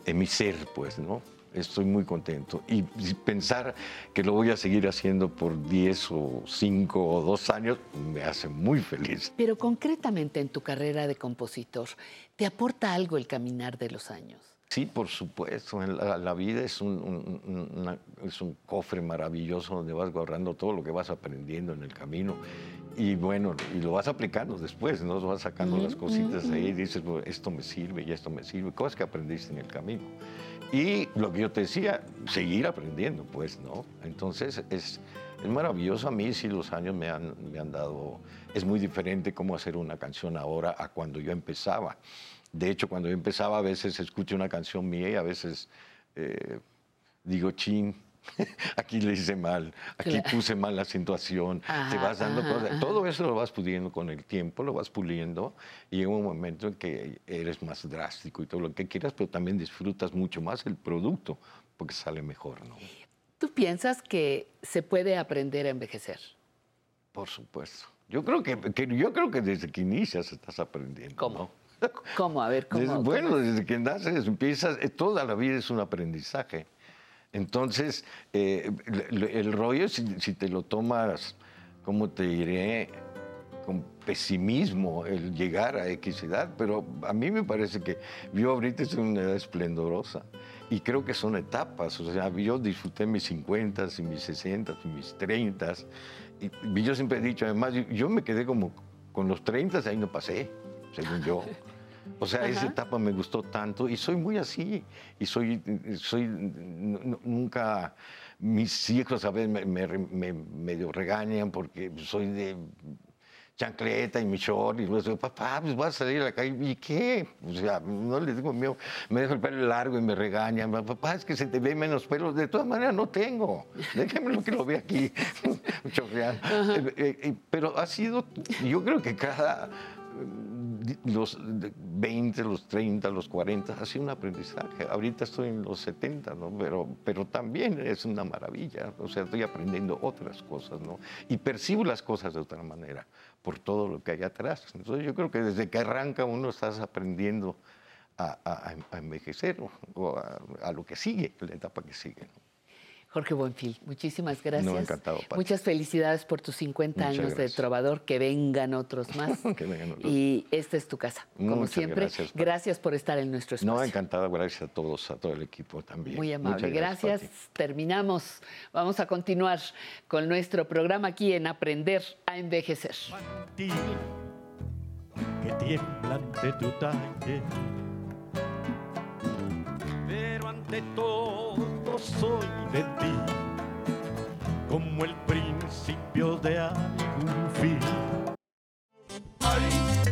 en- mi ser, pues, ¿no? Estoy muy contento. Y pensar que lo voy a seguir haciendo por 10 o 5 o 2 años me hace muy feliz. Pero concretamente en tu carrera de compositor, ¿te aporta algo el caminar de los años? Sí, por supuesto. La, la vida es un- un- una- es un cofre maravilloso donde vas guardando todo lo que vas aprendiendo en el camino. Y bueno, y lo vas aplicando después, ¿no? Vas sacando las cositas ahí y dices, "Bueno, esto me sirve y esto me sirve. Cosas que aprendiste en el camino. Y lo que yo te decía, seguir aprendiendo, pues, ¿no? Entonces es, es maravilloso. A mí sí los años me han, me han dado... Es muy diferente cómo hacer una canción ahora a cuando yo empezaba. De hecho, cuando yo empezaba a veces escucho una canción mía y a veces eh, digo, chin, aquí le hice mal, aquí Claro. puse mal la acentuación, te Ajá, vas dando ajá, cosas. ajá. Todo eso lo vas pudiendo con el tiempo, lo vas puliendo y llega un momento en que eres más drástico y todo lo que quieras, pero también disfrutas mucho más el producto porque sale mejor, ¿no? ¿Tú piensas que se puede aprender a envejecer? Por supuesto. Yo creo que, que- yo creo que desde que inicias estás aprendiendo. ¿Cómo? ¿Cómo? A ver, ¿cómo? Desde- cómo bueno, es? desde que naces empiezas, eh, toda la vida es un aprendizaje. Entonces, eh, el, rollo, si, te lo tomas, ¿cómo te diré? Con pesimismo el llegar a X edad, pero a mí me parece que yo ahorita en una edad esplendorosa y creo que son etapas, o sea, yo disfruté mis 50 y mis 60 y mis 30 y yo siempre he dicho, además, yo, yo me quedé como con los 30, ahí no pasé, según yo. O sea, esa Ajá. etapa me gustó tanto y soy muy así. Y soy, soy nunca, mis hijos a veces me, me, me- regañan porque soy de chancleta y mi short y luego papá, pues vas a salir a la calle, ¿y qué? O sea, no les digo mío, me dejo el pelo largo y me regañan, papá, es que se te ve menos pelo, de todas maneras no tengo, déjame lo que lo ve aquí, chorreando. Eh, eh, eh, Pero ha sido, yo creo que cada los 20, los 30, los 40, ha sido un aprendizaje. Ahorita estoy en los 70, ¿no? Pero, pero también es una maravilla. O sea, estoy aprendiendo otras cosas, ¿no? Y percibo las cosas de otra manera por todo lo que hay atrás. Entonces yo creo que desde que arranca uno estás aprendiendo a, envejecer o, a, lo que sigue, la etapa que sigue. Jorge Buenfil, muchísimas gracias. No, encantado, Pati. Muchas felicidades por tus 50 Muchas años de gracias. trovador, que vengan otros más. Que vengan otros. Y esta es tu casa, como Muchas siempre. gracias, gracias por estar en nuestro espacio. No, encantado, gracias a todos, a todo el equipo también. Muy amable, Muchas gracias. Terminamos. Vamos a continuar con nuestro programa aquí en Aprender a Envejecer. que tiembla ante tu talle. Pero ante todo soy de ti, como el principio de algún fin. Ay,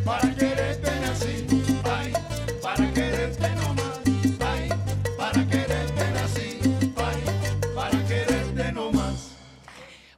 para quererte nací, ay, para quererte no más, ay, para quererte nací, ay, para quererte no más.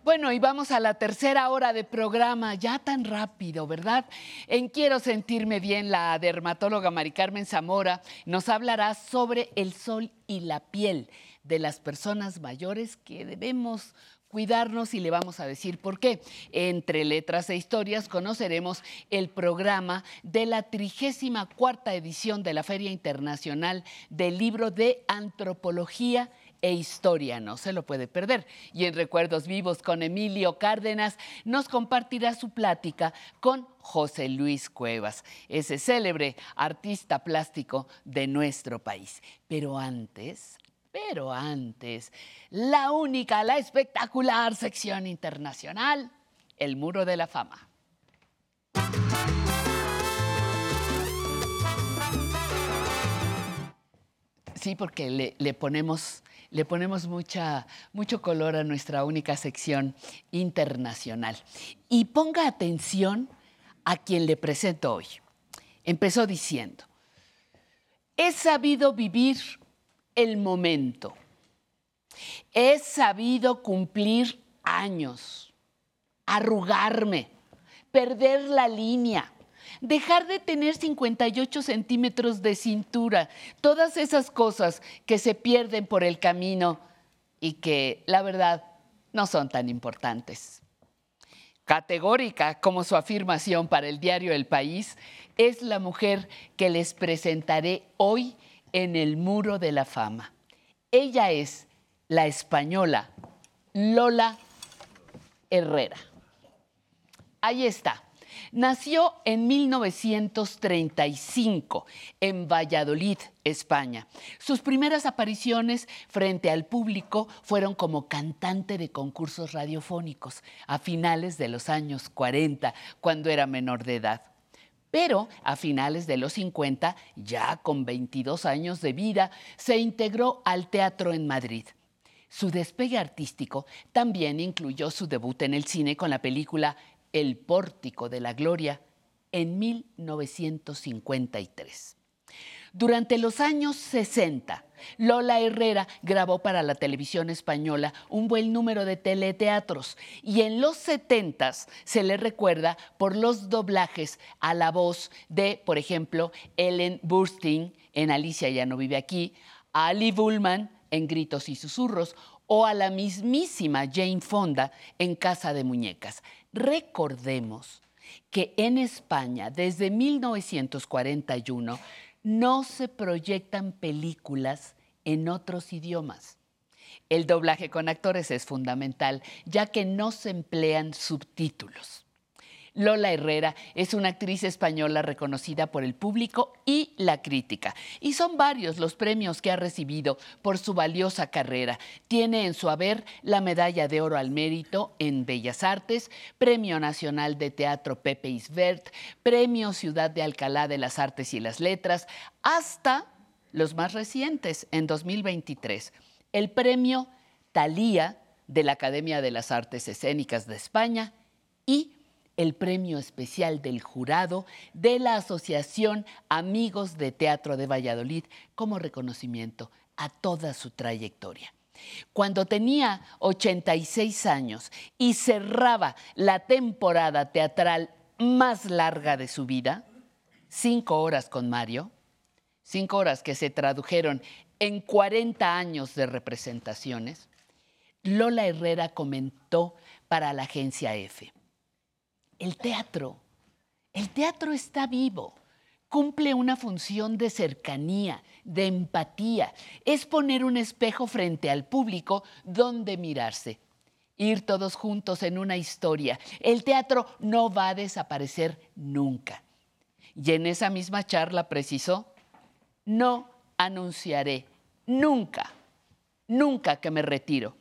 Bueno, y vamos a la tercera hora de programa, ya tan rápido, ¿verdad? En Quiero Sentirme Bien, la dermatóloga Mari Carmen Zamora nos hablará sobre el sol y la piel de las personas mayores que debemos cuidarnos y le vamos a decir por qué. Entre letras e historias conoceremos el programa de la 34 edición de la Feria Internacional del Libro de Antropología e historia, no se lo puede perder. Y en Recuerdos Vivos con Emilio Cárdenas nos compartirá su plática con José Luis Cuevas, ese célebre artista plástico de nuestro país. Pero antes, pero antes, la única, la espectacular sección internacional, el Muro de la Fama. Sí, porque le, ponemos, le ponemos mucha, mucho color a nuestra única sección internacional. Y ponga atención a quien le presento hoy. Empezó diciendo, he sabido vivir el momento, he sabido cumplir años, arrugarme, perder la línea, dejar de tener 58 centímetros de cintura, todas esas cosas que se pierden por el camino y que, la verdad, no son tan importantes. Categórica como su afirmación para el diario El País, es la mujer que les presentaré hoy en el Muro de la Fama. Ella es la española Lola Herrera. Ahí está. Nació en 1935 en Valladolid, España. Sus primeras apariciones frente al público fueron como cantante de concursos radiofónicos a finales de los años 40, cuando era menor de edad. Pero a finales de los 50, ya con 22 años de vida, se integró al teatro en Madrid. Su despegue artístico también incluyó su debut en el cine con la película El Pórtico de la Gloria en 1953. Durante los años 60, Lola Herrera grabó para la televisión española un buen número de teleteatros y en los 70 se le recuerda por los doblajes a la voz de, por ejemplo, Ellen Burstyn en Alicia ya no vive aquí, a Ali Bullman en Gritos y Susurros o a la mismísima Jane Fonda en Casa de Muñecas. Recordemos que en España desde 1941 no se proyectan películas en otros idiomas. El doblaje con actores es fundamental, ya que no se emplean subtítulos. Lola Herrera es una actriz española reconocida por el público y la crítica. Y son varios los premios que ha recibido por su valiosa carrera. Tiene en su haber la Medalla de Oro al Mérito en Bellas Artes, Premio Nacional de Teatro Pepe Isbert, Premio Ciudad de Alcalá de las Artes y las Letras, hasta los más recientes, en 2023. El Premio Talía de la Academia de las Artes Escénicas de España y el premio especial del jurado de la Asociación Amigos de Teatro de Valladolid como reconocimiento a toda su trayectoria. Cuando tenía 86 años y cerraba la temporada teatral más larga de su vida, cinco horas con Mario, cinco horas que se tradujeron en 40 años de representaciones, Lola Herrera comentó para la agencia F el teatro. El teatro está vivo, cumple una función de cercanía, de empatía. Es poner un espejo frente al público donde mirarse. Ir todos juntos en una historia. El teatro no va a desaparecer nunca. Y en esa misma charla precisó, no anunciaré nunca, nunca que me retiro.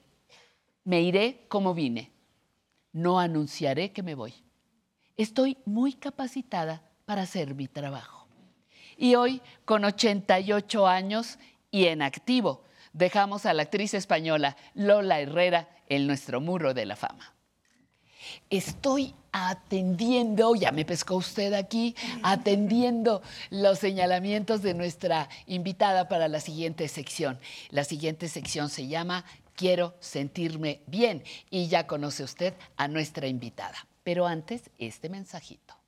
Me iré como vine. No anunciaré que me voy estoy muy capacitada para hacer mi trabajo. Y hoy, con 88 años y en activo, dejamos a la actriz española Lola Herrera en nuestro muro de la fama. Estoy atendiendo, ya me pescó usted aquí, atendiendo los señalamientos de nuestra invitada para la siguiente sección. La siguiente sección se llama Quiero sentirme bien y ya conoce usted a nuestra invitada. Pero antes, este mensajito.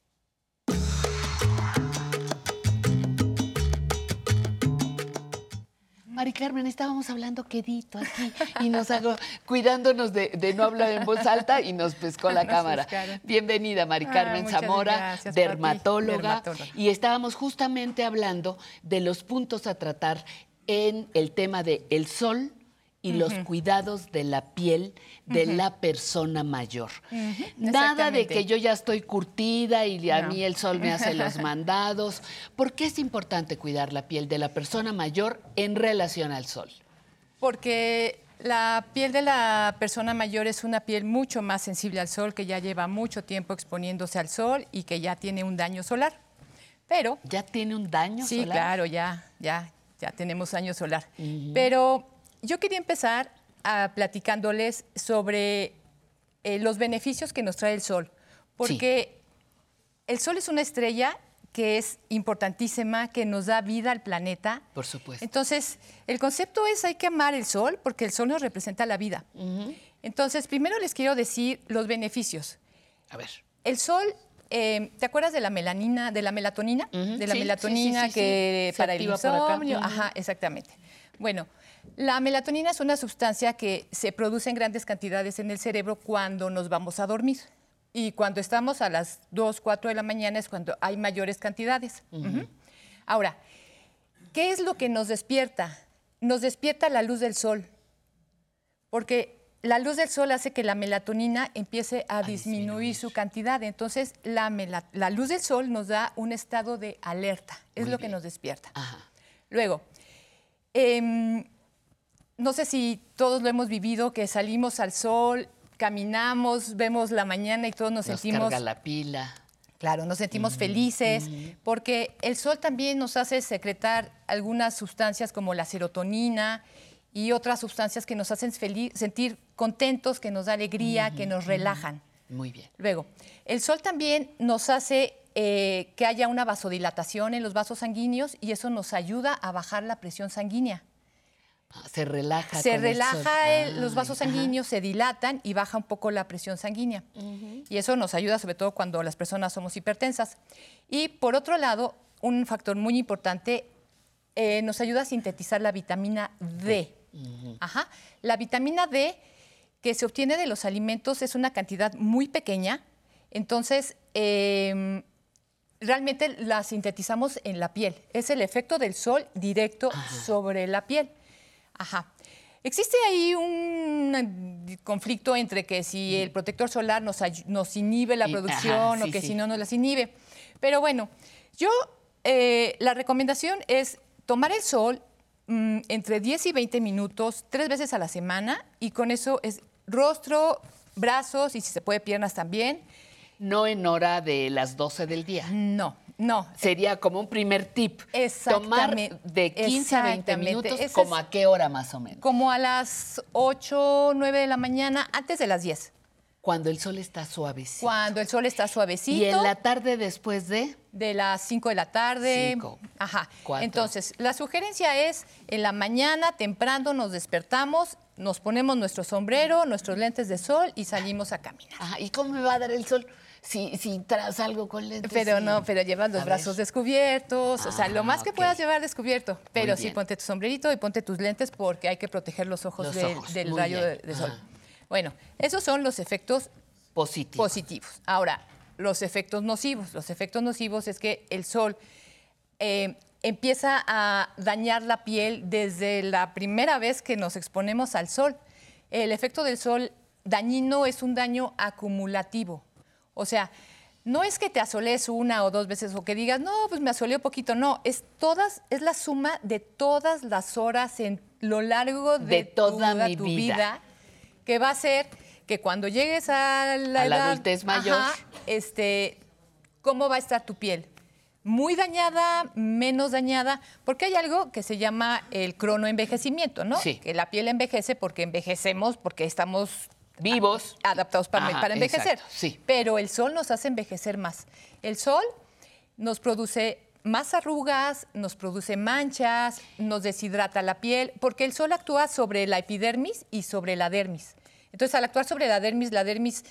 Mari Carmen, estábamos hablando quedito aquí y nos hago, cuidándonos de, no hablar en voz alta y nos pescó la cámara. Bienvenida, Mari ah, Carmen Zamora, dermatóloga, Y estábamos justamente hablando de los puntos a tratar en el tema de el sol, y los cuidados de la piel de la persona mayor. Nada de que yo ya estoy curtida y a mí el sol me hace los mandados. ¿Por qué es importante cuidar la piel de la persona mayor en relación al sol? Porque la piel de la persona mayor es una piel mucho más sensible al sol, que ya lleva mucho tiempo exponiéndose al sol y que ya tiene un daño solar. Pero... ¿Ya tiene un daño solar? Sí, claro, ya, ya, ya tenemos daño solar. Pero yo quería empezar a platicándoles sobre eh, los beneficios que nos trae el sol, porque el sol es una estrella que es importantísima, que nos da vida al planeta. Por supuesto. Entonces, el concepto es hay que amar el sol porque el sol nos representa la vida. Entonces, primero les quiero decir los beneficios. A ver. El sol, eh, ¿te acuerdas de la melanina, de la melatonina? De la Sí, melatonina sí, que para el insomnio. Ajá, exactamente. Bueno, la melatonina es una sustancia que se produce en grandes cantidades en el cerebro cuando nos vamos a dormir. Y cuando estamos a las 2, 4 de la mañana es cuando hay mayores cantidades. Ahora, ¿qué es lo que nos despierta? Nos despierta la luz del sol. Porque la luz del sol hace que la melatonina empiece a, disminuir, su cantidad. Entonces, la, luz del sol nos da un estado de alerta. Es Muy lo que nos despierta. Luego, em, no sé si todos lo hemos vivido, que salimos al sol, caminamos, vemos la mañana y todos nos, Nos sentimos... carga la pila. Claro, nos sentimos felices porque el sol también nos hace secretar algunas sustancias como la serotonina y otras sustancias que nos hacen sentir contentos, que nos da alegría, que nos relajan. Muy bien. Luego, el sol también nos hace eh, que haya una vasodilatación en los vasos sanguíneos y eso nos ayuda a bajar la presión sanguínea. Ah, Se relaja. Se relaja el- los Ay, vasos ajá. sanguíneos, se dilatan y baja un poco la presión sanguínea. Y eso nos ayuda sobre todo cuando las personas somos hipertensas. Y por otro lado, un factor muy importante, eh, nos ayuda a sintetizar la vitamina D. Ajá. La vitamina D que se obtiene de los alimentos es una cantidad muy pequeña, entonces em, realmente la sintetizamos en la piel. Es el efecto del sol directo sobre la piel. Ajá. Existe ahí un eh, conflicto entre que si el protector solar nos, nos inhibe la producción ajá, o que sí. si no nos las inhibe. Pero bueno, yo eh, la recomendación es tomar el sol mm, entre 10 y 20 minutos, tres veces a la semana, y con eso es rostro, brazos y si se puede piernas también. No en hora de las 12 del día. No, no. Sería como un primer tip. Tomar Exactamente. de 15 a 20 Exactamente. minutos, Ese ¿como a qué hora más o menos? Como a las 8, 9 de la mañana, antes de las 10. Cuando el sol está suavecito. Cuando el sol está suavecito. Y en la tarde después de... De las 5 de la tarde. Cinco, Ajá. cuatro. Entonces, la sugerencia es, en la mañana, temprano, nos despertamos, nos ponemos nuestro sombrero, nuestros lentes de sol y salimos a caminar. Ajá, ¿Y cómo me va a dar el sol si, si tras algo con lentes? Pero no, pero llevas los A brazos ver. descubiertos, o sea, lo Ah, más que puedas llevar descubierto. Pero sí, ponte tu sombrerito y ponte tus lentes porque hay que proteger los ojos, Los del- ojos, del muy rayo de, de sol. Ajá. Bueno, esos son los efectos positivos. positivos. Ahora, los efectos nocivos. Los efectos nocivos es que el sol eh, empieza a dañar la piel desde la primera vez que nos exponemos al sol. El efecto del sol dañino es un daño acumulativo. O sea, no es que te asoles una o dos veces o que digas, no, pues me asoleó poquito. No, es todas, es la suma de todas las horas en lo largo de, De toda toda mi tu vida. vida que va a ser que cuando llegues a la, A la edad, adultez mayor. este, ¿cómo va a estar tu piel? Muy dañada, menos dañada, porque hay algo que se llama el cronoenvejecimiento, ¿no? Sí. Que la piel envejece porque envejecemos, porque estamos vivos, adaptados para, Ajá, para envejecer. exacto, sí. Pero el sol nos hace envejecer más. El sol nos produce más arrugas, nos produce manchas, nos deshidrata la piel, porque el sol actúa sobre la epidermis y sobre la dermis. Entonces, al actuar sobre la dermis, la dermis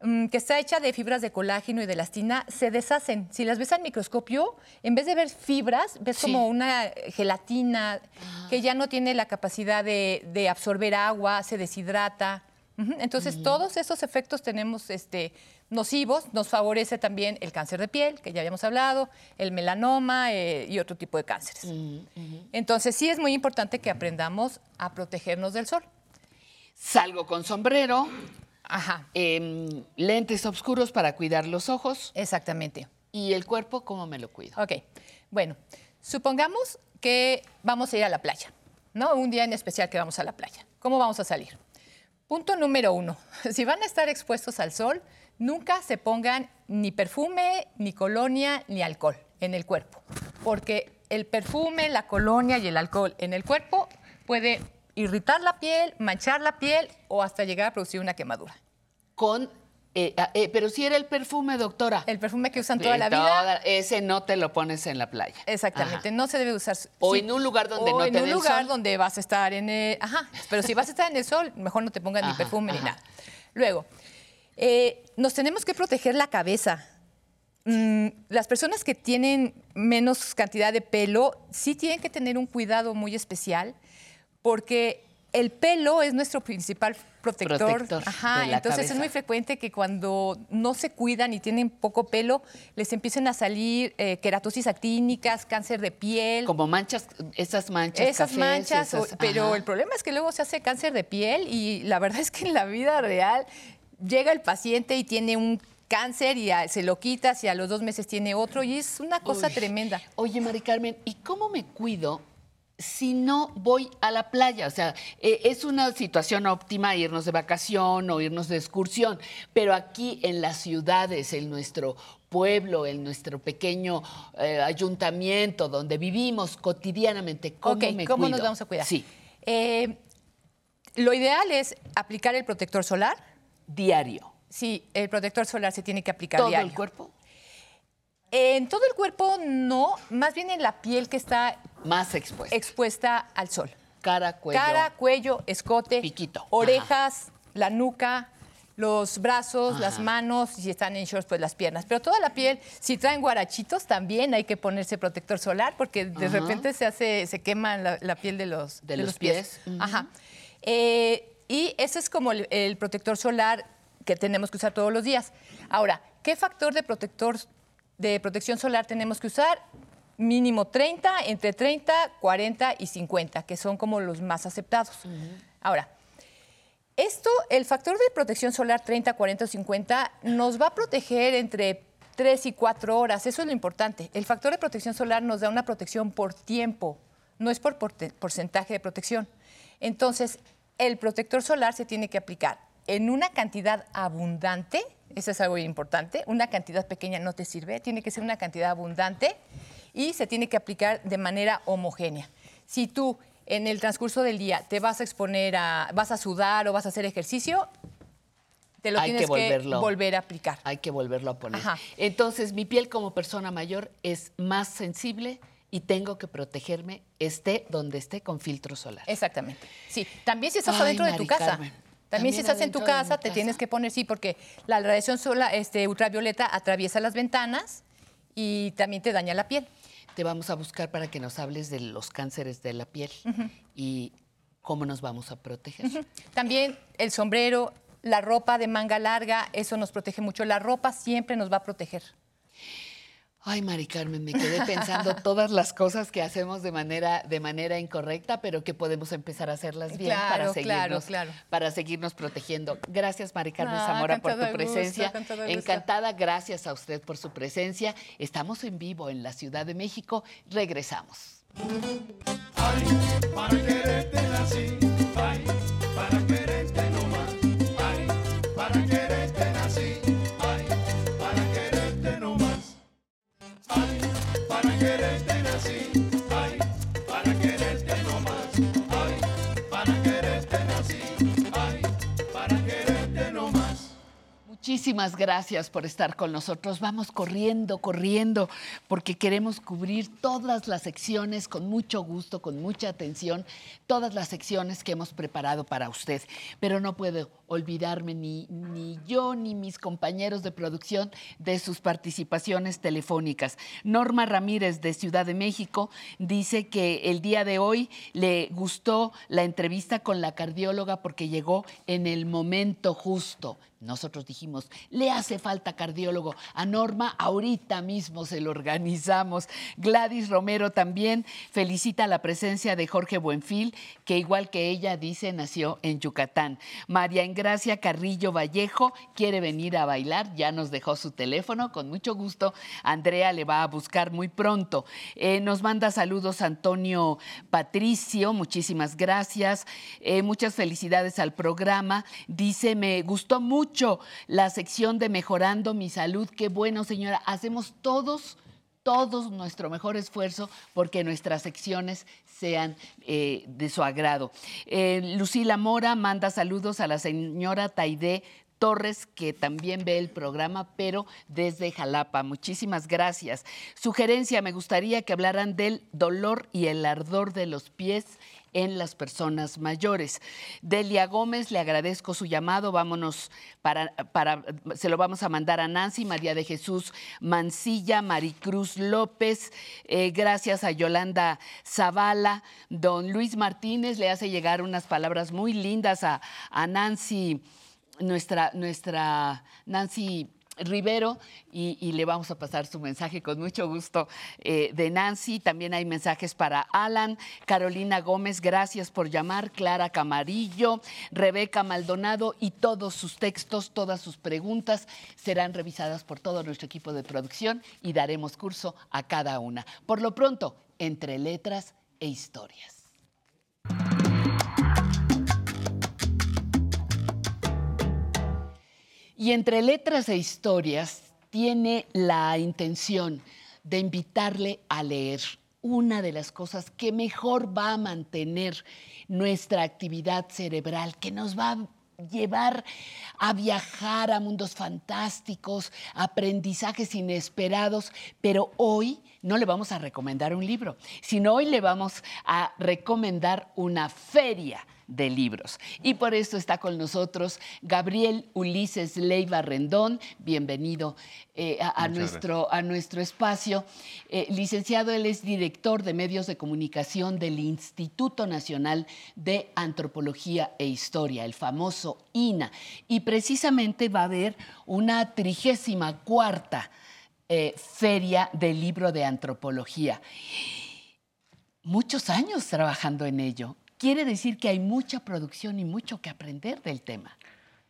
mm, que está hecha de fibras de colágeno y de elastina, se deshacen. Si las ves al microscopio, en vez de ver fibras, ves Sí. como una gelatina que ya no tiene la capacidad de, de absorber agua, se deshidrata. Entonces, todos esos efectos tenemos este, nocivos. Nos favorece también el cáncer de piel, que ya habíamos hablado, el melanoma eh, y otro tipo de cánceres. Entonces, sí es muy importante que aprendamos a protegernos del sol. Salgo con sombrero. em, lentes oscuros para cuidar los ojos. Exactamente. ¿Y el cuerpo cómo me lo cuido? Ok, bueno, supongamos que vamos a ir a la playa, ¿no? Un día en especial que vamos a la playa. ¿Cómo vamos a salir? Punto número uno, si van a estar expuestos al sol, nunca se pongan ni perfume, ni colonia, ni alcohol en el cuerpo, porque el perfume, la colonia y el alcohol en el cuerpo puede irritar la piel, manchar la piel o hasta llegar a producir una quemadura. Con Eh, ah, eh, pero si era el perfume, doctora. El perfume que usan toda la vida. ese no te lo pones en la playa. Exactamente, Ajá. no se debe usar. O sí. en un lugar donde o no en te un dé el lugar sol. donde vas a estar en el, ajá, pero si vas a estar en el sol, mejor no te pongas ni Ajá, perfume ni nada. Luego, eh, nos tenemos que proteger la cabeza. Mm, las personas que tienen menos cantidad de pelo sí tienen que tener un cuidado muy especial porque el pelo es nuestro principal protector. Protector Ajá, entonces cabeza. es muy frecuente que cuando no se cuidan y tienen poco pelo, les empiecen a salir eh, queratosis actínicas, cáncer de piel. Como manchas, esas manchas. Esas cafés, manchas, o- esas- pero el problema es que luego se hace cáncer de piel y la verdad es que en la vida real llega el paciente y tiene un cáncer y a- se lo quitas y a los dos meses tiene otro y es una cosa Uy. tremenda. Oye, Mari Carmen, ¿y cómo me cuido si no voy a la playa? O sea, eh, es una situación óptima irnos de vacación o irnos de excursión, pero aquí en las ciudades, en nuestro pueblo, en nuestro pequeño eh, ayuntamiento donde vivimos cotidianamente, ¿cómo Ok, me ¿cómo cuido? nos vamos a cuidar? Sí. Eh, lo ideal es aplicar el protector solar. Diario. Sí, el protector solar se tiene que aplicar ¿Todo diario. el cuerpo? En todo el cuerpo no, más bien en la piel que está Más expuesta. expuesta al sol. Cara, cuello. Cara, cuello, escote, Piquito. orejas, la nuca, los brazos, las manos, y si están en shorts, pues las piernas. Pero toda la piel, si traen guarachitos, también hay que ponerse protector solar porque de Ajá. repente se hace, se quema la, la piel de los, De los pies. Ajá. Eh, y ese es como el, el protector solar que tenemos que usar todos los días. Ahora, ¿qué factor de protector de protección solar tenemos que usar? Mínimo 30, entre 30, 40 y 50, que son como los más aceptados. Ahora, esto, el factor de protección solar 30, 40 o 50 nos va a proteger entre 3 y 4 horas. Eso es lo importante. El factor de protección solar nos da una protección por tiempo, no es por porcentaje de protección. Entonces, el protector solar se tiene que aplicar en una cantidad abundante, eso es algo importante, una cantidad pequeña no te sirve, tiene que ser una cantidad abundante y se tiene que aplicar de manera homogénea. Si tú en el transcurso del día te vas a exponer a, vas a sudar o vas a hacer ejercicio, te lo Hay tienes que volverlo. volver a aplicar. Hay que volverlo a poner. Ajá. Entonces, mi piel como persona mayor es más sensible y tengo que protegerme, esté donde esté, con filtro solar. Exactamente. Sí, también si estás Ay, adentro de tu casa. Carmen. También, si estás en tu casa, te casa. tienes que poner, sí, porque la radiación solar, este, ultravioleta atraviesa las ventanas y también te daña la piel. Te vamos a buscar para que nos hables de los cánceres de la piel y cómo nos vamos a proteger. También el sombrero, la ropa de manga larga, eso nos protege mucho. La ropa siempre nos va a proteger. Ay, Mari Carmen, me quedé pensando todas las cosas que hacemos de manera, de manera incorrecta, pero que podemos empezar a hacerlas bien para, seguirnos, claro, claro. para seguirnos protegiendo. Gracias, Mari Carmen No, Zamora, por tu gusto, presencia. Encantada, gracias a usted por su presencia. Estamos en vivo en la Ciudad de México. Regresamos. para quererte nací, ay, para Muchísimas gracias por estar con nosotros. Vamos corriendo, corriendo, porque queremos cubrir todas las secciones con mucho gusto, con mucha atención, todas las secciones que hemos preparado para usted. Pero no puedo olvidarme ni, ni yo ni mis compañeros de producción de sus participaciones telefónicas. Norma Ramírez de Ciudad de México dice que el día de hoy le gustó la entrevista con la cardióloga porque llegó en el momento justo. Nosotros dijimos, le hace falta cardiólogo. A Norma ahorita mismo se lo organizamos. Gladys Romero también felicita la presencia de Jorge Buenfil, que igual que ella dice, nació en Yucatán. María Engracia Carrillo Vallejo quiere venir a bailar, ya nos dejó su teléfono, con mucho gusto. Andrea le va a buscar muy pronto. Eh, nos manda saludos Antonio Patricio, muchísimas gracias. Eh, muchas felicidades al programa. Dice, me gustó mucho la sección de Mejorando mi Salud. Qué bueno, señora. Hacemos todos todos nuestro mejor esfuerzo porque nuestras secciones sean eh, de su agrado. Eh, Lucila Mora manda saludos a la señora Taide Torres, que también ve el programa, pero desde Jalapa. Muchísimas gracias. Sugerencia, me gustaría que hablaran del dolor y el ardor de los pies en las personas mayores. Delia Gómez, le agradezco su llamado. Vámonos para, para, se lo vamos a mandar a Nancy, María de Jesús Mancilla, Maricruz López. Eh, gracias a Yolanda Zavala. Don Luis Martínez le hace llegar unas palabras muy lindas a, a Nancy, nuestra, nuestra Nancy Rivero y, le vamos a pasar su mensaje con mucho gusto eh, de Nancy. También hay mensajes para Alan, Carolina Gómez, gracias por llamar, Clara Camarillo, Rebeca Maldonado y todos sus textos, todas sus preguntas serán revisadas por todo nuestro equipo de producción y daremos curso a cada una. Por lo pronto, entre letras e historias. Y entre letras e historias tiene la intención de invitarle a leer una de las cosas que mejor va a mantener nuestra actividad cerebral, que nos va a llevar a viajar a mundos fantásticos, aprendizajes inesperados, pero hoy no le vamos a recomendar un libro, sino hoy le vamos a recomendar una feria de libros. Y por eso está con nosotros Gabriel Ulises Leiva Rendón. Bienvenido eh, a, a nuestro, a nuestro espacio. Eh, licenciado, él es director de medios de comunicación del Instituto Nacional de Antropología e Historia, el famoso INA. Y precisamente va a haber una trigésima cuarta eh, feria del libro de antropología. Muchos años trabajando en ello quiere decir que hay mucha producción y mucho que aprender del tema.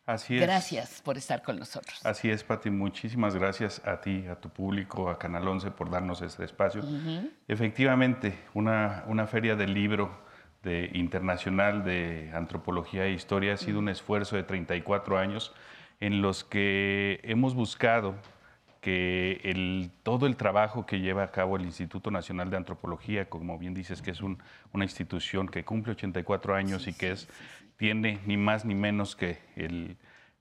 Así es. Gracias por estar con nosotros. Así es, Pati. Muchísimas gracias a ti, a tu público, a Canal 11 por darnos este espacio. Uh -huh. Efectivamente, una, una feria del libro de, internacional de antropología e historia ha sido un esfuerzo de 34 años en los que hemos buscado que el, todo el trabajo que lleva a cabo el Instituto Nacional de Antropología, como bien dices, que es un, una institución que cumple 84 años sí, y que es, sí, sí. tiene ni más ni menos que el,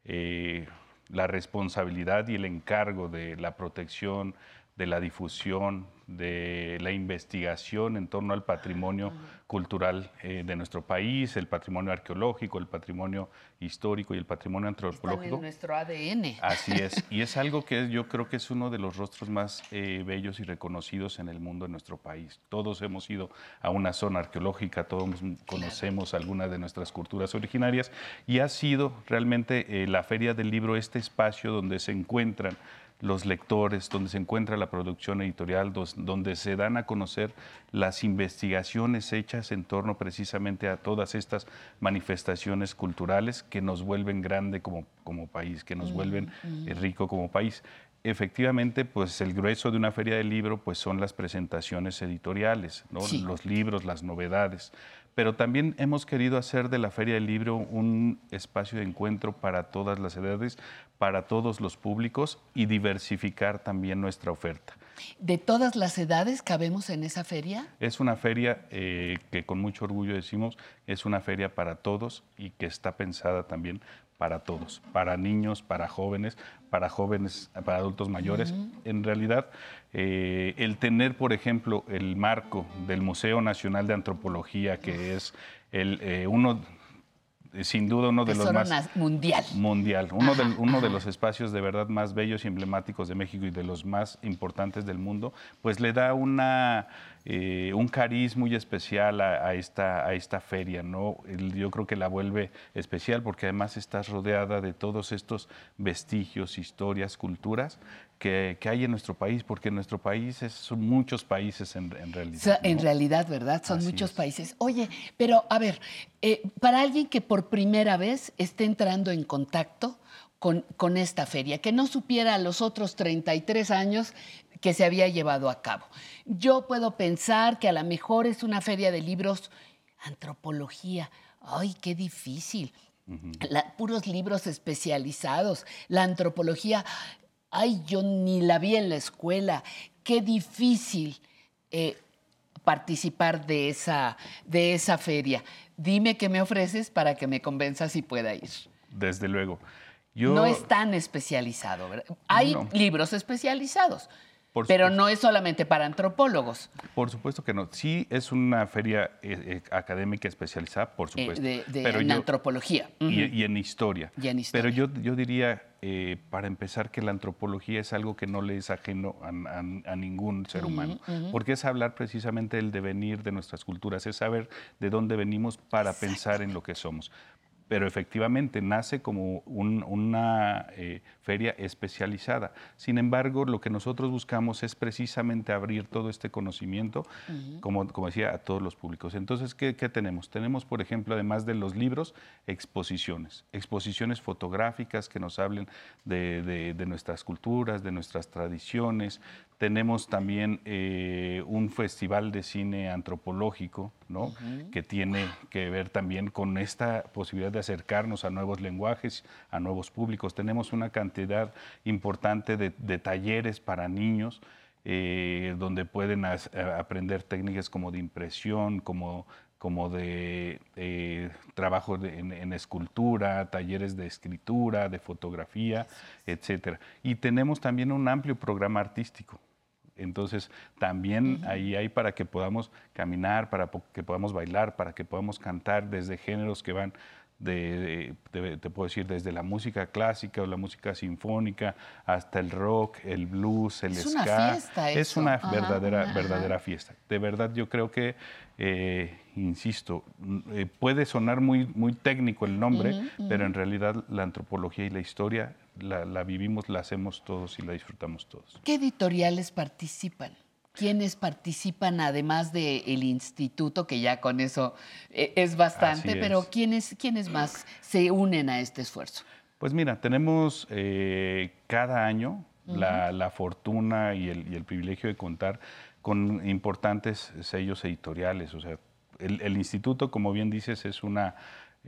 eh, la responsabilidad y el encargo de la protección, de la difusión, de la investigación en torno al patrimonio uh -huh. cultural eh, de nuestro país, el patrimonio arqueológico, el patrimonio histórico y el patrimonio antropológico. Están en nuestro ADN. Así es, y es algo que yo creo que es uno de los rostros más eh, bellos y reconocidos en el mundo de nuestro país. Todos hemos ido a una zona arqueológica, todos conocemos claro. algunas de nuestras culturas originarias y ha sido realmente eh, la Feria del Libro este espacio donde se encuentran los lectores, donde se encuentra la producción editorial, donde se dan a conocer las investigaciones hechas en torno precisamente a todas estas manifestaciones culturales que nos vuelven grande como, como país, que nos mm, vuelven mm. rico como país. Efectivamente, pues el grueso de una feria del libro pues son las presentaciones editoriales, ¿no? sí. los libros, las novedades, pero también hemos querido hacer de la Feria del Libro un espacio de encuentro para todas las edades, para todos los públicos y diversificar también nuestra oferta. ¿De todas las edades cabemos en esa feria? Es una feria eh, que con mucho orgullo decimos es una feria para todos y que está pensada también para todos, para niños, para jóvenes, para jóvenes, para adultos mayores. Uh -huh. En realidad, eh, el tener, por ejemplo, el marco del Museo Nacional de Antropología, que es el, eh, uno, sin duda uno de Tesoro los más... Mundial. Mundial. Uno, ajá, de, uno de los espacios de verdad más bellos y emblemáticos de México y de los más importantes del mundo, pues le da una eh, un cariz muy especial a, a, esta, a esta feria, ¿no? Yo creo que la vuelve especial porque además estás rodeada de todos estos vestigios, historias, culturas que, que hay en nuestro país, porque en nuestro país es, son muchos países en, en realidad. O sea, ¿no? En realidad, ¿verdad? Son Así muchos es. países. Oye, pero a ver, eh, para alguien que por primera vez esté entrando en contacto con, con, esta feria, que no supiera a los otros 33 años que se había llevado a cabo. Yo puedo pensar que a lo mejor es una feria de libros, antropología. Ay, qué difícil. La, puros libros especializados. La antropología, ay, yo ni la vi en la escuela. Qué difícil eh, participar de esa, de esa feria. Dime qué me ofreces para que me convenza si pueda ir. Desde luego. Yo- no es tan especializado. ¿verdad? Hay No. libros especializados, Por pero no es solamente para antropólogos. Por supuesto que no. Sí es una feria eh, eh, académica especializada, por eh, supuesto. de, de- pero en yo- antropología. y, en historia. Y en Pero yo, yo diría, para empezar, que la antropología es algo que no le es ajeno a, a- a ningún ser humano, porque es hablar precisamente del devenir de nuestras culturas, es saber de dónde venimos para pensar en lo que somos. Pero efectivamente nace como un- una eh, feria especializada. Sin embargo, lo que nosotros buscamos es precisamente abrir todo este conocimiento como, como decía, a todos los públicos. Entonces, ¿qué, qué tenemos? Tenemos, por ejemplo, además de los libros, exposiciones. Exposiciones fotográficas que nos hablen de, de- de nuestras culturas, de nuestras tradiciones. Tenemos también eh, un festival de cine antropológico, ¿no? Que tiene que ver también con esta posibilidad de acercarnos a nuevos lenguajes, a nuevos públicos. Tenemos una cantidad importante de, de talleres para niños eh, donde pueden as- a- aprender técnicas como de impresión, como, como de eh, trabajo de- en, en escultura, talleres de escritura, de fotografía, etcétera. Y tenemos también un amplio programa artístico. Entonces, también ahí hay para que podamos caminar, para que podamos bailar, para que podamos cantar desde géneros que van de, te puedo decir, desde la música clásica o la música sinfónica hasta el rock, el blues, el Es una ska. fiesta Es eso. una Ajá, verdadera, ajá. verdadera fiesta. De verdad, yo creo que, eh, insisto, eh, puede sonar muy, muy técnico el nombre, pero en realidad la antropología y la historia la, la vivimos, la hacemos todos y la disfrutamos todos. ¿Qué editoriales participan? ¿Quiénes participan además del instituto, que ya con eso eh, es bastante, pero es. ¿quiénes, ¿quiénes más se unen a este esfuerzo? Pues mira, tenemos eh, cada año la, la fortuna y el, y el privilegio de contar con importantes sellos editoriales. O sea, el, el instituto, como bien dices, es una...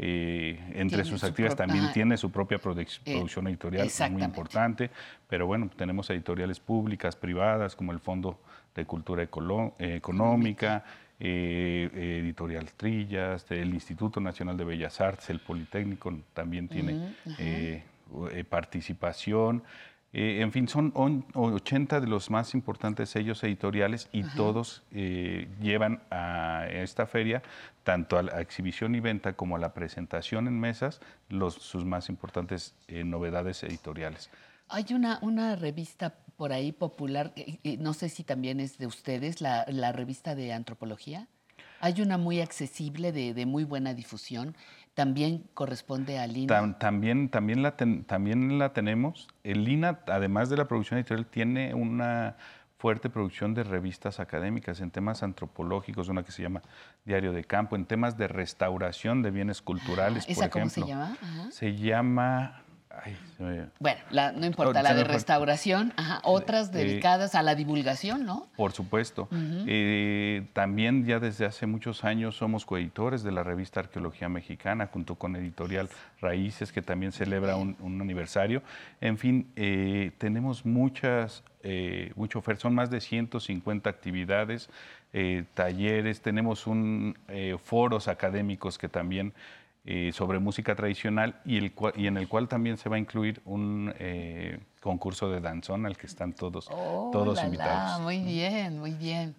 eh, entre sus su actividades también tiene su propia produc- Eh, producción editorial muy importante, pero bueno, tenemos editoriales públicas, privadas, como el Fondo de Cultura Ecolo- Económica, eh, Editorial Trillas, el Instituto Nacional de Bellas Artes, el Politécnico también tiene participación. Eh, en fin, son on- 80 de los más importantes sellos editoriales y Ajá. todos eh, llevan a esta feria, tanto a la exhibición y venta como a la presentación en mesas, los, sus más importantes eh, novedades editoriales. Hay una, una revista por ahí popular, no sé si también es de ustedes, la, la revista de antropología. Hay una muy accesible, de, de muy buena difusión. También corresponde a Lina. Tam- también, también, la ten- también la tenemos. El INA, además de la producción editorial, tiene una fuerte producción de revistas académicas en temas antropológicos, una que se llama Diario de Campo, en temas de restauración de bienes culturales, por Ah, ¿Esa cómo ejemplo. se llama? Ajá. Se llama... ay, se me- Bueno, la- no importa, Oh, la de restauración, ajá, otras Eh, dedicadas a la divulgación, ¿no? Por supuesto. Eh, también ya desde hace muchos años somos coeditores de la revista Arqueología Mexicana, junto con Editorial Raíces, que también celebra un, un aniversario. En fin, eh, tenemos muchas, eh, mucho oferta, son más de 150 actividades, eh, talleres, tenemos un, eh, foros académicos que también eh, sobre música tradicional y, el, cua- y en el cual también se va a incluir un eh, concurso de danzón al que están todos, Oh, todos la, la, invitados. muy bien, muy bien.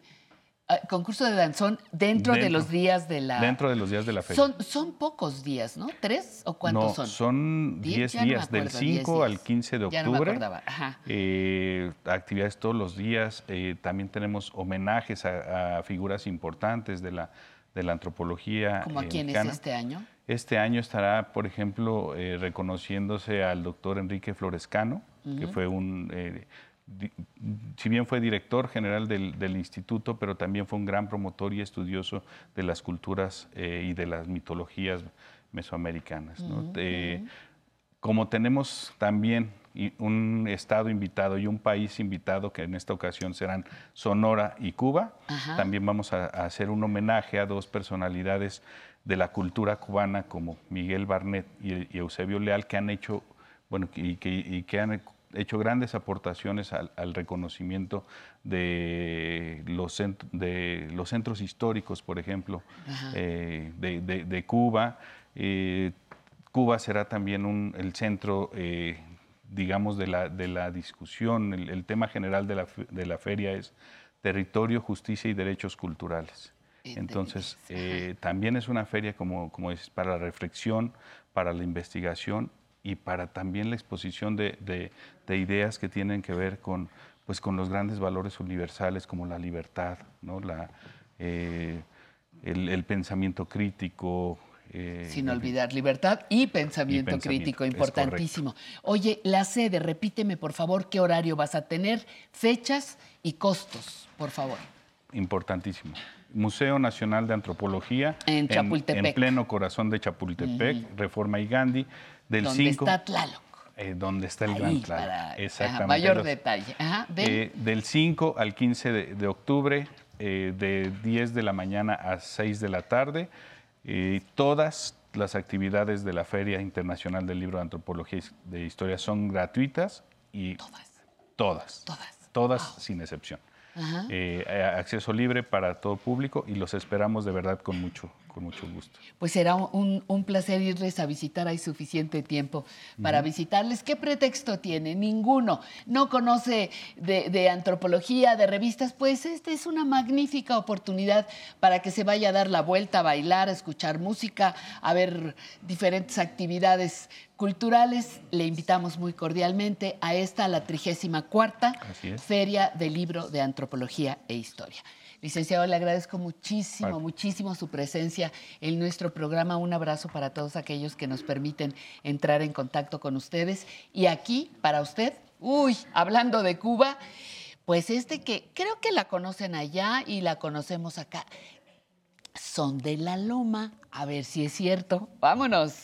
Ah, concurso de danzón dentro, de los días de la... Dentro de los días de la feria. Son, son pocos días, ¿no? ¿Tres o cuántos no, son? son ¿Diez? 10 Ya no me días, del acuerdo, 10 5 al días. 15 de Ya no me octubre. acordaba, ajá. Eh, actividades todos los días. eh, también tenemos homenajes a, a figuras importantes de la, de la antropología. ¿Como a quién es este año? Este año estará, por ejemplo, eh, reconociéndose al doctor Enrique Florescano, que fue un, eh, di- si bien fue director general del, del instituto, pero también fue un gran promotor y estudioso de las culturas eh, y de las mitologías mesoamericanas. como tenemos también un estado invitado y un país invitado, que en esta ocasión serán Sonora y Cuba, Ajá. también vamos a, a hacer un homenaje a dos personalidades de la cultura cubana como Miguel Barnett y, Eusebio Leal, que han hecho, bueno, y que, y que han hecho grandes aportaciones al, al reconocimiento de los, de los centros históricos, por ejemplo, eh, de, de- de Cuba. Eh, Cuba será también un- el centro, eh, digamos, de la, de la discusión. El, el tema general de la, de la feria es territorio, justicia y derechos culturales. Entonces, eh, también es una feria, como, para la reflexión, para la investigación y para también la exposición de, de- de ideas que tienen que ver con, pues, con los grandes valores universales como la libertad, ¿no? la, eh, el, el pensamiento crítico. eh, Sin olvidar libertad y pensamiento, Y pensamiento, crítico, importantísimo. Oye, la sede, repíteme por favor qué horario vas a tener, fechas y costos, por favor. Importantísimo. Museo Nacional de Antropología. En Chapultepec. En, pleno corazón de Chapultepec. Reforma y Gandhi. Del donde 5, está Tlaloc. eh, donde está el Ahí, Gran para- Tlaloc. ajá, Exactamente. mayor Los- detalle. Ajá, del- eh, del 5 al 15 de, de octubre, eh, de 10 de la mañana a 6 de la tarde. Eh, todas las actividades de la Feria Internacional del Libro de Antropología y de Historia son gratuitas y todas. Todas. Todas, sin excepción. Eh, acceso libre para todo público y los esperamos de verdad con mucho, con mucho gusto. Pues será un, un placer irles a visitar. Hay suficiente tiempo para visitarles. ¿Qué pretexto tiene? Ninguno. No conoce de, de antropología, de revistas. Pues esta es una magnífica oportunidad para que se vaya a dar la vuelta, a bailar, a escuchar música, a ver diferentes actividades culturales. Le invitamos muy cordialmente a esta, la 34 Así es. Feria del Libro de Antropología e Historia. Licenciado, le agradezco muchísimo, Vale. muchísimo su presencia en nuestro programa. Un abrazo para todos aquellos que nos permiten entrar en contacto con ustedes. Y aquí, para usted, uy, hablando de Cuba, pues este que creo que la conocen allá y la conocemos acá. Son de la Loma. A ver si es cierto. Vámonos.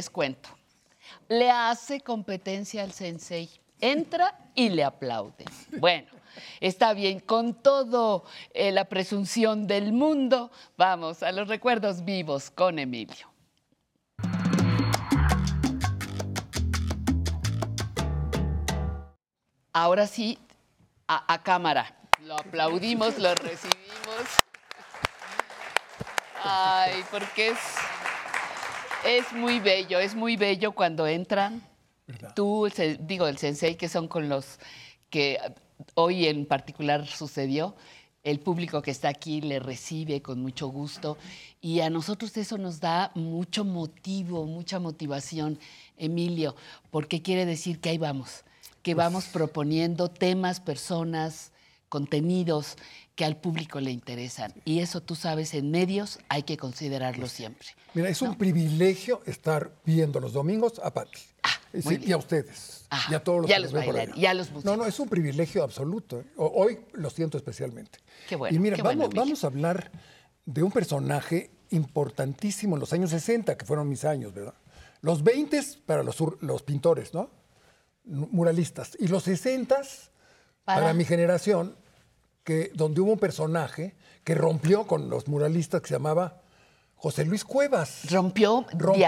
Les cuento. Le hace competencia al sensei. Entra y le aplauden. Bueno, está bien, con todo eh, la presunción del mundo, vamos a los recuerdos vivos con Emilio. Ahora sí, a, a cámara. Lo aplaudimos, lo recibimos. Ay, porque es, es muy bello, es muy bello cuando entran. Tú, el digo, el sensei, que son con los que hoy en particular sucedió, el público que está aquí le recibe con mucho gusto y a nosotros eso nos da mucho motivo, mucha motivación, Emilio, porque quiere decir que ahí vamos, que vamos proponiendo temas, personas, contenidos que al público le interesan. Y eso tú sabes, en medios hay que considerarlo siempre. Mira, es un privilegio estar viendo los domingos a muy decir, y a ustedes. y a todos los y a que los nos ven por bailarines, allá. y a los No, no, es un privilegio absoluto. ¿eh? Hoy lo siento especialmente. Qué bueno, y mira, qué vamos, vamos a hablar de un personaje importantísimo en los años 60, que fueron mis años, ¿verdad? Los 20 para los, los pintores, ¿no? Muralistas. Y los 60 para, Para- mi generación, que, donde hubo un personaje que rompió con los muralistas que se llamaba José Luis Cuevas. Rompió, lo que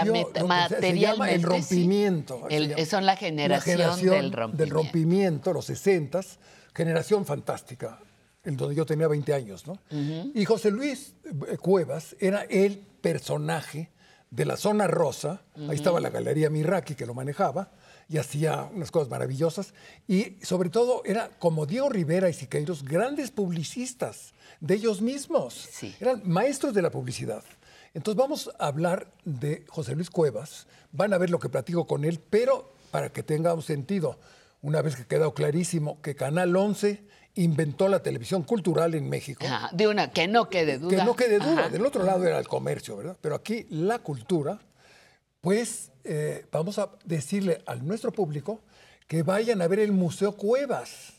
se- llama el materialmente, sí. rompimiento. El- llama. son la generación del rompimiento. del rompimiento, los 60 generación fantástica, en donde yo tenía 20 años, ¿no? Y José Luis eh, Cuevas era el personaje de la zona rosa, ahí estaba la Galería Miraki que lo manejaba y hacía unas cosas maravillosas, y sobre todo era como Diego Rivera y Siqueiros, grandes publicistas de ellos mismos, eran maestros de la publicidad. Entonces vamos a hablar de José Luis Cuevas, van a ver lo que platico con él, pero para que tenga un sentido, una vez que quedó clarísimo que Canal 11 inventó la televisión cultural en México. Ajá, de una, que no quede duda. Que no quede duda. Ajá. Del otro lado era el comercio, ¿verdad? Pero aquí la cultura, pues eh, vamos a decirle a nuestro público que vayan a ver el Museo Cuevas.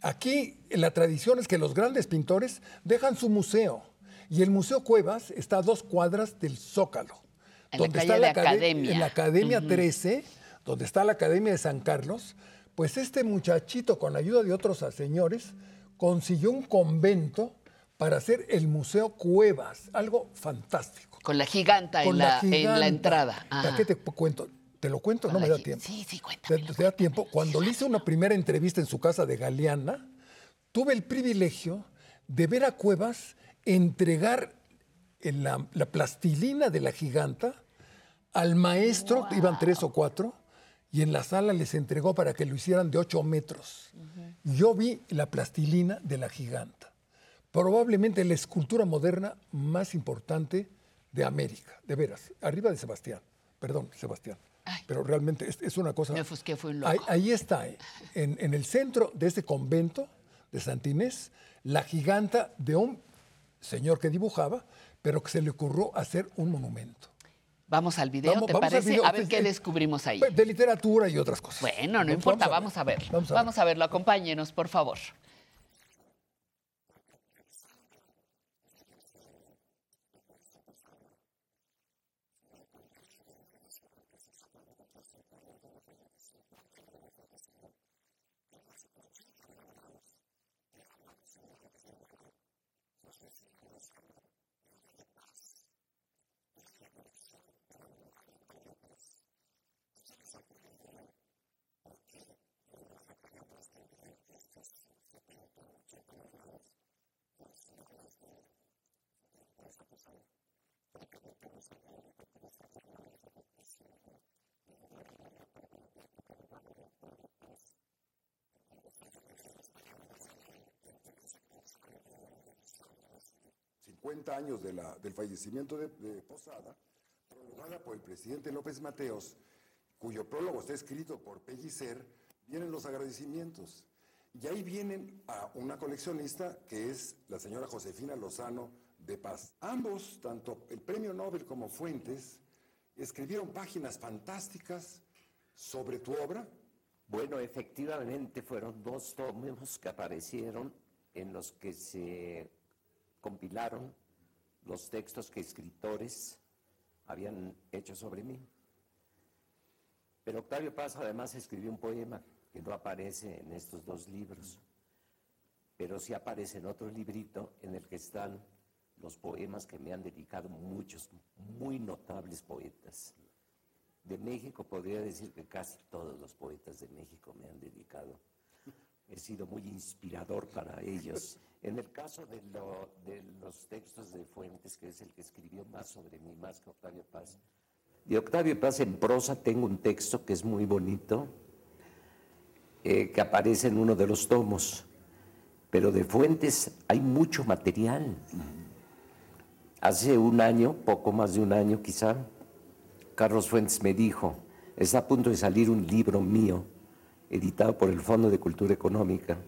Aquí la tradición es que los grandes pintores dejan su museo. Y el Museo Cuevas está a dos cuadras del Zócalo. En la calle de acade- Academia. En la Academia Ujú. 13, donde está la Academia de San Carlos, pues este muchachito, con la ayuda de otros señores, consiguió un convento para hacer el Museo Cuevas, algo fantástico. Con la giganta, en, la, en la entrada. ¿Para qué te cuento? ¿Te lo cuento? Con No me la da tiempo. Sí, sí, cuenta. ¿Te, te da tiempo? Cuando le hice una primera entrevista en su casa de Galeana, tuve el privilegio de ver a Cuevas entregar en la, la plastilina de la giganta al maestro, iban tres o cuatro, y en la sala les entregó para que lo hicieran de ocho metros. Yo vi la plastilina de la giganta, probablemente la escultura moderna más importante de América, de veras, arriba de Sebastián, perdón, Sebastián. Pero realmente es, es una cosa... Me ofusqué, fue un loco. Ahí, ahí está, eh, en, en el centro de este convento de Santa Inés, la giganta de un señor que dibujaba, pero que se le ocurrió hacer un monumento. Vamos al video, Vamos- ¿te vamos parece? video. A ver qué sí. descubrimos ahí. De literatura y otras cosas. Bueno, no Vamos- importa, vamos vamos a ver. Vamos a a, ver. verlo, acompáñenos, por favor. 50 años del fallecimiento de, Posada, prologada por el presidente López Mateos, cuyo prólogo está escrito por Pellicer, vienen los agradecimientos. Y ahí vienen a una coleccionista que es la señora Josefina Lozano de Paz. Ambos, tanto el premio Nobel como Fuentes, escribieron páginas fantásticas sobre tu obra. Bueno, efectivamente fueron dos tomos que aparecieron en los que se compilaron los textos que escritores habían hecho sobre mí. Pero Octavio Paz además escribió un poema que no aparece en estos dos libros, pero sí aparece en otro librito en el que están los poemas que me han dedicado muchos, muy notables poetas. De México podría decir que casi todos los poetas de México me han dedicado. He sido muy inspirador para ellos. En el caso de, lo- de los textos de Fuentes, que es el que escribió más sobre mí, más que Octavio Paz. De Octavio Paz en prosa tengo un texto que es muy bonito, eh, que aparece en uno de los tomos. Pero de Fuentes hay mucho material. Hace un año, poco más de un año quizá, Carlos Fuentes me dijo, está a punto de salir un libro mío, editado por el Fondo de Cultura Económica,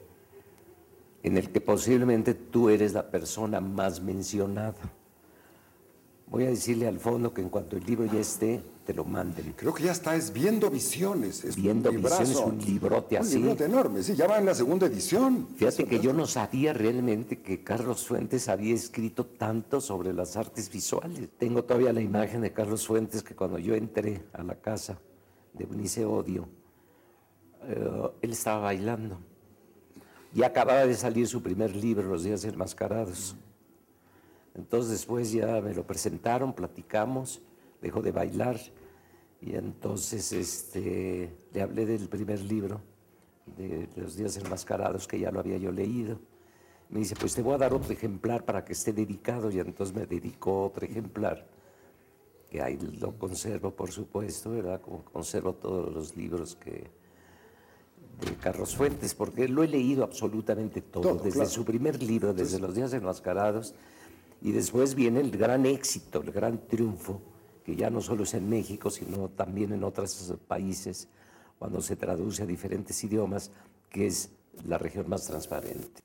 en el que posiblemente tú eres la persona más mencionada. Voy a decirle al fondo que en cuanto el libro ya esté, te lo manden. Creo que ya está, es Viendo Visiones. Es Viendo un Visiones, un librote así. Un librote enorme, sí, ya va en la segunda edición. Fíjate que yo no sabía realmente que Carlos Fuentes había escrito tanto sobre las artes visuales. Tengo todavía la imagen de Carlos Fuentes que cuando yo entré a la casa de Eunice Odio, eh, él estaba bailando. Y acababa de salir su primer libro, Los días enmascarados. Entonces después ya me lo presentaron, platicamos, dejó de bailar y entonces este, le hablé del primer libro de Los días enmascarados que ya lo había yo leído. Me dice, pues te voy a dar otro ejemplar para que esté dedicado y entonces me dedicó otro ejemplar, que ahí lo conservo por supuesto, ¿verdad? Como conservo todos los libros que de Carlos Fuentes, porque lo he leído absolutamente todo, Todo, desde claro. su primer libro, desde Los días enmascarados, y después viene el gran éxito, el gran triunfo, que ya no solo es en México, sino también en otros países, cuando se traduce a diferentes idiomas, que es la región más transparente.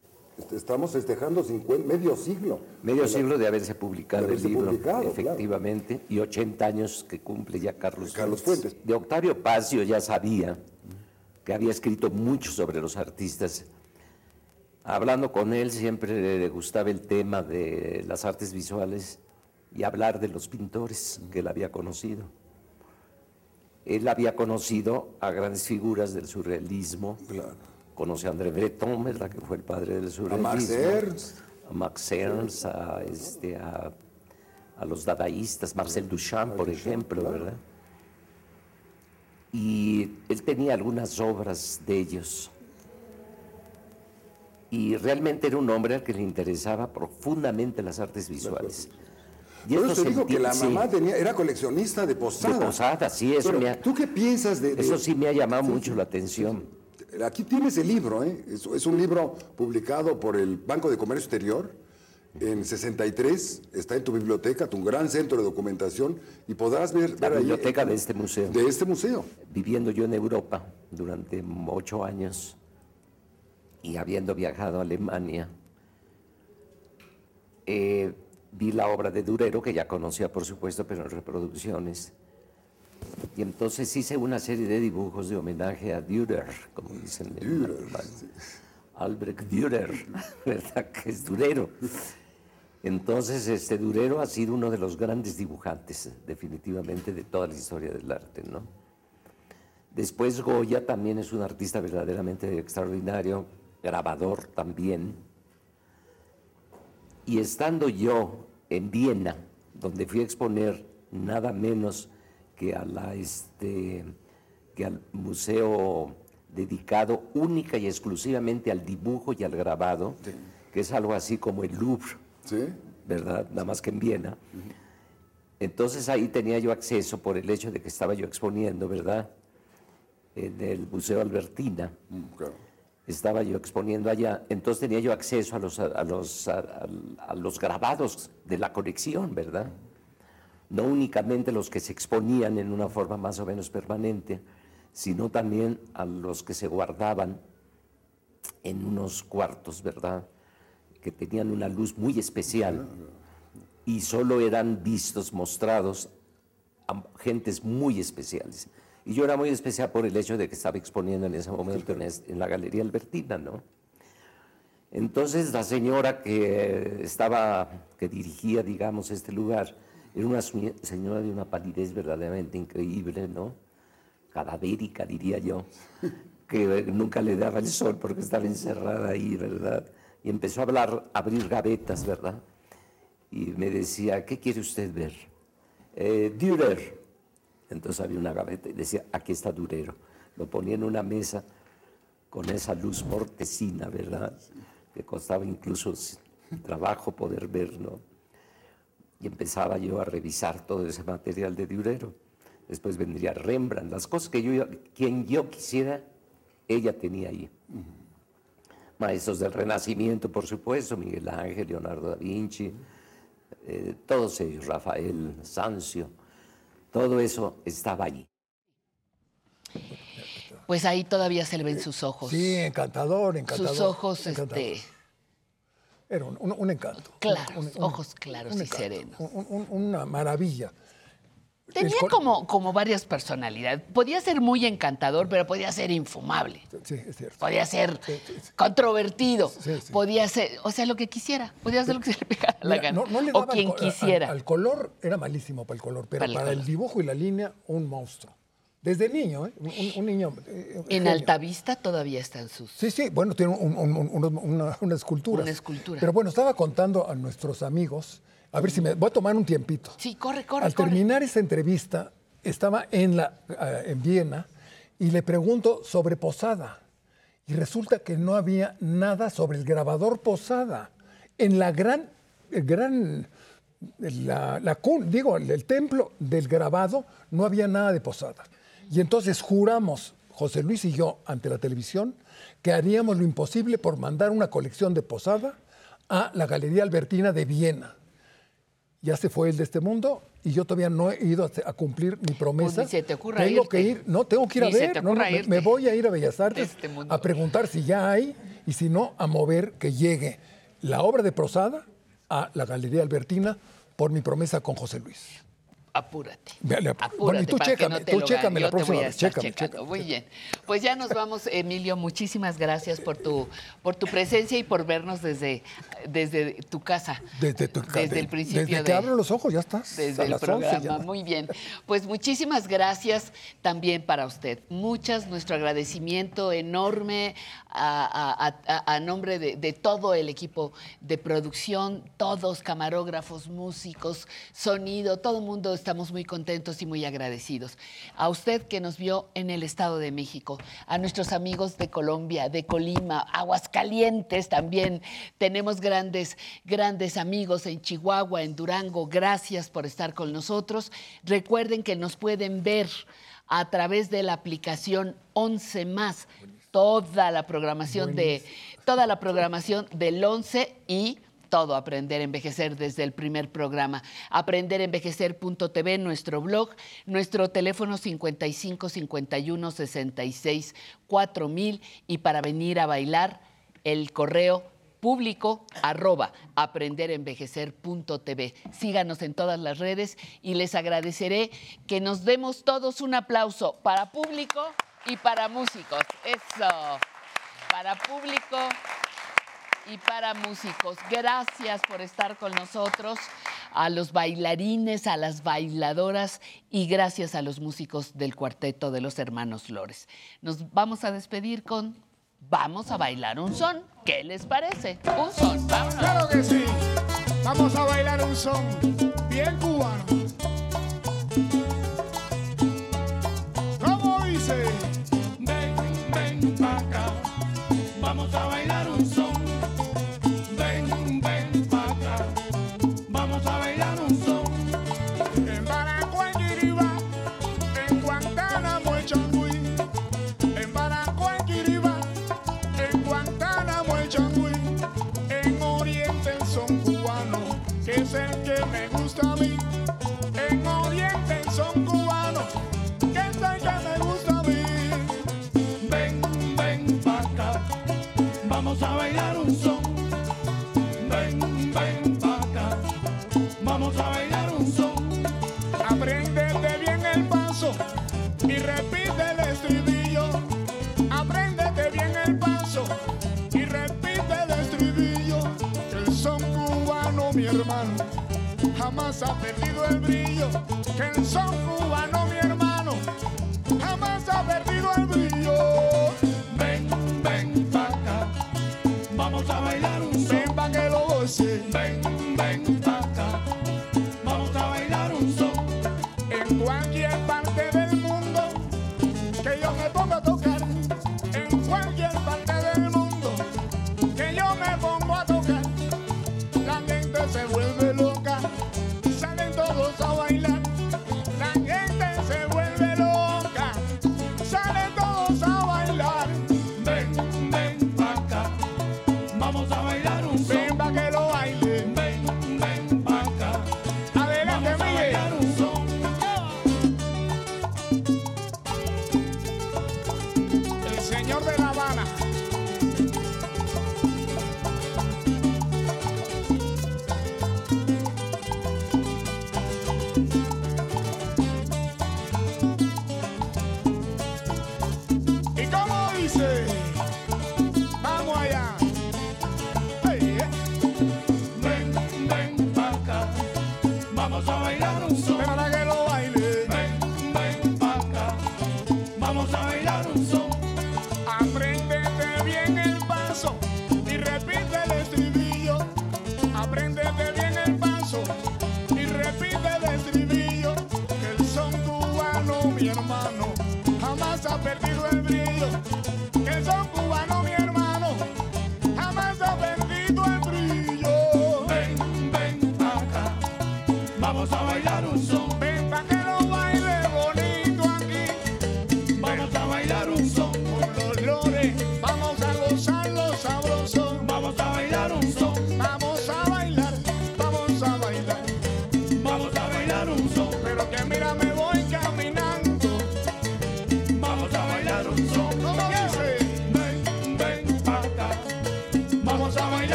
Estamos festejando 50 medio siglo. Medio De la- siglo de haberse publicado de haberse el libro, claro. efectivamente, y 80 años que cumple ya Carlos, Carlos Fuentes. De Octavio Paz yo ya sabía que había escrito mucho sobre los artistas. Hablando con él siempre le gustaba el tema de las artes visuales y hablar de los pintores que él había conocido. Él había conocido a grandes figuras del surrealismo. Conoció a André Breton, ¿verdad? que fue el padre del surrealismo. Max Ernst. A Max Ernst, a, este, a, a los dadaístas, Marcel Duchamp, por ejemplo, ¿verdad? Y él tenía algunas obras de ellos. Y realmente era un hombre al que le interesaba profundamente las artes visuales. Y Por eso te digo que la mamá sí. tenía, era coleccionista de Posada. De Posada, sí, eso Pero, me ha- ¿Tú qué piensas de, de- Eso sí me ha llamado mucho la atención. Aquí tienes el libro, ¿eh? es, es un libro publicado por el Banco de Comercio Exterior en 63, está en tu biblioteca, tu gran centro de documentación, y podrás ver, La ver ahí- biblioteca de este museo. De este museo. Viviendo yo en Europa durante ocho años y habiendo viajado a Alemania, eh, vi la obra de Durero, que ya conocía por supuesto, pero en reproducciones. Y entonces hice una serie de dibujos de homenaje a Dürer, como dicen en alemán. Albrecht Dürer, ¿verdad? Que es Durero. Entonces, este Durero ha sido uno de los grandes dibujantes, definitivamente, de toda la historia del arte, ¿no? Después Goya también es un artista verdaderamente extraordinario, grabador también. Y estando yo en Viena, donde fui a exponer nada menos que, a la, este, que al museo dedicado única y exclusivamente al dibujo y al grabado, que es algo así como el Louvre, ¿verdad? Nada más que en Viena. Entonces ahí tenía yo acceso por el hecho de que estaba yo exponiendo, ¿verdad? En el Museo Albertina. Estaba yo exponiendo allá, entonces tenía yo acceso a los, a los, a, los grabados de la colección, ¿verdad? No únicamente los que se exponían en una forma más o menos permanente, sino también a los que se guardaban en unos cuartos, ¿verdad? Que tenían una luz muy especial y solo eran vistos, mostrados a gentes muy especiales. Y yo era muy especial por el hecho de que estaba exponiendo en ese momento en, es- en la Galería Albertina, ¿no? Entonces la señora que estaba, que dirigía, digamos, este lugar, era una señora de una palidez verdaderamente increíble, ¿no? Cadavérica, diría yo, que nunca le daba el sol porque estaba encerrada ahí, ¿verdad? Y empezó a hablar, a abrir gavetas, ¿verdad? Y me decía, ¿qué quiere usted ver? "Eh, Dürer. Entonces había una gaveta y decía, aquí está Durero. Lo ponía en una mesa con esa luz mortecina, ¿verdad? Que costaba incluso trabajo poder ver, ¿no? Y empezaba yo a revisar todo ese material de Durero. Después vendría Rembrandt, las cosas que yo, quien yo quisiera, ella tenía ahí. Maestros del Renacimiento, por supuesto, Miguel Ángel, Leonardo da Vinci, eh, todos ellos, Rafael, Sancio, todo eso estaba allí. Pues ahí todavía se le ven sus ojos. Sí, encantador, encantador. Sus ojos, encantador. este, Era un, un- un encanto. claros, Un- un- ojos claros un y encanto, serenos. un- un- una maravilla. Tenía como, como varias personalidades. Podía ser muy encantador, pero podía ser infumable. Sí, es cierto. Podía ser controvertido. Podía ser, o sea, lo que quisiera. Podía hacer lo que se le pegara la gana. no- no le o daba quien al co- al- quisiera. Al, color era malísimo para el color, pero Para para, el el, dibujo y la línea, un monstruo. Desde niño, ¿eh? un, niño. eh, en genio. Altavista todavía están sus. Sí, sí, bueno, tiene un- una escultura. Una escultura. Pero bueno, estaba contando a nuestros amigos, a ver si me. Voy a tomar un tiempito. Sí, corre, corre, Al corre. terminar esa entrevista, estaba en, la, eh, en Viena y le pregunto sobre Posada. Y resulta que no había nada sobre el grabador Posada. En la gran, el gran, la, la cun- digo, el, el templo del grabado, no había nada de Posada. Y entonces juramos, José Luis y yo, ante la televisión, que haríamos lo imposible por mandar una colección de Posada a la Galería Albertina de Viena ya se fue el de este mundo y yo todavía no he ido a, a cumplir mi promesa. Pues ni se te ocurra tengo irte. que ir, no, tengo que ir a Ni ver. no, no, me- voy a ir a Bellas Artes este a preguntar si ya hay y si no, a mover que llegue la obra de Prosada a la Galería Albertina por mi promesa con José Luis. Apúrate. Véale, Apúrate bueno, y tú para que chécame, no te tú lo chécame la Yo te próxima voy a vez, estar chécame. Muy bien. Pues ya nos vamos, Emilio. Muchísimas gracias por tu, por tu presencia y por vernos desde, desde tu casa. Desde, tu- Desde de- el principio Desde de- que abro los ojos ya estás. desde a el las 11 ya. programa. Muy bien. Pues muchísimas gracias también para usted. Muchas, nuestro agradecimiento enorme a, a- a- a nombre de, de todo el equipo de producción, todos, camarógrafos, músicos, sonido, todo el mundo estamos muy contentos y muy agradecidos. A usted que nos vio en el Estado de México, a nuestros amigos de Colombia, de Colima, Aguascalientes también. Tenemos grandes, grandes amigos en Chihuahua, en Durango. Gracias por estar con nosotros. Recuerden que nos pueden ver a través de la aplicación 11 más toda la programación de toda la programación del 11 y todo aprender a envejecer desde el primer programa. Aprenderenvejecer.tv, nuestro blog, nuestro teléfono 55 51 66 4000 y para venir a bailar el correo público arroba aprenderenvejecer.tv. Síganos en todas las redes y les agradeceré que nos demos todos un aplauso para público y para músicos. Eso, para público y para músicos. Gracias por estar con nosotros, a los bailarines, a las bailadoras y gracias a los músicos del cuarteto de los hermanos Flores. Nos vamos a despedir con Vamos a bailar un son. ¿Qué les parece? Un son, vámonos. Claro que sí. Vamos a bailar un son bien cubano. Ha perdido el brillo. Que el son cubano,